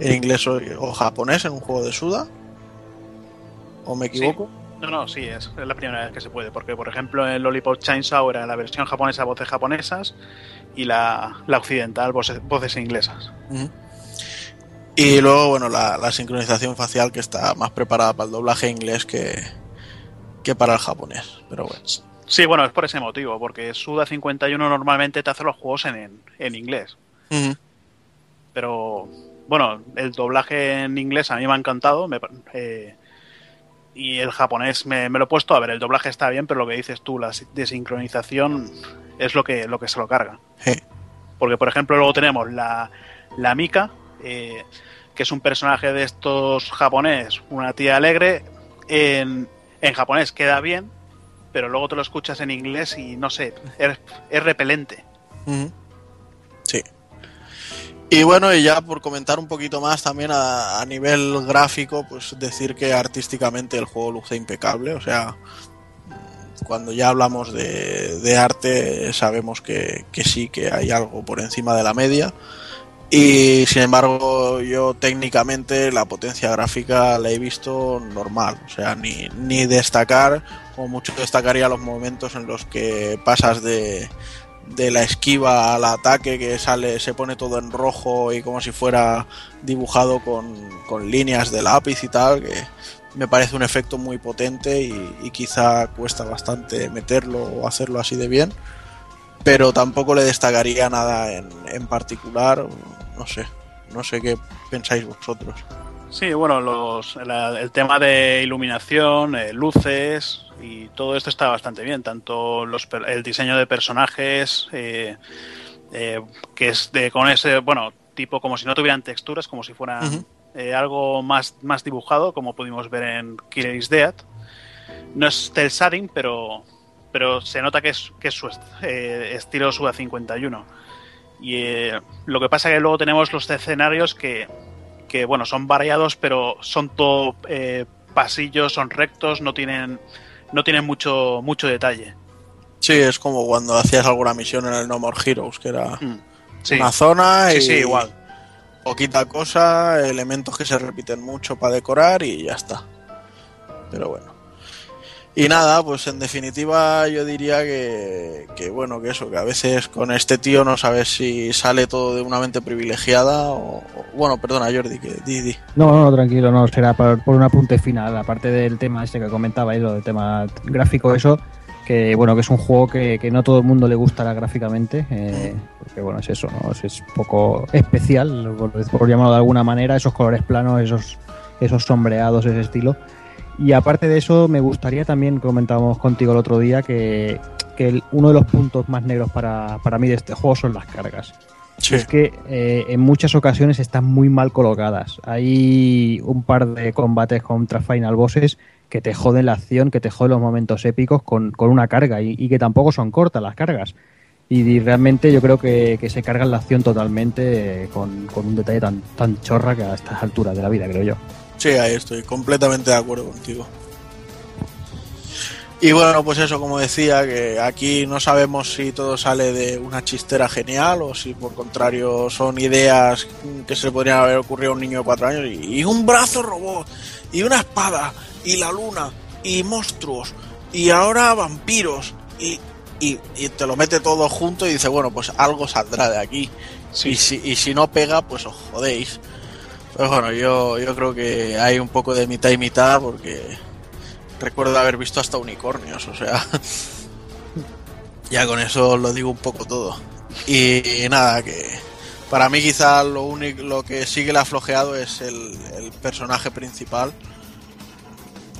inglés o, japonés en un juego de Suda. ¿O me equivoco? No, no, sí, es, la primera vez que se puede, porque por ejemplo en Lollipop Chainsaw era la versión japonesa voces japonesas y la, occidental voces, voces inglesas. Y luego, bueno, la, sincronización facial que está más preparada para el doblaje inglés que, que para el japonés, pero bueno. Sí, bueno, es por ese motivo, porque Suda 51 normalmente te hace los juegos en, en inglés. Pero, bueno, el doblaje en inglés a mí me ha encantado. Eh, y el japonés me, lo he puesto. A ver, el doblaje está bien, pero lo que dices tú, la desincronización es lo que, lo que se lo carga. Porque, por ejemplo, luego tenemos la, la Mika, eh, que es un personaje de estos japonés, una tía alegre. En, en japonés queda bien, pero luego te lo escuchas en inglés y no sé, es, repelente. Sí. Y bueno, y ya por comentar un poquito más también a, nivel gráfico, pues decir que artísticamente el juego luce impecable, o sea, cuando ya hablamos de, arte sabemos que, que, sí, que hay algo por encima de la media. Y sin embargo, yo técnicamente la potencia gráfica la he visto normal, o sea, ni, ni destacar como mucho destacaría los momentos en los que pasas de, de la esquiva al ataque que sale se pone todo en rojo y como si fuera dibujado con, líneas de lápiz y tal que me parece un efecto muy potente y, quizá cuesta bastante meterlo o hacerlo así de bien pero tampoco le destacaría nada en, en particular no sé no sé qué pensáis vosotros. Sí, bueno, los, el tema de iluminación, eh, luces y todo esto está bastante bien. Tanto los, el diseño de personajes, eh, eh, que es de con ese, bueno, tipo como si no tuvieran texturas, como si fueran algo más, más dibujado, como pudimos ver en Killer is Dead. No es del shading, pero, pero se nota que es, que es su estilo Suda 51. Y lo que pasa es que luego tenemos los escenarios que que bueno, son variados, pero son todo eh, pasillos, son rectos, no tienen, no tienen mucho, mucho detalle. Sí, es como cuando hacías alguna misión en el No More Heroes, que era mm, una zona y sí, igual. poquita cosa, elementos que se repiten mucho para decorar y ya está. Pero bueno. Y nada, pues en definitiva yo diría que, que, bueno, que eso, que a veces con este tío no sabes si sale todo de una mente privilegiada o... bueno, perdona Jordi, que di, di. No, no, tranquilo, no, será por, por un apunte final, aparte del tema este que comentabais, lo del tema gráfico, eso, que bueno, que es un juego que, que no todo el mundo le gustará gráficamente, eh, porque bueno, es eso, ¿no? Es, es poco especial, por, por llamarlo de alguna manera, esos colores planos, esos, esos sombreados, ese estilo y aparte de eso, me gustaría también, comentábamos contigo el otro día, que, que el, uno de los puntos más negros para, para, mí de este juego son las cargas. Sí. Es que eh, en muchas ocasiones están muy mal colocadas. Hay un par de combates contra Final Bosses que te joden la acción, que te joden los momentos épicos con, con una carga y, y, que tampoco son cortas las cargas. Y, y realmente yo creo que, que, se cargan la acción totalmente eh, con, con un detalle tan, tan chorra que a estas alturas de la vida, creo yo. Sí, ahí estoy completamente de acuerdo contigo. Y bueno, pues eso, como decía, que aquí no sabemos si todo sale de una chistera genial o si por contrario son ideas que se podrían haber ocurrido a un niño de cuatro años. Y, un brazo robot, y una espada, y la luna, y monstruos, y ahora vampiros, y, y, y te lo mete todo junto y dice, bueno, pues algo saldrá de aquí. Sí. Y, si, y si no pega, pues os jodéis. Pero bueno, yo, yo creo que hay un poco de mitad y mitad porque recuerdo haber visto hasta unicornios, o sea, [LAUGHS] ya con eso lo digo un poco todo. Y, nada, que para mí quizá lo único lo que sí que le flojeado es el, personaje principal.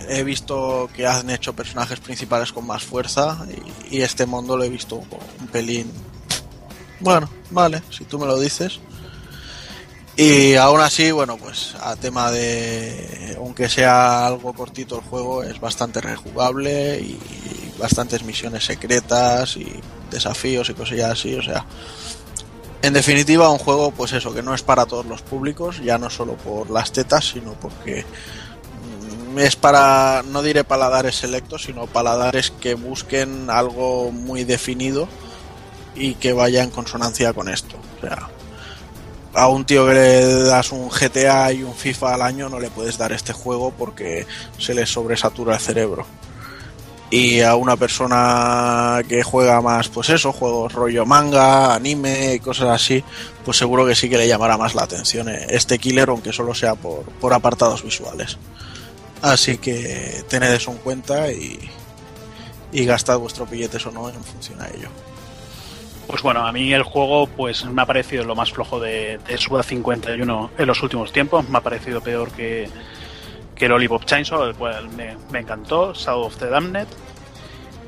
He visto que han hecho personajes principales con más fuerza y, y este mundo lo he visto un pelín. Bueno, vale, si tú me lo dices. Y aún así, bueno, pues a tema de, aunque sea algo cortito el juego, es bastante rejugable y bastantes misiones secretas y desafíos y cosillas así, o sea, en definitiva un juego, pues eso, que no es para todos los públicos, ya no solo por las tetas, sino porque es para, no diré paladares selectos, sino paladares que busquen algo muy definido y que vaya en consonancia con esto, o sea a un tío que le das un GTA y un FIFA al año no le puedes dar este juego porque se le sobresatura el cerebro. Y a una persona que juega más, pues eso, juegos rollo manga, anime y cosas así, pues seguro que sí que le llamará más la atención este killer, aunque solo sea por, por apartados visuales. Así que tened eso en cuenta y, y gastad vuestros billetes o no en función a ello. Pues bueno, a mí el juego pues me ha parecido lo más flojo de, de Suda 51 en los últimos tiempos. Me ha parecido peor que, que el Olivop Chainsaw, el cual me, encantó, Shadow of the Damned.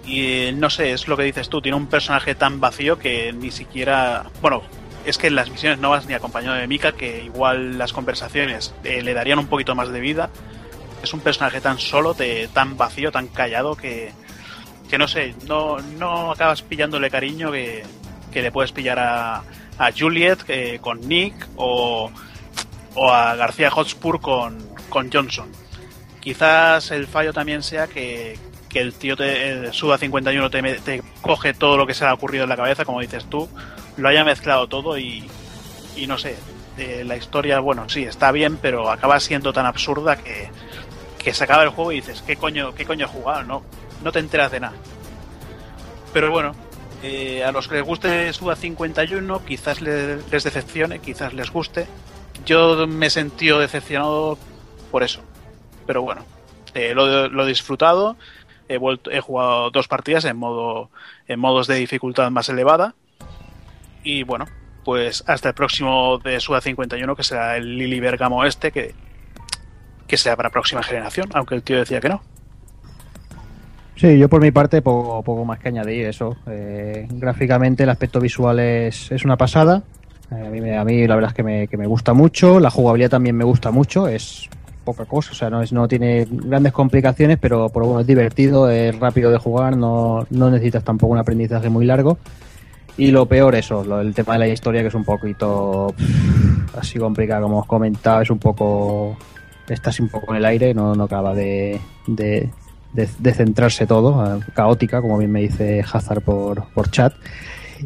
Y no sé, es lo que dices tú, tiene un personaje tan vacío que ni siquiera... Bueno, es que en las misiones no vas ni acompañado de Mika, que igual las conversaciones eh, le darían un poquito más de vida. Es un personaje tan solo, de, tan vacío, tan callado que, que no sé, no, no acabas pillándole cariño que, que le puedes pillar a, a Juliet eh, con Nick o, o a García Hotspur con, con Johnson. Quizás el fallo también sea que, que el tío te, Suda 51 te, te, coge todo lo que se ha ocurrido en la cabeza, como dices tú, lo haya mezclado todo y, y no sé, eh, la historia, bueno, sí, está bien, pero acaba siendo tan absurda que, que se acaba el juego y dices, ¿qué coño, qué coño he jugado? No, no te enteras de nada. Pero bueno, eh, a los que les guste Suda 51 quizás les, decepcione, quizás les guste. Yo me he sentido decepcionado por eso. Pero bueno, eh, lo, he disfrutado. He, vuelto, he jugado dos partidas en, modo, en modos de dificultad más elevada. Y bueno, pues hasta el próximo de Suda 51, que será el Lili Bergamo este, que, que sea para próxima generación, aunque el tío decía que no. Sí, yo por mi parte poco, más que añadir eso. Eh, gráficamente el aspecto visual es, es una pasada. Eh, a, mí, a mí la verdad es que me, que me gusta mucho. La jugabilidad también me gusta mucho. Es poca cosa, o sea, no, es, no tiene grandes complicaciones, pero por bueno, es divertido, es rápido de jugar, no, no necesitas tampoco un aprendizaje muy largo. Y lo peor eso, el tema de la historia que es un poquito así complicado, como os comentaba, es un poco... Estás un poco en el aire, no, no acaba de, de, de, centrarse todo, caótica, como bien me dice Hazard por, por chat.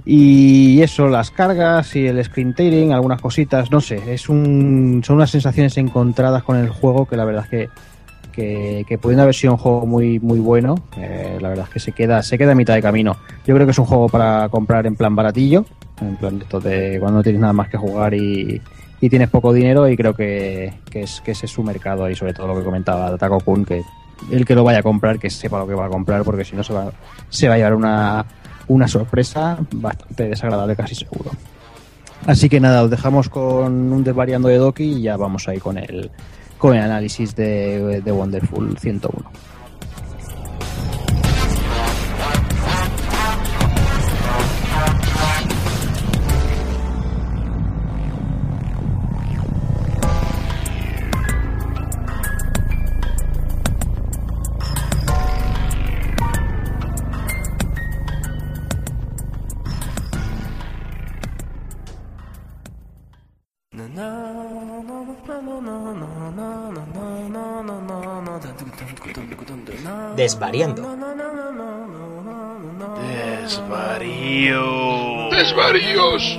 Y eso, las cargas y el screen tearing, algunas cositas, no sé, es un, son unas sensaciones encontradas con el juego que la verdad es que que, que pudiendo haber sido un juego muy muy bueno, eh, la verdad es que se queda se queda a mitad de camino. Yo creo que es un juego para comprar en plan baratillo, en plan de esto de cuando no tienes nada más que jugar y, y tienes poco dinero y creo que, que, es, que ese es su mercado y sobre todo lo que comentaba Taco Kun, que el que lo vaya a comprar, que sepa lo que va a comprar, porque si no se va, se va a llevar una, una sorpresa bastante desagradable casi seguro. Así que nada, os dejamos con un desvariando de Doki y ya vamos ahí con el, con el análisis de, de Wonderful 101. Desvariando. Desvarío. Desvaríos.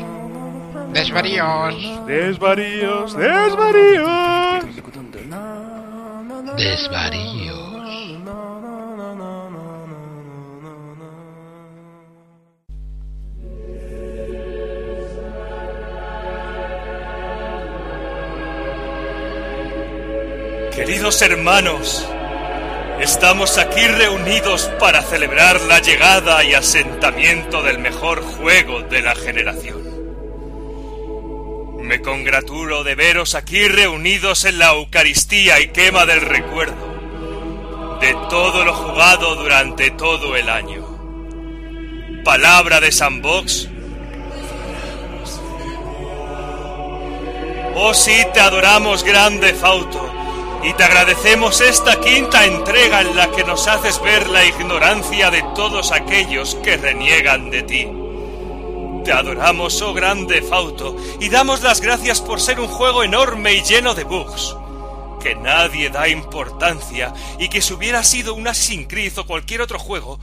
Desvaríos. Desvaríos. Desvaríos. Desvaríos. Queridos hermanos, estamos aquí reunidos para celebrar la llegada y asentamiento del mejor juego de la generación. Me congratulo de veros aquí reunidos en la Eucaristía y quema del recuerdo de todo lo jugado durante todo el año. Palabra de Sandbox. Oh sí, te adoramos, grande Fauto y te agradecemos esta quinta entrega en la que nos haces ver la ignorancia de todos aquellos que reniegan de ti. Te adoramos, oh grande Fauto, y damos las gracias por ser un juego enorme y lleno de bugs, que nadie da importancia y que si hubiera sido un Assassin's Creed o cualquier otro juego,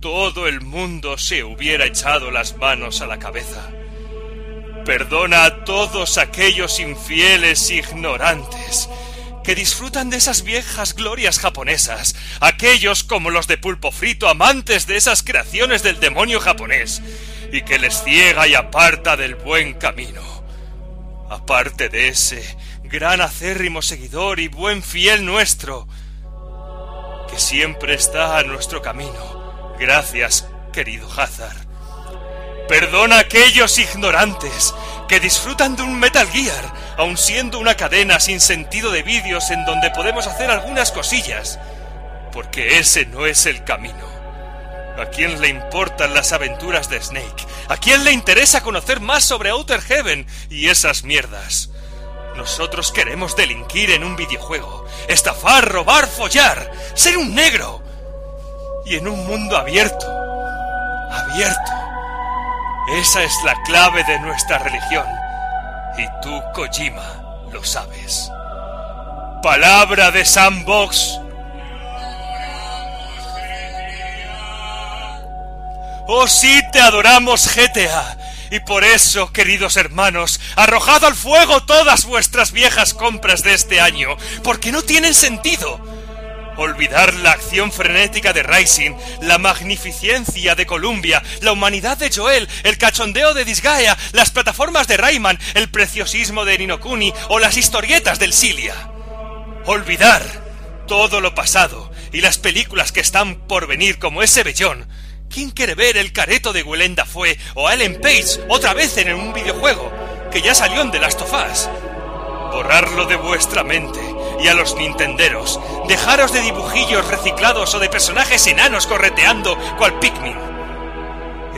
todo el mundo se hubiera echado las manos a la cabeza. Perdona a todos aquellos infieles ignorantes que disfrutan de esas viejas glorias japonesas, aquellos como los de pulpo frito, amantes de esas creaciones del demonio japonés, y que les ciega y aparta del buen camino. Aparte de ese gran acérrimo seguidor y buen fiel nuestro, que siempre está a nuestro camino. Gracias, querido Hazard. Perdona a aquellos ignorantes que disfrutan de un Metal Gear, aun siendo una cadena sin sentido de vídeos en donde podemos hacer algunas cosillas, porque ese no es el camino. ¿A quién le importan las aventuras de Snake? ¿A quién le interesa conocer más sobre Outer Heaven y esas mierdas? Nosotros queremos delinquir en un videojuego, estafar, robar, follar, ser un negro. Y en un mundo abierto. Abierto. Esa es la clave de nuestra religión. Y tú, Kojima, lo sabes. Palabra de Sandbox. Oh sí, te adoramos GTA. Y por eso, queridos hermanos, arrojad al fuego todas vuestras viejas compras de este año, porque no tienen sentido. Olvidar la acción frenética de Rising, la magnificencia de Columbia, la humanidad de Joel, el cachondeo de Disgaea, las plataformas de Rayman, el preciosismo de Ninokuni o las historietas del Silia. Olvidar todo lo pasado y las películas que están por venir como ese bellón. ¿Quién quiere ver el careto de Gwelenda fue o Ellen Page otra vez en un videojuego que ya salió en The Last of Us? Borrarlo de vuestra mente y a los nintenderos, dejaros de dibujillos reciclados o de personajes enanos correteando cual Pikmin.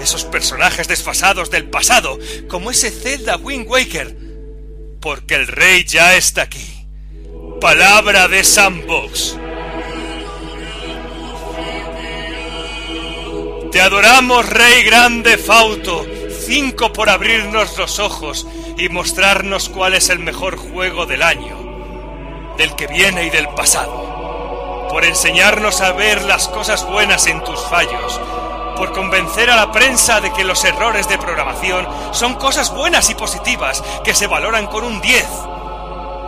Esos personajes desfasados del pasado, como ese Zelda Wind Waker. Porque el rey ya está aquí. Palabra de Sandbox. Te adoramos, Rey Grande Fauto. Cinco por abrirnos los ojos y mostrarnos cuál es el mejor juego del año, del que viene y del pasado. Por enseñarnos a ver las cosas buenas en tus fallos. Por convencer a la prensa de que los errores de programación son cosas buenas y positivas que se valoran con un 10.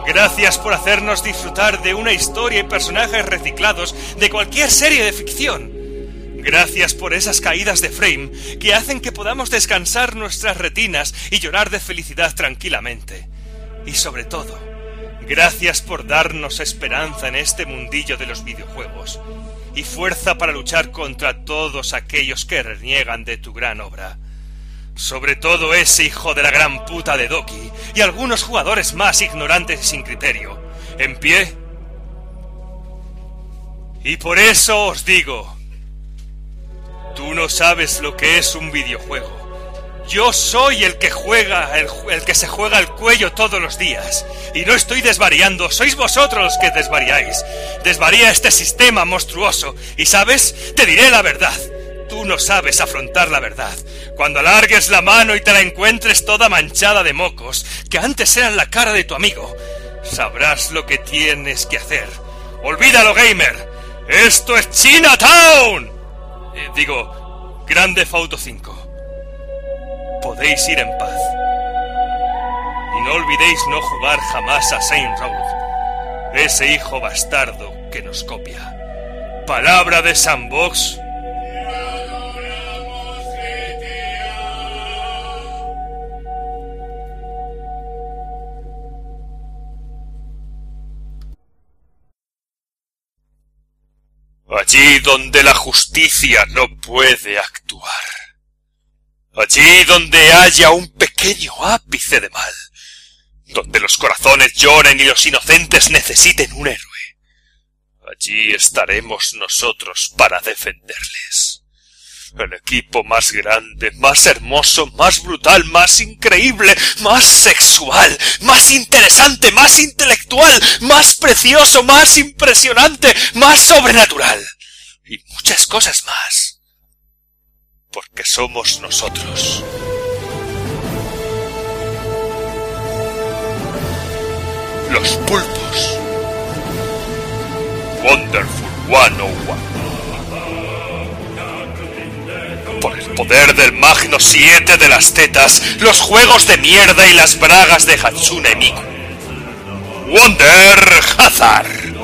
Gracias por hacernos disfrutar de una historia y personajes reciclados de cualquier serie de ficción. Gracias por esas caídas de frame que hacen que podamos descansar nuestras retinas y llorar de felicidad tranquilamente. Y sobre todo, gracias por darnos esperanza en este mundillo de los videojuegos y fuerza para luchar contra todos aquellos que reniegan de tu gran obra. Sobre todo ese hijo de la gran puta de Doki y algunos jugadores más ignorantes y sin criterio. ¿En pie? Y por eso os digo, Tú no sabes lo que es un videojuego. Yo soy el que juega, el, que se juega el cuello todos los días. Y no estoy desvariando, sois vosotros los que desvariáis. Desvaría este sistema monstruoso. Y sabes, te diré la verdad. Tú no sabes afrontar la verdad. Cuando alargues la mano y te la encuentres toda manchada de mocos, que antes eran la cara de tu amigo, sabrás lo que tienes que hacer. Olvídalo, gamer. Esto es Chinatown. Eh, digo, Grande Auto 5. Podéis ir en paz. Y no olvidéis no jugar jamás a Saint Road, ese hijo bastardo que nos copia. Palabra de Sandbox. Allí donde la justicia no puede actuar. Allí donde haya un pequeño ápice de mal. Donde los corazones lloren y los inocentes necesiten un héroe. Allí estaremos nosotros para defenderles. El equipo más grande, más hermoso, más brutal, más increíble, más sexual, más interesante, más intelectual, más precioso, más impresionante, más sobrenatural. Y muchas cosas más. Porque somos nosotros. Los pulpos. Wonderful 101 por el poder del Magno 7 de las tetas, los juegos de mierda y las bragas de Hatsune Miku. Wonder Hazard.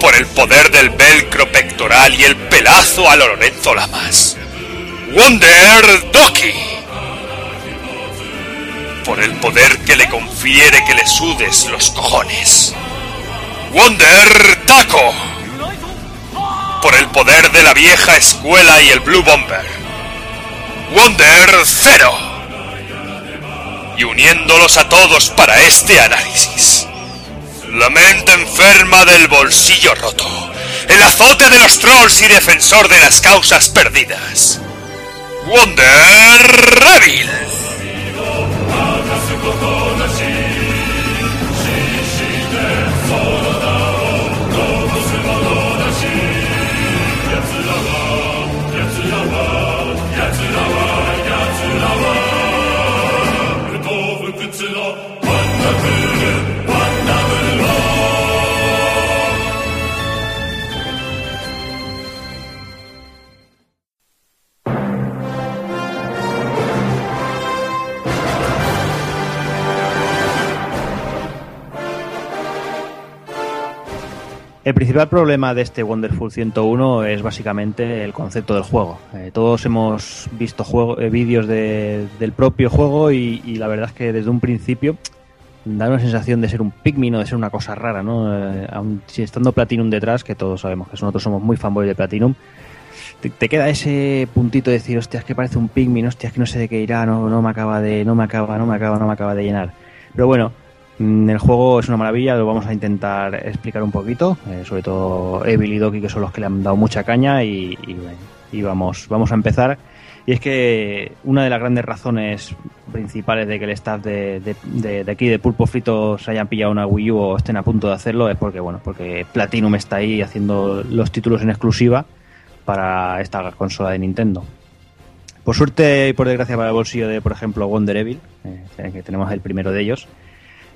Por el poder del velcro pectoral y el pelazo a lo Lorenzo Lamas. Wonder Doki. Por el poder que le confiere que le sudes los cojones. Wonder Taco por el poder de la vieja escuela y el Blue Bomber. Wonder Zero. Y uniéndolos a todos para este análisis. La mente enferma del bolsillo roto. El azote de los trolls y defensor de las causas perdidas. Wonder Rebel. El principal problema de este Wonderful 101 es básicamente el concepto del juego. Eh, todos hemos visto eh, vídeos de, del propio juego y, la verdad es que desde un principio da una sensación de ser un Pikmin o de ser una cosa rara, ¿no? Eh, aun si estando Platinum detrás, que todos sabemos que nosotros somos muy fanboys de Platinum, te, queda ese puntito de decir, hostia, es que parece un Pikmin, hostia, es que no sé de qué irá, no, no me acaba de, no me acaba, no me acaba, no me acaba de llenar. Pero bueno, el juego es una maravilla, lo vamos a intentar explicar un poquito, eh, sobre todo Evil y Doki, que son los que le han dado mucha caña, y, y, y, vamos, vamos a empezar. Y es que una de las grandes razones principales de que el staff de aquí de Pulpo Frito se hayan pillado una Wii U o estén a punto de hacerlo es porque bueno, porque Platinum está ahí haciendo los títulos en exclusiva para esta consola de Nintendo. Por suerte y por desgracia para el bolsillo de, por ejemplo, Wonder Evil, eh, que tenemos el primero de ellos,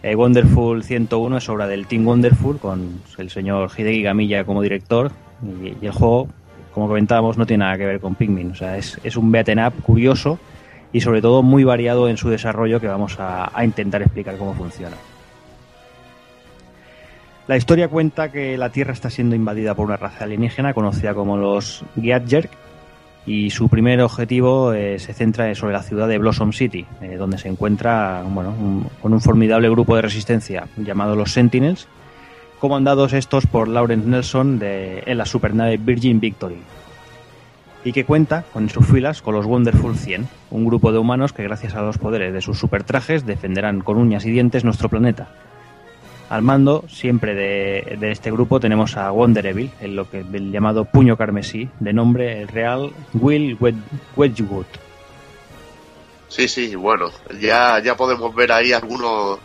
eh, Wonderful 101 es obra del Team Wonderful con el señor Hideki Gamilla como director y, el juego, como comentábamos, no tiene nada que ver con Pikmin. O sea, es, es un beat'em up curioso y sobre todo muy variado en su desarrollo que vamos a, a intentar explicar cómo funciona. La historia cuenta que la Tierra está siendo invadida por una raza alienígena conocida como los Giatjerk y su primer objetivo eh, se centra sobre la ciudad de Blossom City, eh, donde se encuentra bueno, un, con un formidable grupo de resistencia llamado los Sentinels, comandados estos por Lawrence Nelson de, en la supernave Virgin Victory, y que cuenta con sus filas con los Wonderful 100, un grupo de humanos que gracias a los poderes de sus supertrajes defenderán con uñas y dientes nuestro planeta. Al mando siempre de, este grupo tenemos a Wonder Evil, el, lo que, el llamado Puño Carmesí, de nombre real Will Wed- Wedgwood. Sí, sí, bueno, ya, ya podemos ver ahí algunos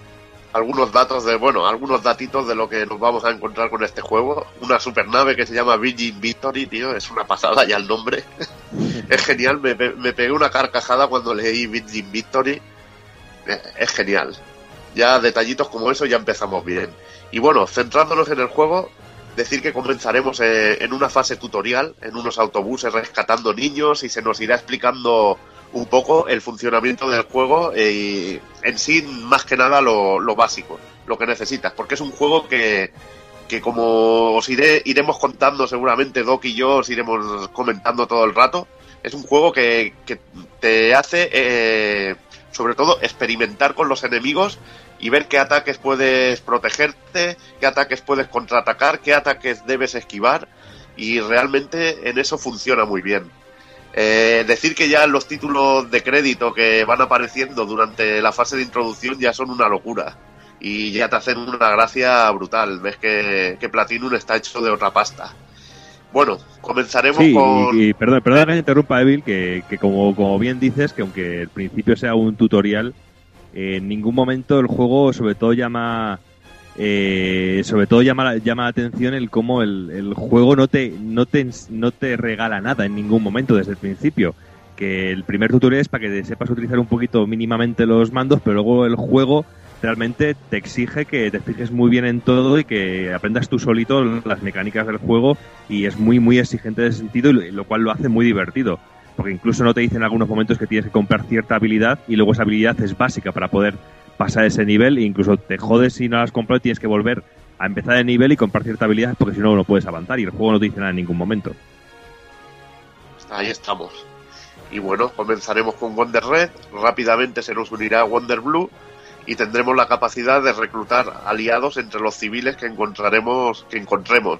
algunos datos de, bueno, algunos datitos de lo que nos vamos a encontrar con este juego. Una supernave que se llama Virgin Victory, tío, es una pasada ya el nombre. [LAUGHS] es genial, me, me pegué una carcajada cuando leí Virgin Victory. Eh, Es genial. Ya detallitos como eso ya empezamos bien. Y bueno, centrándonos en el juego, decir que comenzaremos eh, en una fase tutorial, en unos autobuses rescatando niños y se nos irá explicando un poco el funcionamiento del juego eh, y en sí más que nada lo, lo básico, lo que necesitas, porque es un juego que, que como os iré, iremos contando seguramente Doc y yo os iremos comentando todo el rato, es un juego que, que te hace eh, sobre todo experimentar con los enemigos y ver qué ataques puedes protegerte, qué ataques puedes contraatacar, qué ataques debes esquivar y realmente en eso funciona muy bien. Eh, decir que ya los títulos de crédito que van apareciendo durante la fase de introducción ya son una locura y ya te hacen una gracia brutal. Ves que, que Platinum está hecho de otra pasta. Bueno, comenzaremos Sí, con... y, y perdón, perdón que interrumpa, Evil, que, que como, como bien dices, que aunque el principio sea un tutorial, eh, en ningún momento el juego sobre todo llama eh, sobre todo llama, la- llama la atención el cómo el, el juego no te, no, te, no te regala nada en ningún momento desde el principio. Que el primer tutorial es para que te sepas utilizar un poquito mínimamente los mandos, pero luego el juego realmente te exige que te fijes muy bien en todo y que aprendas tú solito las mecánicas del juego y es muy muy exigente en ese sentido y lo, lo cual lo hace muy divertido porque incluso no te dicen en algunos momentos que tienes que comprar cierta habilidad y luego esa habilidad es básica para poder pasar ese nivel e incluso te jodes si no la has comprado y tienes que volver a empezar el nivel y comprar cierta habilidad porque si no no puedes avanzar y el juego no te dice nada en ningún momento. Ahí estamos. Y bueno, comenzaremos con Wonder Red, rápidamente se nos unirá Wonder Blue y tendremos la capacidad de reclutar aliados entre los civiles que encontraremos, que encontremos,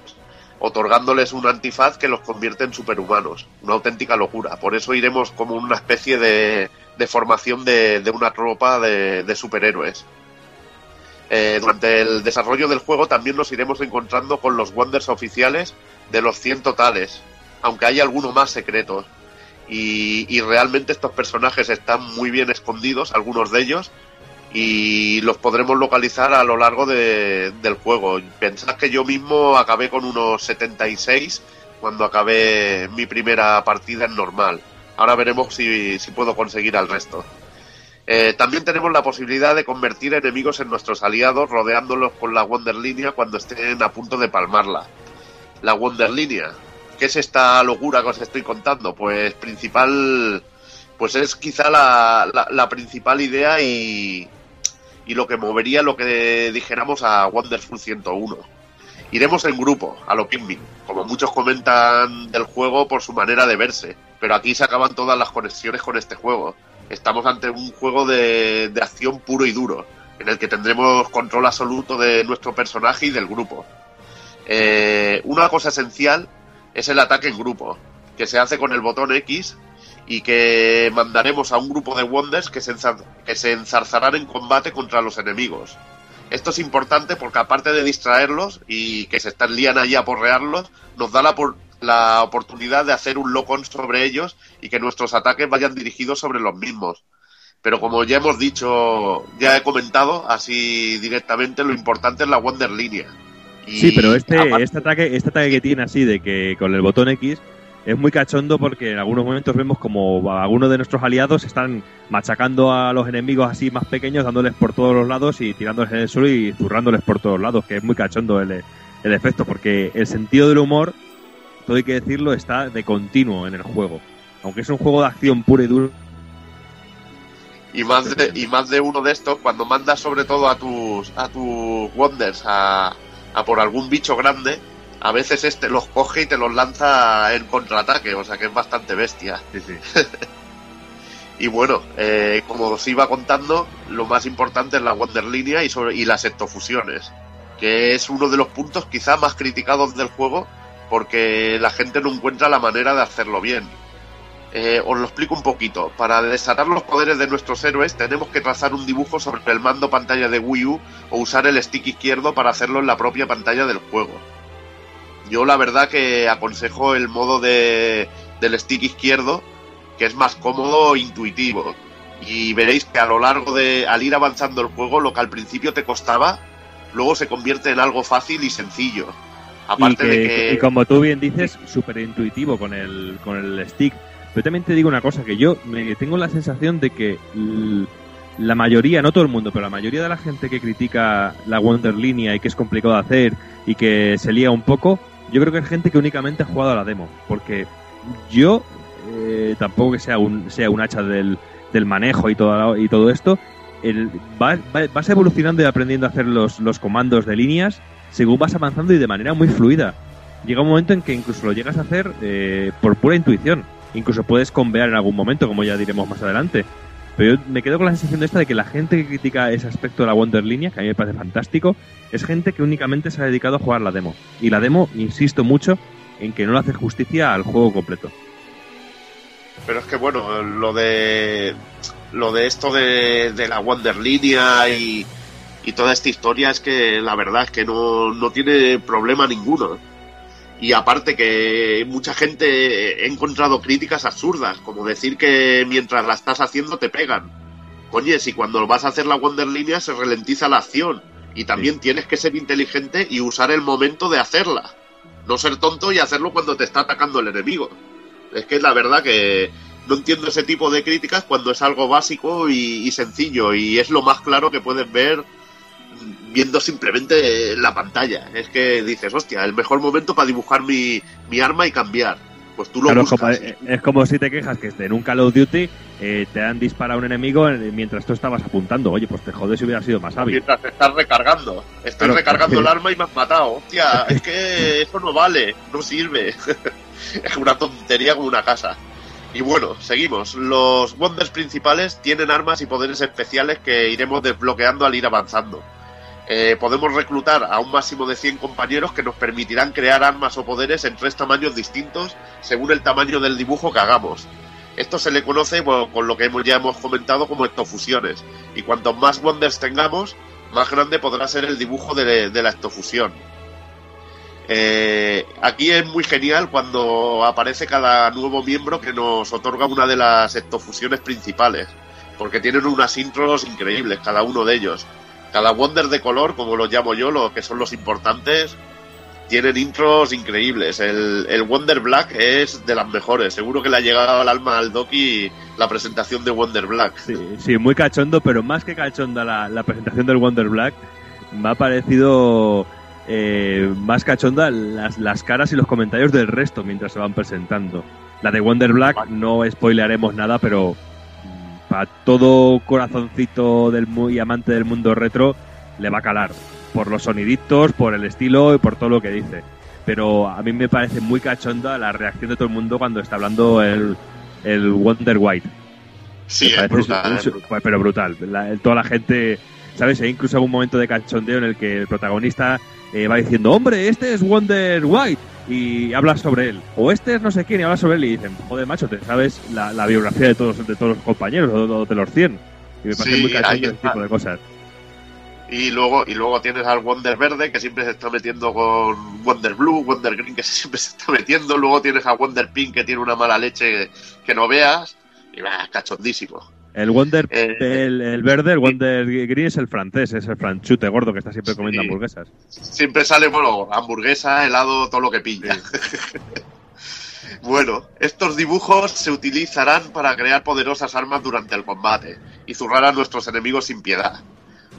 otorgándoles un antifaz que los convierte en superhumanos. Una auténtica locura. Por eso iremos como una especie de, de formación de, de una tropa de, de superhéroes. Eh, durante el desarrollo del juego también nos iremos encontrando con los Wonders oficiales de los 100 totales, aunque hay algunos más secretos. Y, y realmente estos personajes están muy bien escondidos, algunos de ellos, y los podremos localizar a lo largo de- del juego. Pensad que yo mismo acabé con unos 76 cuando acabé mi primera partida en normal. Ahora veremos si, si puedo conseguir al resto. Eh, también tenemos la posibilidad de convertir enemigos en nuestros aliados rodeándolos con la Wonder Línea cuando estén a punto de palmarla. La Wonder Línea. ¿Qué es esta locura que os estoy contando? Pues principal, pues es quizá la- la principal idea y, y lo que movería lo que dijéramos a Wonderful 101. Iremos en grupo, a lo Pikmin, como muchos comentan del juego por su manera de verse, pero aquí se acaban todas las conexiones con este juego. Estamos ante un juego de, de acción puro y duro, en el que tendremos control absoluto de nuestro personaje y del grupo. Eh, una cosa esencial es el ataque en grupo, que se hace con el botón X y que mandaremos a un grupo de Wonders que se, enzar- que se enzarzarán en combate contra los enemigos. Esto es importante porque aparte de distraerlos y que se están lían allí a porrearlos, nos da la, por- la oportunidad de hacer un lock-on sobre ellos y que nuestros ataques vayan dirigidos sobre los mismos. Pero como ya hemos dicho, ya he comentado así directamente, lo importante es la Wonder Línea. Y Sí, pero este, aparte- este ataque, este ataque que tiene así de que con el botón X es muy cachondo porque en algunos momentos vemos como algunos de nuestros aliados están machacando a los enemigos así más pequeños, dándoles por todos los lados y tirándoles en el suelo y zurrándoles por todos lados, que es muy cachondo el, el efecto, porque el sentido del humor, todo hay que decirlo, está de continuo en el juego. Aunque es un juego de acción pura y dura, y más de, y más de uno de estos cuando mandas sobre todo a tus a tus wonders a, a por algún bicho grande, a veces este los coge y te los lanza en contraataque, o sea que es bastante bestia. Sí, sí. [LAUGHS] Y bueno, eh, como os iba contando, lo más importante es la Wonder Línea y, sobre, y las ectofusiones, que es uno de los puntos quizá más criticados del juego porque la gente no encuentra la manera de hacerlo bien. Eh, os lo explico un poquito. Para desatar los poderes de nuestros héroes tenemos que trazar un dibujo sobre el mando pantalla de Wii U o usar el stick izquierdo para hacerlo en la propia pantalla del juego. Yo la verdad que aconsejo el modo de, del stick izquierdo, que es más cómodo e intuitivo. Y veréis que a lo largo de, al ir avanzando el juego, lo que al principio te costaba, luego se convierte en algo fácil y sencillo. Aparte y, de que... y como tú bien dices, súper intuitivo con el, con el stick. Pero también te digo una cosa, que yo me tengo la sensación de que la mayoría, no todo el mundo, pero la mayoría de la gente que critica la Wonder Línea y que es complicado de hacer y que se lía un poco, yo creo que es gente que únicamente ha jugado a la demo. Porque yo, eh, tampoco que sea un, sea un hacha del, del manejo y todo, y todo esto, el, va- va- vas evolucionando y aprendiendo a hacer los, los comandos de líneas según vas avanzando y de manera muy fluida. Llega un momento en que incluso lo llegas a hacer eh, por pura intuición. Incluso puedes convear en algún momento, como ya diremos más adelante. Pero yo me quedo con la sensación de esta de que la gente que critica ese aspecto de la Wonder Línea, que a mí me parece fantástico, es gente que únicamente se ha dedicado a jugar la demo. Y la demo, insisto mucho, en que no le hace justicia al juego completo. Pero es que bueno, lo de lo de esto de, de la Wonder Línea y, y toda esta historia es que la verdad es que no, no tiene problema ninguno. Y aparte que mucha gente he encontrado críticas absurdas, como decir que mientras la estás haciendo te pegan. Oye, si cuando vas a hacer la Wonder Línea se ralentiza la acción y también tienes que ser inteligente y usar el momento de hacerla. No ser tonto y hacerlo cuando te está atacando el enemigo. Es que la verdad que no entiendo ese tipo de críticas cuando es algo básico y, y sencillo y es lo más claro que puedes ver viendo simplemente la pantalla. Es que dices, hostia, el mejor momento para dibujar mi, mi arma y cambiar. Pues tú lo Claro, buscas. como- eh, es como si te quejas que en un Call of Duty eh, te han disparado a un enemigo eh, mientras tú estabas apuntando. Oye, pues te jodes si hubiera sido más hábil. Mientras te estás recargando. Estoy Claro, recargando el arma y me has matado. Hostia, [LAUGHS] es que eso no vale, no sirve. [LAUGHS] es una tontería como una casa. Y bueno, seguimos. Los Wonders principales tienen armas y poderes especiales que iremos desbloqueando al ir avanzando. Eh, podemos reclutar a un máximo de 100 compañeros que nos permitirán crear armas o poderes en tres tamaños distintos según el tamaño del dibujo que hagamos. Esto se le conoce con lo que hemos, ya hemos comentado como ectofusiones. Y cuantos más Wonders tengamos, más grande podrá ser el dibujo de, de la ectofusión. Eh, aquí es muy genial cuando aparece cada nuevo miembro que nos otorga una de las ectofusiones principales, porque tienen unas intros increíbles cada uno de ellos. Cada Wonder de color, como los llamo yo, los que son los importantes, tienen intros increíbles. El, el Wonder Black es de las mejores. Seguro que le ha llegado al alma al Doki la presentación de Wonder Black. Sí, sí, muy cachondo, pero más que cachonda la, la presentación del Wonder Black, me ha parecido eh, más cachonda las, las caras y los comentarios del resto mientras se van presentando. La de Wonder Black no spoilearemos nada, pero para todo corazoncito del muy amante del mundo retro le va a calar. Por los soniditos, por el estilo y por todo lo que dice. Pero a mí me parece muy cachonda la reacción de todo el mundo cuando está hablando el, el Wonder White. Sí, es brutal, un- es un- brutal. Pero brutal. La- toda la gente, ¿sabes? Hay incluso algún momento de cachondeo en el que el protagonista eh, va diciendo, hombre, este es Wonder White. Y habla sobre él. O este es no sé quién y habla sobre él y dicen, joder, macho, te sabes la, la biografía de todos, de todos los compañeros o de, los 100. Y me parece Sí, muy cachondo ese tipo de cosas. Y luego, y luego tienes al Wonder Verde que siempre se está metiendo con Wonder Blue, Wonder Green que [LAUGHS] siempre se está metiendo. Luego tienes a Wonder Pink que tiene una mala leche que no veas. Y va, cachondísimo. El Wonder, Eh, el, el verde, el Wonder Green es el francés, es el franchute gordo que está siempre comiendo Sí. hamburguesas. Siempre sale, bueno, hamburguesa, helado, todo lo que pilla. [LAUGHS] bueno, estos dibujos se utilizarán para crear poderosas armas durante el combate y zurrar a nuestros enemigos sin piedad.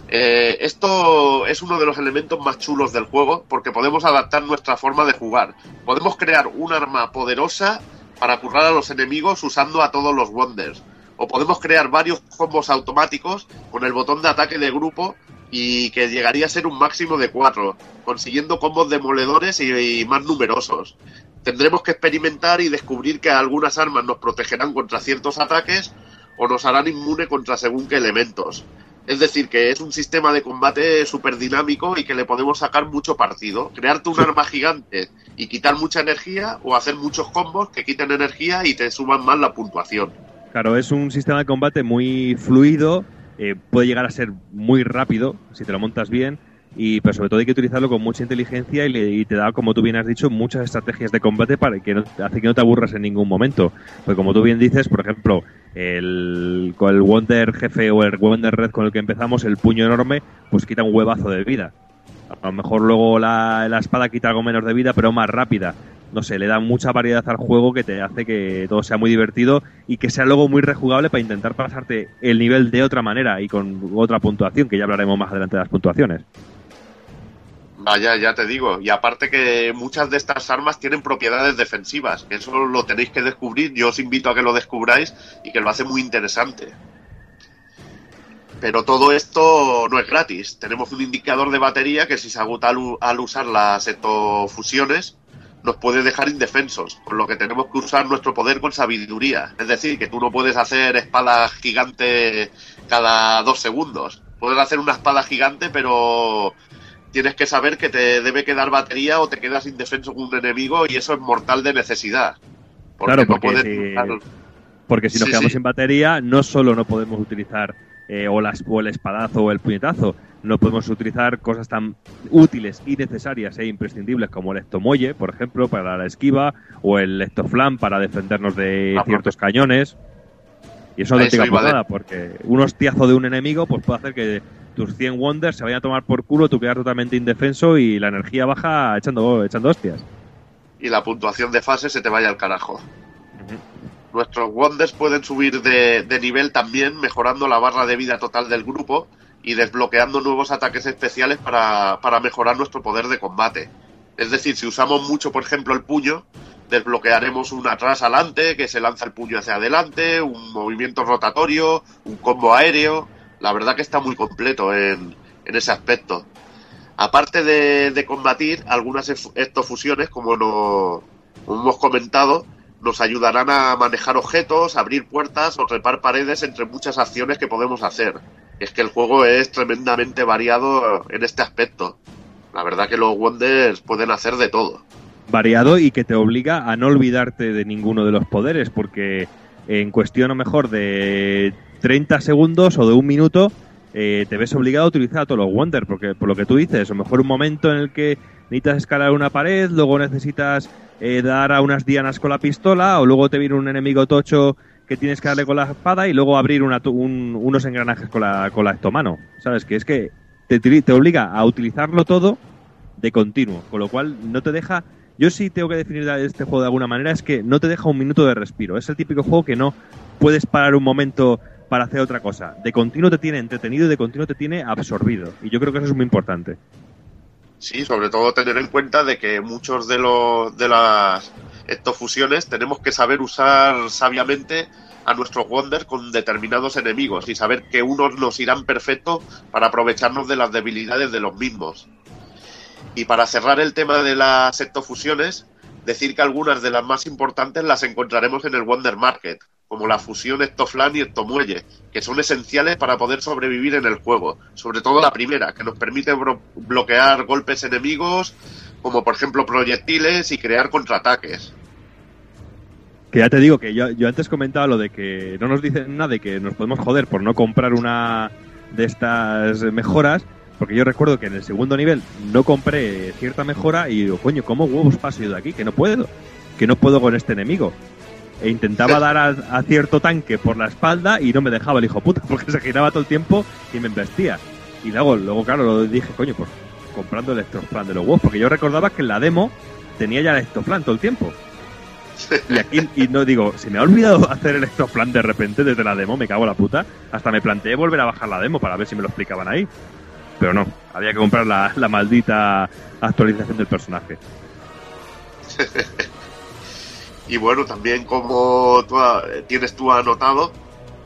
Eh, esto es uno de los elementos más chulos del juego porque podemos adaptar nuestra forma de jugar. Podemos crear un arma poderosa para currar a los enemigos usando a todos los Wonders. O podemos crear varios combos automáticos con el botón de ataque de grupo y que llegaría a ser un máximo de 4, consiguiendo combos demoledores y, y más numerosos. Tendremos que experimentar y descubrir que algunas armas nos protegerán contra ciertos ataques o nos harán inmune contra según qué elementos. Es decir, que es un sistema de combate súper dinámico y que le podemos sacar mucho partido. Crearte un arma gigante y quitar mucha energía o hacer muchos combos que quiten energía y te suban más la puntuación. Claro, es un sistema de combate muy fluido, eh, puede llegar a ser muy rápido si te lo montas bien, y pero sobre todo hay que utilizarlo con mucha inteligencia y, le- y te da, como tú bien has dicho, muchas estrategias de combate para que no, hace que no te aburras en ningún momento. Porque como tú bien dices, por ejemplo, el, con el Wonder jefe o el Wonder Red con el que empezamos, el puño enorme, pues quita un huevazo de vida. A lo mejor luego la, la espada quita algo menos de vida, pero más rápida. No sé, le da mucha variedad al juego que te hace que todo sea muy divertido y que sea luego muy rejugable para intentar pasarte el nivel de otra manera y con otra puntuación, que ya hablaremos más adelante de las puntuaciones. Vaya, ya te digo. Y aparte que muchas de estas armas tienen propiedades defensivas, que eso lo tenéis que descubrir. Yo os invito a que lo descubráis y que lo hace muy interesante. Pero todo esto no es gratis. Tenemos un indicador de batería que si se agota al, al usar las ectofusiones nos puede dejar indefensos, por lo que tenemos que usar nuestro poder con sabiduría. Es decir, que tú no puedes hacer espada gigante cada dos segundos. Puedes hacer una espada gigante, pero tienes que saber que te debe quedar batería o te quedas indefenso con un enemigo y eso es mortal de necesidad. Porque Claro, no porque puedes si- Porque si nos Sí, quedamos sí. sin batería, no solo no podemos utilizar eh, o, las- o el espadazo o el puñetazo, no podemos utilizar cosas tan útiles y necesarias e imprescindibles como el ectomuelle, por ejemplo, para la esquiva, o el ectoflam para defendernos de Ah, ciertos cañones. Y eso no te de- nada, porque un hostiazo de un enemigo pues puede hacer que tus 100 wonders se vayan a tomar por culo, tú quedas totalmente indefenso y la energía baja echando, echando hostias. y la puntuación de fase se te vaya al carajo. Nuestros Wonders pueden subir de, nivel también, mejorando la barra de vida total del grupo y desbloqueando nuevos ataques especiales para, para mejorar nuestro poder de combate. Es decir, si usamos mucho, por ejemplo, el puño, desbloquearemos un atrás adelante, que se lanza el puño hacia adelante, un movimiento rotatorio, un combo aéreo. La verdad que está muy completo en, en ese aspecto. Aparte de, de combatir, algunas no, como hemos comentado, nos ayudarán a manejar objetos, abrir puertas o trepar paredes entre muchas acciones que podemos hacer. Es que el juego es tremendamente variado en este aspecto. La verdad que los Wonders pueden hacer de todo. variado y que te obliga a no olvidarte de ninguno de los poderes, porque en cuestión lo mejor de 30 segundos o de un minuto eh, te ves obligado a utilizar todos los Wonders, porque por lo que tú dices, a lo mejor un momento en el que necesitas escalar una pared, luego necesitas eh, dar a unas dianas con la pistola, o luego te viene un enemigo tocho que tienes que darle con la espada y luego abrir una un- unos engranajes con la, con la estomano. ¿Sabes? Que es que te, te obliga a utilizarlo todo de continuo, con lo cual no te deja. Yo sí tengo que definir este juego de alguna manera, es que no te deja un minuto de respiro. Es el típico juego que no puedes parar un momento para hacer otra cosa. De continuo te tiene entretenido y de continuo te tiene absorbido. Y yo creo que eso es muy importante. Sí, sobre todo tener en cuenta de que muchos de los de las ectofusiones tenemos que saber usar sabiamente a nuestros Wonders con determinados enemigos y saber que unos nos irán perfecto para aprovecharnos de las debilidades de los mismos. Y para cerrar el tema de las ectofusiones, decir que algunas de las más importantes las encontraremos en el Wonder Market, como la fusión Ectoflan y Ectomuelle, que son esenciales para poder sobrevivir en el juego. Sobre todo la primera, que nos permite bloquear golpes enemigos, como por ejemplo proyectiles y crear contraataques. Que ya te digo que yo, yo antes comentaba lo de que no nos dicen nada de que nos podemos joder por no comprar una de estas mejoras, porque yo recuerdo que en el segundo nivel no compré cierta mejora y digo, coño, ¿cómo huevos paso yo de aquí? Que no puedo, que no puedo con este enemigo. E intentaba dar a, cierto tanque por la espalda y no me dejaba el hijo puta, [LAUGHS] porque se giraba todo el tiempo y me embestía. Y luego, luego claro, lo dije, coño, pues comprando el electroplan de los huevos, porque yo recordaba que en la demo tenía ya el electroplan todo el tiempo. Y aquí y no digo, se me ha olvidado [LAUGHS] hacer el electroplan de repente desde la demo, me cago en la puta. Hasta me planteé volver a bajar la demo para ver si me lo explicaban ahí. Pero no, había que comprar la, la maldita actualización del personaje. [LAUGHS] Y bueno, también como ha- tienes tú anotado,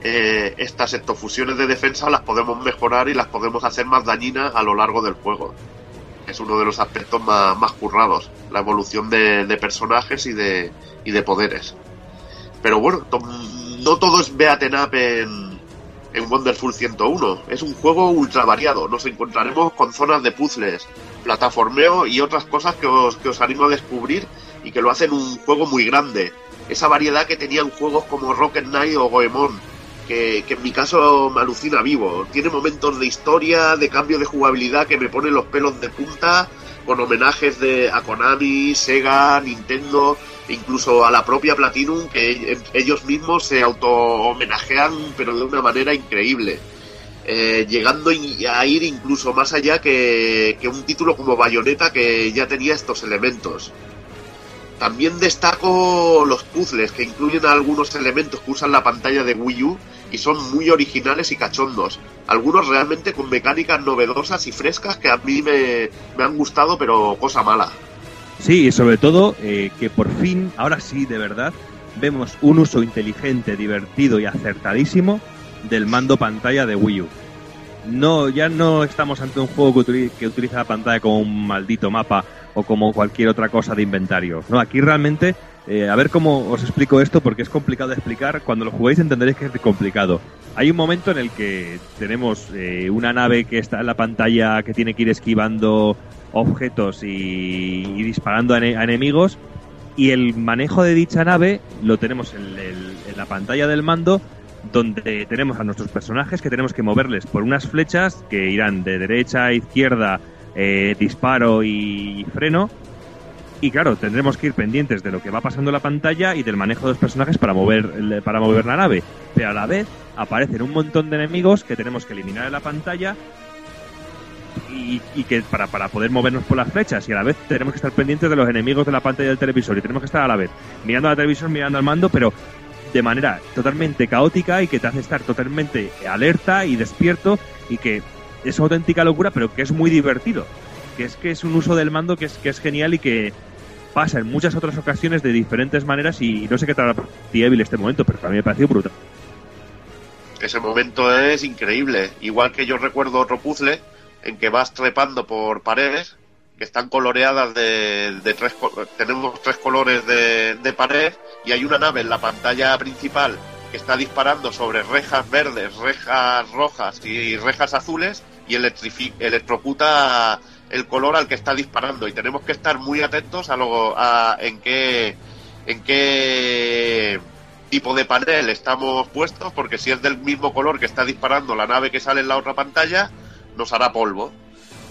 eh, estas ectofusiones de defensa las podemos mejorar y las podemos hacer más dañinas a lo largo del juego. Es uno de los aspectos más, más currados, la evolución de, personajes y de, y de poderes. Pero bueno, no todo es beaten up en, en Wonderful 101. Es un juego ultra variado. Nos encontraremos con zonas de puzzles, plataformeo y otras cosas que os, que os animo a descubrir y que lo hacen un juego muy grande. Esa variedad que tenían juegos como Rocket Knight o Goemon, que, que en mi caso me alucina vivo. Tiene momentos de historia, de cambio de jugabilidad que me ponen los pelos de punta, con homenajes de, a Konami, Sega, Nintendo, e incluso a la propia Platinum, que e- ellos mismos se auto-homenajean, pero de una manera increíble. Eh, llegando a ir incluso más allá que, que un título como Bayonetta que ya tenía estos elementos. También destaco los puzzles que incluyen algunos elementos que usan la pantalla de Wii U y son muy originales y cachondos. Algunos realmente con mecánicas novedosas y frescas que a mí me, me han gustado, pero cosa mala. Sí, y sobre todo eh, que por fin, ahora sí, de verdad, vemos un uso inteligente, divertido y acertadísimo del mando pantalla de Wii U. No, ya no estamos ante un juego que, utili- que utiliza la pantalla como un maldito mapa o como cualquier otra cosa de inventario. No, aquí realmente, eh, a ver cómo os explico esto porque es complicado de explicar. Cuando lo juguéis entenderéis que es complicado. Hay un momento en el que tenemos eh, una nave que está en la pantalla que tiene que ir esquivando objetos y, disparando a, ene- a enemigos y el manejo de dicha nave lo tenemos en la pantalla del mando donde tenemos a nuestros personajes que tenemos que moverles por unas flechas que irán de derecha a izquierda, eh, disparo y freno. Y claro, tendremos que ir pendientes de lo que va pasando en la pantalla y del manejo de los personajes para mover, para mover la nave. Pero a la vez aparecen un montón de enemigos que tenemos que eliminar en la pantalla y, y que para, para poder movernos por las flechas y a la vez tenemos que estar pendientes de los enemigos de la pantalla del televisor y tenemos que estar a la vez mirando a la televisión, mirando al mando, pero de manera totalmente caótica y que te hace estar totalmente alerta y despierto y que es auténtica locura, pero que es muy divertido. Que es que es un uso del mando que es, que es genial y que pasa en muchas otras ocasiones de diferentes maneras y no sé qué tal Evil este momento, pero a mí me pareció brutal. Ese momento es increíble. Igual que yo recuerdo otro puzzle en que vas trepando por paredes que están coloreadas de, de tres tenemos tres colores de pared y hay una nave en la pantalla principal que está disparando sobre rejas verdes, rejas rojas y rejas azules y electrocuta el color al que está disparando. Y tenemos que estar muy atentos a lo a en qué en qué tipo de panel estamos puestos porque si es del mismo color que está disparando la nave que sale en la otra pantalla nos hará polvo.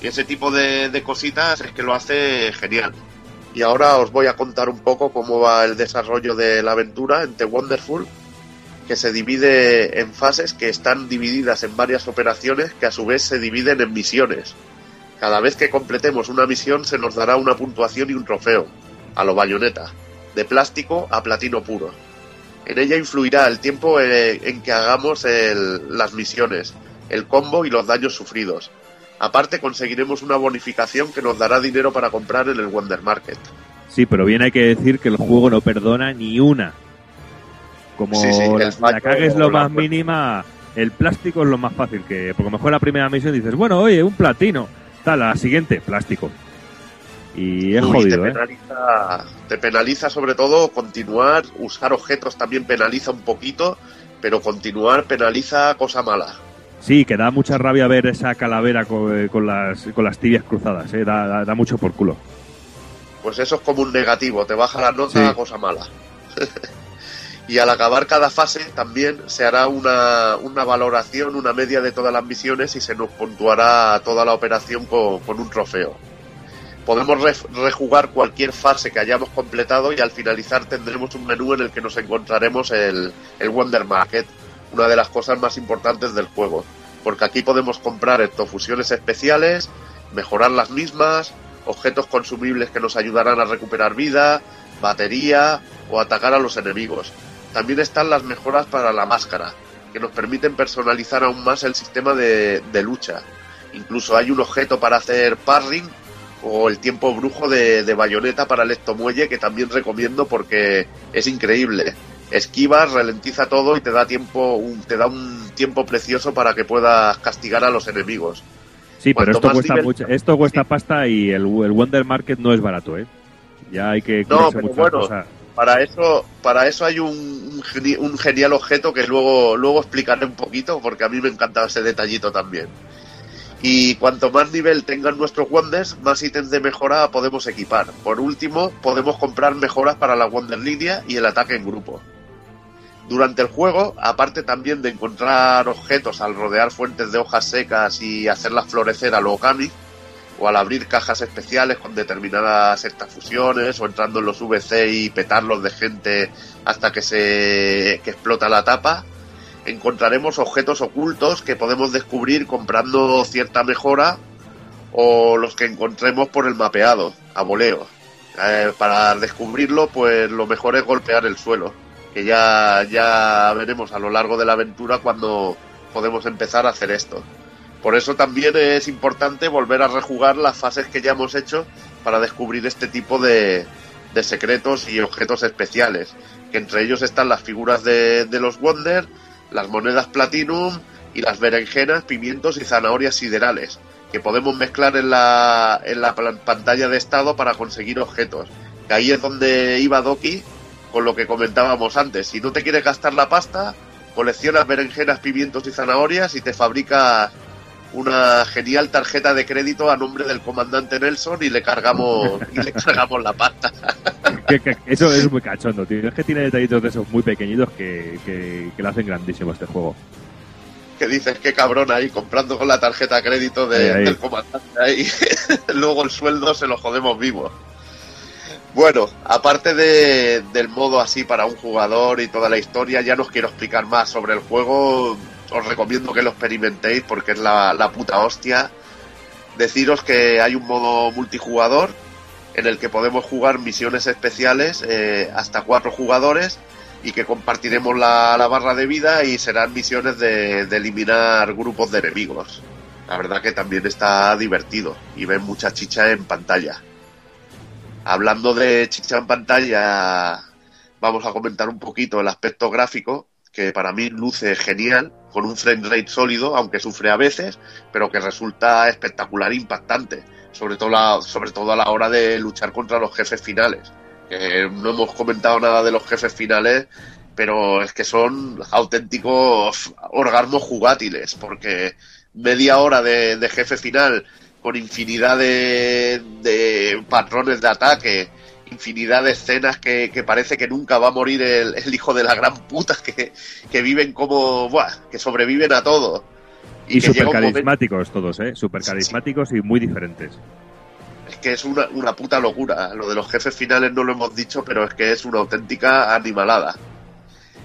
Y ese tipo de, de cositas es que lo hace genial. Y ahora os voy a contar un poco cómo va el desarrollo de la aventura en The Wonderful que se divide en fases que están divididas en varias operaciones que a su vez se dividen en misiones. Cada vez que completemos una misión se nos dará una puntuación y un trofeo, a lo bayoneta, de plástico a platino puro. En ella influirá el tiempo eh, en que hagamos las misiones, el combo y los daños sufridos. Aparte conseguiremos una bonificación que nos dará dinero para comprar en el Wonder Market. Sí, pero bien hay que decir que el juego no perdona ni una. Como Sí, la, la cagues o lo más mínima, el plástico es lo más fácil que. Porque mejor la primera misión dices, bueno, oye, un platino. Tal, la siguiente, plástico. Y es Uy, jodido, te ¿eh? penaliza, te penaliza sobre todo continuar, usar objetos también penaliza un poquito, pero continuar penaliza cosa mala. Sí, que da mucha rabia ver esa calavera con, eh, con las, con las tibias cruzadas, ¿eh? Da, da- da mucho por culo. Pues eso es como un negativo, te baja la nota Sí. a cosa mala. [LAUGHS] y al acabar cada fase también se hará una, una valoración, una media de todas las misiones y se nos puntuará toda la operación con, con un trofeo. Podemos rejugar cualquier fase que hayamos completado y al finalizar tendremos un menú en el que nos encontraremos el, el Wonder Market, una de las cosas más importantes del juego, porque aquí podemos comprar ectofusiones especiales, mejorar las mismas, objetos consumibles que nos ayudarán a recuperar vida, batería o atacar a los enemigos. También están las mejoras para la máscara, que nos permiten personalizar aún más el sistema de, de lucha. Incluso hay un objeto para hacer parring o el tiempo brujo de, de bayoneta para el ectomuelle que también recomiendo porque es increíble. esquivas, ralentiza todo y te da tiempo, un, te da un tiempo precioso para que puedas castigar a los enemigos. Sí, pero esto cuesta mucho, esto cuesta pasta y el, el, Wonder Market no es barato, ¿eh? Ya hay que no, pero bueno, para eso, para eso hay un, genial objeto que luego, luego explicaré un poquito, porque a mí me encanta ese detallito también. Y cuanto más nivel tengan nuestros Wonders, más ítems de mejora podemos equipar. Por último, podemos comprar mejoras para la Wonder Línea y el ataque en grupo. Durante el juego, aparte también de encontrar objetos al rodear fuentes de hojas secas y hacerlas florecer a lo o al abrir cajas especiales con determinadas fusiones, o entrando en los VC y petarlos de gente hasta que se que explota la tapa, encontraremos objetos ocultos que podemos descubrir comprando cierta mejora o los que encontremos por el mapeado, a voleo. Eh, para descubrirlo, pues lo mejor es golpear el suelo, que ya, ya veremos a lo largo de la aventura cuando podemos empezar a hacer esto. Por eso también es importante volver a rejugar las fases que ya hemos hecho para descubrir este tipo de, secretos y objetos especiales, que entre ellos están las figuras de, de los Wonder, las monedas Platinum y las berenjenas, pimientos y zanahorias siderales, que podemos mezclar en la, en la pantalla de estado para conseguir objetos. Que ahí es donde iba Doki con lo que comentábamos antes. Si no te quieres gastar la pasta, coleccionas berenjenas, pimientos y zanahorias y te fabricas una genial tarjeta de crédito a nombre del comandante Nelson y le cargamos [LAUGHS] y le cargamos la pasta. eso es muy cachondo, tío. Es que tiene detallitos de esos muy pequeñitos que, que, que lo hacen grandísimo este juego. Que dices, qué cabrón ahí, comprando con la tarjeta de crédito del comandante ahí. [LAUGHS] Luego el sueldo se lo jodemos vivo. Bueno, aparte de, del modo así para un jugador y toda la historia, ya no os quiero explicar más sobre el juego os recomiendo que lo experimentéis porque es la, puta hostia. Deciros que hay un modo multijugador en el que podemos jugar misiones especiales eh, hasta cuatro jugadores y que compartiremos la, barra de vida y serán misiones de, eliminar grupos de enemigos. La verdad que también está divertido y ven mucha chicha en pantalla. Hablando de chicha en pantalla, vamos a comentar un poquito el aspecto gráfico, que para mí luce genial con un frame rate sólido, aunque sufre a veces, pero que resulta espectacular e impactante, sobre todo, sobre todo a la hora de luchar contra los jefes finales. no hemos comentado nada de los jefes finales, pero es que son auténticos orgasmos jugátiles, porque media hora de, jefe final con infinidad de, de patrones de ataque, infinidad de escenas que, parece que nunca va a morir el, hijo de la gran puta, que, que viven como, buah, que sobreviven a todo. Y, súper carismáticos todos, ¿eh? Súper carismáticos y muy diferentes. Es que es una, una puta locura. Lo de los jefes finales no lo hemos dicho, pero es que es una auténtica animalada.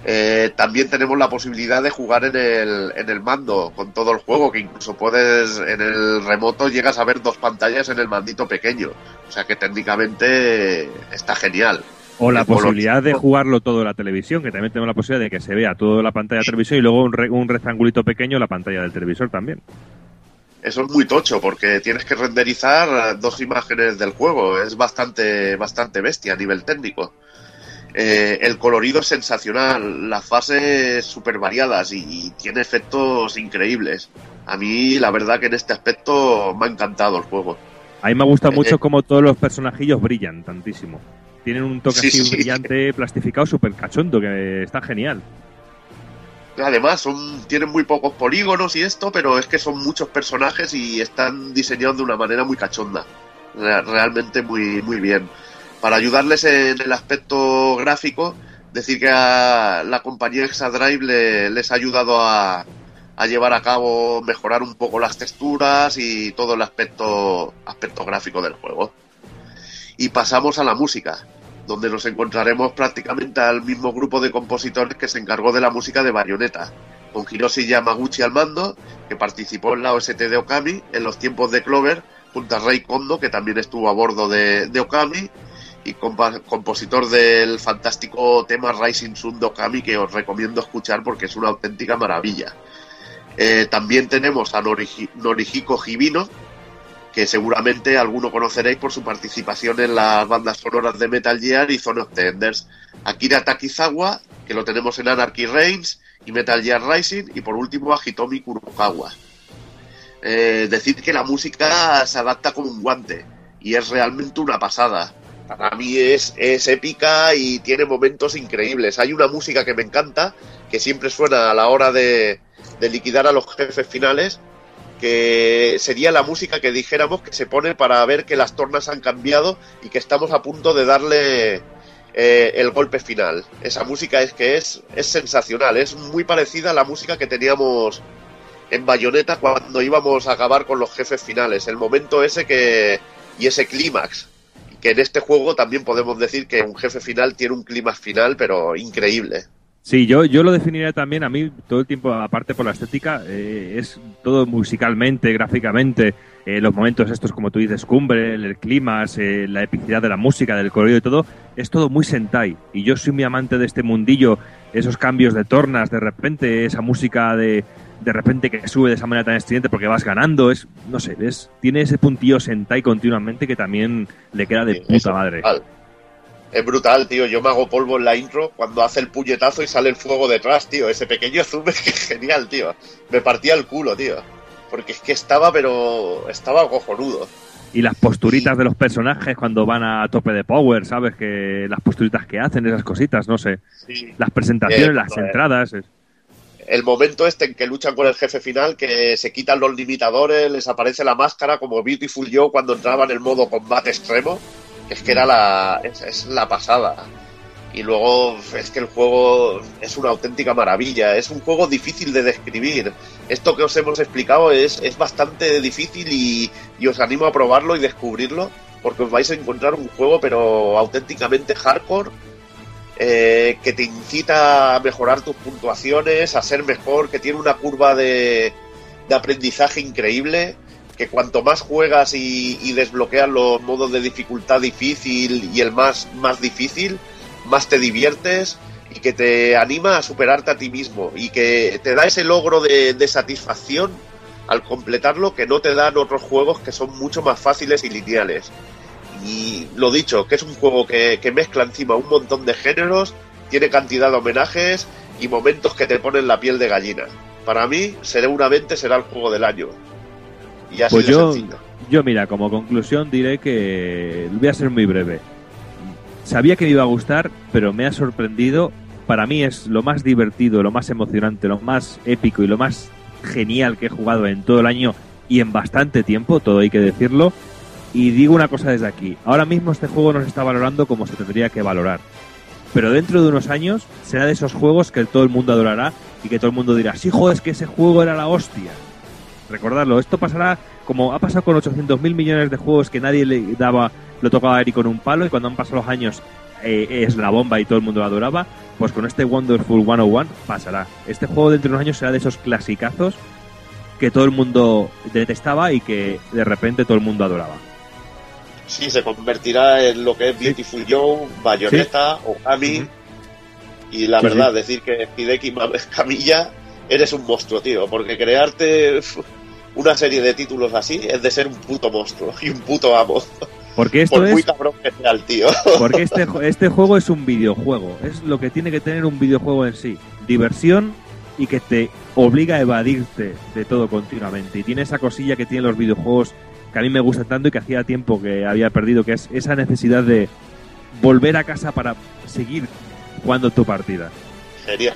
Eh, también tenemos la posibilidad de jugar en el, en el mando con todo el juego, que incluso puedes en el remoto llegas a ver dos pantallas en el mandito pequeño. O sea que técnicamente está genial. O la posibilidad de jugarlo todo en la televisión, que también tenemos la posibilidad de que se vea toda la pantalla de televisión y luego un, un rectangulito pequeño la pantalla del televisor también. Eso es muy tocho porque tienes que renderizar dos imágenes del juego. Es bastante, bastante bestia a nivel técnico. Eh, el colorido es sensacional, las fases súper variadas y, tiene efectos increíbles. A mí, la verdad que en este aspecto me ha encantado el juego. A mí me gusta eh, mucho eh. como todos los personajillos brillan tantísimo. Tienen un toque así brillante, plastificado, súper cachondo, que está genial. Además, son, tienen muy pocos polígonos y esto, pero es que son muchos personajes y están diseñados de una manera muy cachonda. Realmente muy, muy bien. Para ayudarles en el aspecto gráfico, decir que a la compañía Exadrive les ha ayudado a, llevar a cabo, mejorar un poco las texturas y todo el aspecto, aspecto gráfico del juego. Y pasamos a la música, donde nos encontraremos prácticamente al mismo grupo de compositores que se encargó de la música de Bayonetta, con Hiroshi Yamaguchi al mando, que participó en la OST de Okami en los tiempos de Clover, junto a Rei Kondo, que también estuvo a bordo de Okami, y compositor del fantástico tema Rising Sun Dokami que os recomiendo escuchar porque es una auténtica maravilla. Eh, también tenemos a Norihiko Hibino, que seguramente alguno conoceréis por su participación en las bandas sonoras de Metal Gear y Zone of the Enders. Akira Takizawa, que lo tenemos en Anarchy Reigns y Metal Gear Rising, y por último a Hitomi Kurokawa. Eh, decir que la música se adapta como un guante y es realmente una pasada. Para mí es, es épica y tiene momentos increíbles. Hay una música que me encanta, que siempre suena a la hora de, liquidar a los jefes finales, que sería la música que dijéramos que se pone para ver que las tornas han cambiado y que estamos a punto de darle eh, el golpe final. Esa música es que es, es sensacional, es muy parecida a la música que teníamos en Bayonetta cuando íbamos a acabar con los jefes finales. El momento ese que. y ese clímax. Que en este juego también podemos decir que un jefe final tiene un clímax final, pero increíble. Sí, yo, yo lo definiría también, a mí todo el tiempo, aparte por la estética, eh, es todo musicalmente, gráficamente, eh, los momentos estos, como tú dices, cumbre, el, clima, eh, la epicidad de la música, del colorido y todo, es todo muy Sentai. Y yo soy muy amante de este mundillo, esos cambios de tornas, de repente, esa música de, de repente que sube de esa manera tan estridente porque vas ganando, es, no sé, es, tiene ese puntillo Sentai continuamente que también le queda de puta madre. Es brutal, tío. Yo me hago polvo en la intro cuando hace el puñetazo y sale el fuego detrás, tío. Ese pequeño zoom es que [LAUGHS] genial, tío. Me partía el culo, tío. Porque es que estaba, pero estaba cojonudo. Y las posturitas de los personajes cuando van a tope de power, ¿sabes? Que las posturitas que hacen, esas cositas, no sé. Las presentaciones, las entradas. El momento este en que luchan con el jefe final, que se quitan los limitadores, les aparece la máscara como Beautiful Joe cuando entraba en el modo combate extremo es que era la, es, la pasada. Y luego es que el juego es una auténtica maravilla. Es un juego difícil de describir. Esto que os hemos explicado es, es bastante difícil y, os animo a probarlo y descubrirlo. Porque os vais a encontrar un juego, pero auténticamente hardcore. Eh, que te incita a mejorar tus puntuaciones, a ser mejor, que tiene una curva de, de aprendizaje increíble que cuanto más juegas y, desbloqueas los modos de dificultad difícil y el más, más difícil, más te diviertes y que te anima a superarte a ti mismo y que te da ese logro de, satisfacción al completarlo que no te dan otros juegos que son mucho más fáciles y lineales. Y lo dicho, que es un juego que, que mezcla encima un montón de géneros, tiene cantidad de homenajes y momentos que te ponen la piel de gallina. Para mí, seguramente será el juego del año pues yo, yo, mira, como conclusión diré que voy a ser muy breve. Sabía que me iba a gustar, pero me ha sorprendido. Para mí es lo más divertido, lo más emocionante, lo más épico y lo más genial que he jugado en todo el año y en bastante tiempo, todo hay que decirlo. Y digo una cosa desde aquí. Ahora mismo este juego no se está valorando como se tendría que valorar. Pero dentro de unos años será de esos juegos que todo el mundo adorará y que todo el mundo dirá, sí, joder, es que ese juego era la hostia. Recordarlo, esto pasará como ha pasado con 800 mil millones de juegos que nadie le daba, lo tocaba a Eric con un palo y cuando han pasado los años eh, es la bomba y todo el mundo lo adoraba, pues con este Wonderful 101 pasará. Este juego dentro de unos años será de esos clasicazos que todo el mundo detestaba y que de repente todo el mundo adoraba. Sí, se convertirá en lo que es Beautiful Joe, Bayonetta, o Okami. Y la verdad, decir que Hideki Camilla [LAUGHS] eres un monstruo, tío, porque crearte una serie de títulos así es de ser un puto monstruo [LAUGHS] y un puto amo. Porque esto Por es... muy cabrón que sea el tío. [LAUGHS] Porque este, este juego es un videojuego, es lo que tiene que tener un videojuego en sí. Diversión y que te obliga a evadirte de todo continuamente. Y tiene esa cosilla que tienen los videojuegos que a mí me gusta tanto y que hacía tiempo que había perdido, que es esa necesidad de volver a casa para seguir jugando tu partida. Genial.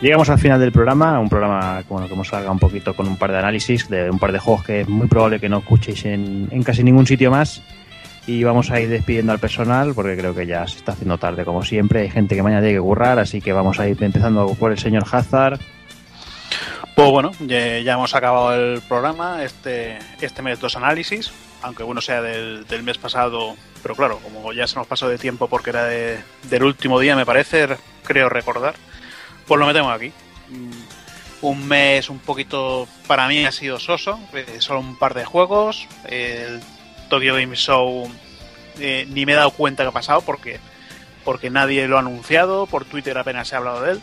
Llegamos al final del programa, un programa bueno, que hemos salga un poquito con un par de análisis de un par de juegos que es muy probable que no escuchéis en, casi ningún sitio más. Y vamos a ir despidiendo al personal porque creo que ya se está haciendo tarde como siempre. Hay gente que mañana tiene que currar, así que vamos a ir empezando por el señor Hazard. Pues bueno, ya, hemos acabado el programa, este, este mes dos análisis, aunque uno sea del, del mes pasado, pero claro, como ya se nos pasó de tiempo porque era de- del último día, me parece, creo recordar, pues lo metemos aquí. Mm, Un mes un poquito, para mí ha sido soso, eh, solo un par de juegos, el Tokyo Game Show eh, ni me he dado cuenta que ha pasado porque, porque nadie lo ha anunciado, por Twitter apenas se ha hablado de él.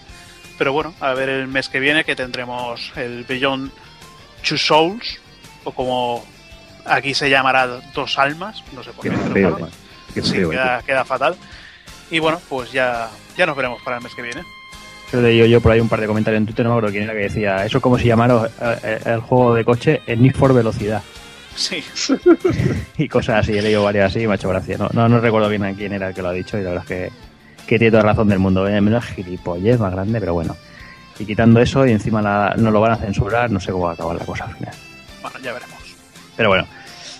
Pero bueno, a ver el mes que viene que tendremos el Beyond Two Souls, o como aquí se llamará Dos Almas, no sé por Qué qué. feo, sí, feo, queda, queda fatal. Y bueno, pues ya, ya nos veremos para el mes que viene. Yo leí yo por ahí un par de comentarios en Twitter, no me acuerdo quién era, que decía, eso como si llamaron eh, el juego de coche el Need for Velocidad. Sí, [LAUGHS] y cosas así, he leído varias así y me ha hecho gracia. No, no, no recuerdo bien a quién era el que lo ha dicho y la verdad es que, que tiene toda la razón del mundo. Eh, menos gilipollez más grande, pero bueno. Y quitando eso y encima la- no lo van a censurar, no sé cómo va a acabar la cosa al final. bueno, ya veremos. Pero bueno,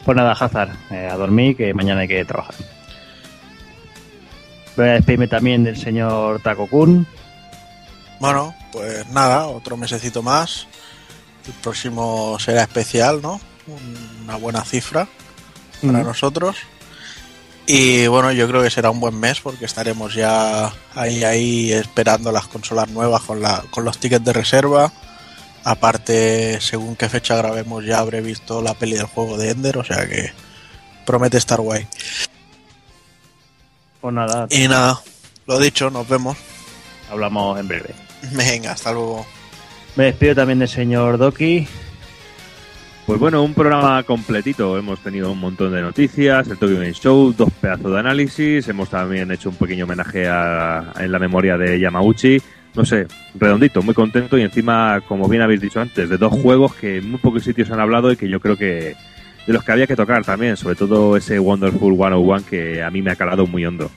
pues nada, Hazard, eh, a dormir que mañana hay que trabajar. Voy a despedirme también del señor Taco Kun. Bueno, pues nada, otro mesecito más. El próximo será especial, ¿no? Una buena cifra para nosotros. Y bueno, yo creo que será un buen mes porque estaremos ya ahí, ahí esperando las consolas nuevas con, la, con los tickets de reserva. Aparte, según qué fecha grabemos, ya habré visto la peli del juego de Ender, o sea que promete estar guay. Pues nada, Y nada, lo dicho, nos vemos. hablamos en breve. [LAUGHS] Venga, hasta luego. Me despido también del señor Doki. Pues bueno, un programa completito. Hemos tenido un montón de noticias, el Tokyo Game Show, dos pedazos de análisis. Hemos también hecho un pequeño homenaje a, en la memoria de Yamauchi. No sé, redondito, muy contento y encima, como bien habéis dicho antes, de dos juegos que en muy pocos sitios han hablado y que yo creo que de los que había que tocar también, sobre todo ese Wonderful 101 que a mí me ha calado muy hondo.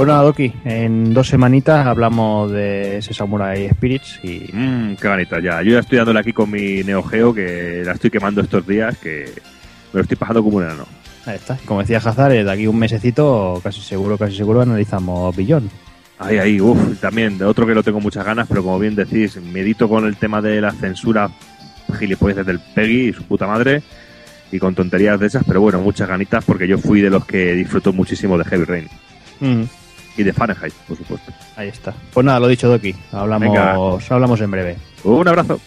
Pues nada, Doki, en dos semanitas hablamos de ese Samurai Spirits y Mmm, qué ganita ya. Yo ya estoy dándole aquí con mi Neo Geo, que la estoy quemando estos días, que me lo estoy pasando como un enano. ahí está. Como decía Hazard, eh, de aquí un mesecito, casi seguro, casi seguro, analizamos Billón. Ahí, ahí, uff, también, de otro que lo tengo muchas ganas, pero como bien decís, medito con el tema de la censura gilipolleces del Peggy y su puta madre, y con tonterías de esas, pero bueno, muchas ganitas porque yo fui de los que disfrutó muchísimo de Heavy Rain. Mm, Y de Fahrenheit, por supuesto. ahí está. Pues nada, lo dicho, Doki. Hablamos, Venga. hablamos en breve. Un abrazo.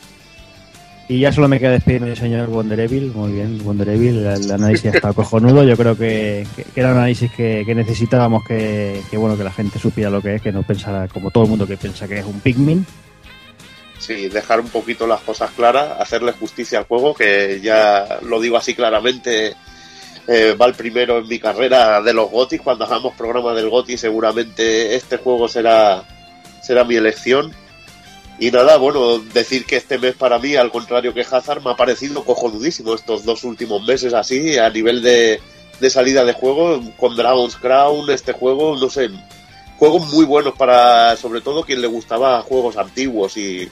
Y ya solo me queda despedirme del señor Wonder Evil. Muy bien, Wonder Evil. El análisis está cojonudo. Yo creo que, que- que era un análisis que, que necesitábamos que, que, bueno que la gente supiera lo que es, que no pensara como todo el mundo que piensa que es un Pikmin. Sí, dejar un poquito las cosas claras, hacerle justicia al juego, que ya lo digo así claramente, eh, va el primero en mi carrera de los GOTI. Cuando hagamos programa del GOTI, seguramente este juego será, será mi elección. Y nada, bueno, decir que este mes para mí, al contrario que Hazard, me ha parecido cojonudísimo estos dos últimos meses así, a nivel de, de salida de juego, con Dragon's Crown, este juego, no sé, juegos muy buenos para, sobre todo, quien le gustaba juegos antiguos y,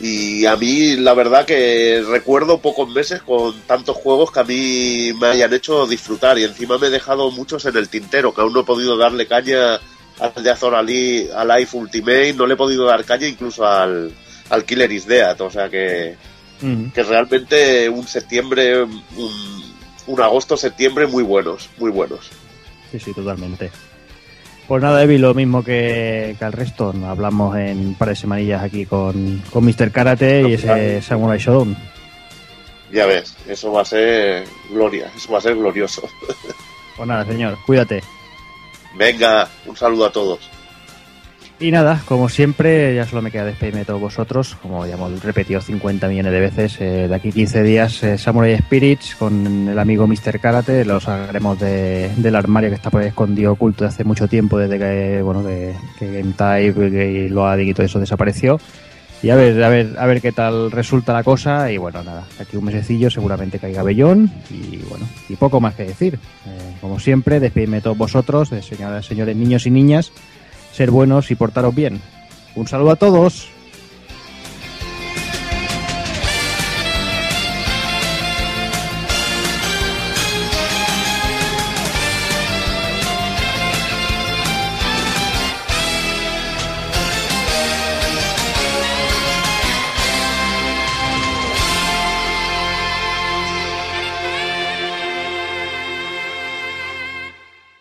y a mí la verdad que recuerdo pocos meses con tantos juegos que a mí me hayan hecho disfrutar y encima me he dejado muchos en el tintero, que aún no he podido darle caña al de Azor Ali, al Life Ultimate, no le he podido dar caña incluso al, al Killer is Dead, o sea que, que realmente un septiembre, un, un agosto-septiembre muy buenos, muy buenos. Sí, sí, totalmente. Pues nada, Evi, lo mismo que, que al resto. Hablamos en un par de semanillas aquí con, con Mr. Karate y ese Samurai Shodown. Ya ves, eso va a ser gloria, eso va a ser glorioso. Pues nada, señor, cuídate. Venga, un saludo a todos. Y nada, como siempre, ya solo me queda despedirme de todos vosotros, como ya hemos repetido 50 millones de veces. eh, de aquí 15 días, eh, Samurai Spirits con el amigo Mr. Karate, lo sacaremos de- del armario que está por ahí escondido, oculto de hace mucho tiempo, desde que, bueno, que, que Game Type y Loading y todo eso desapareció. Y a ver, a ver, a ver qué tal resulta la cosa. Y bueno, nada, de aquí un mesecillo seguramente caiga Bellón. Y bueno, y poco más que decir. Eh, como siempre, despedirme de todos vosotros, de señoras, señores, niños y niñas ser buenos y portaros bien. Un saludo a todos.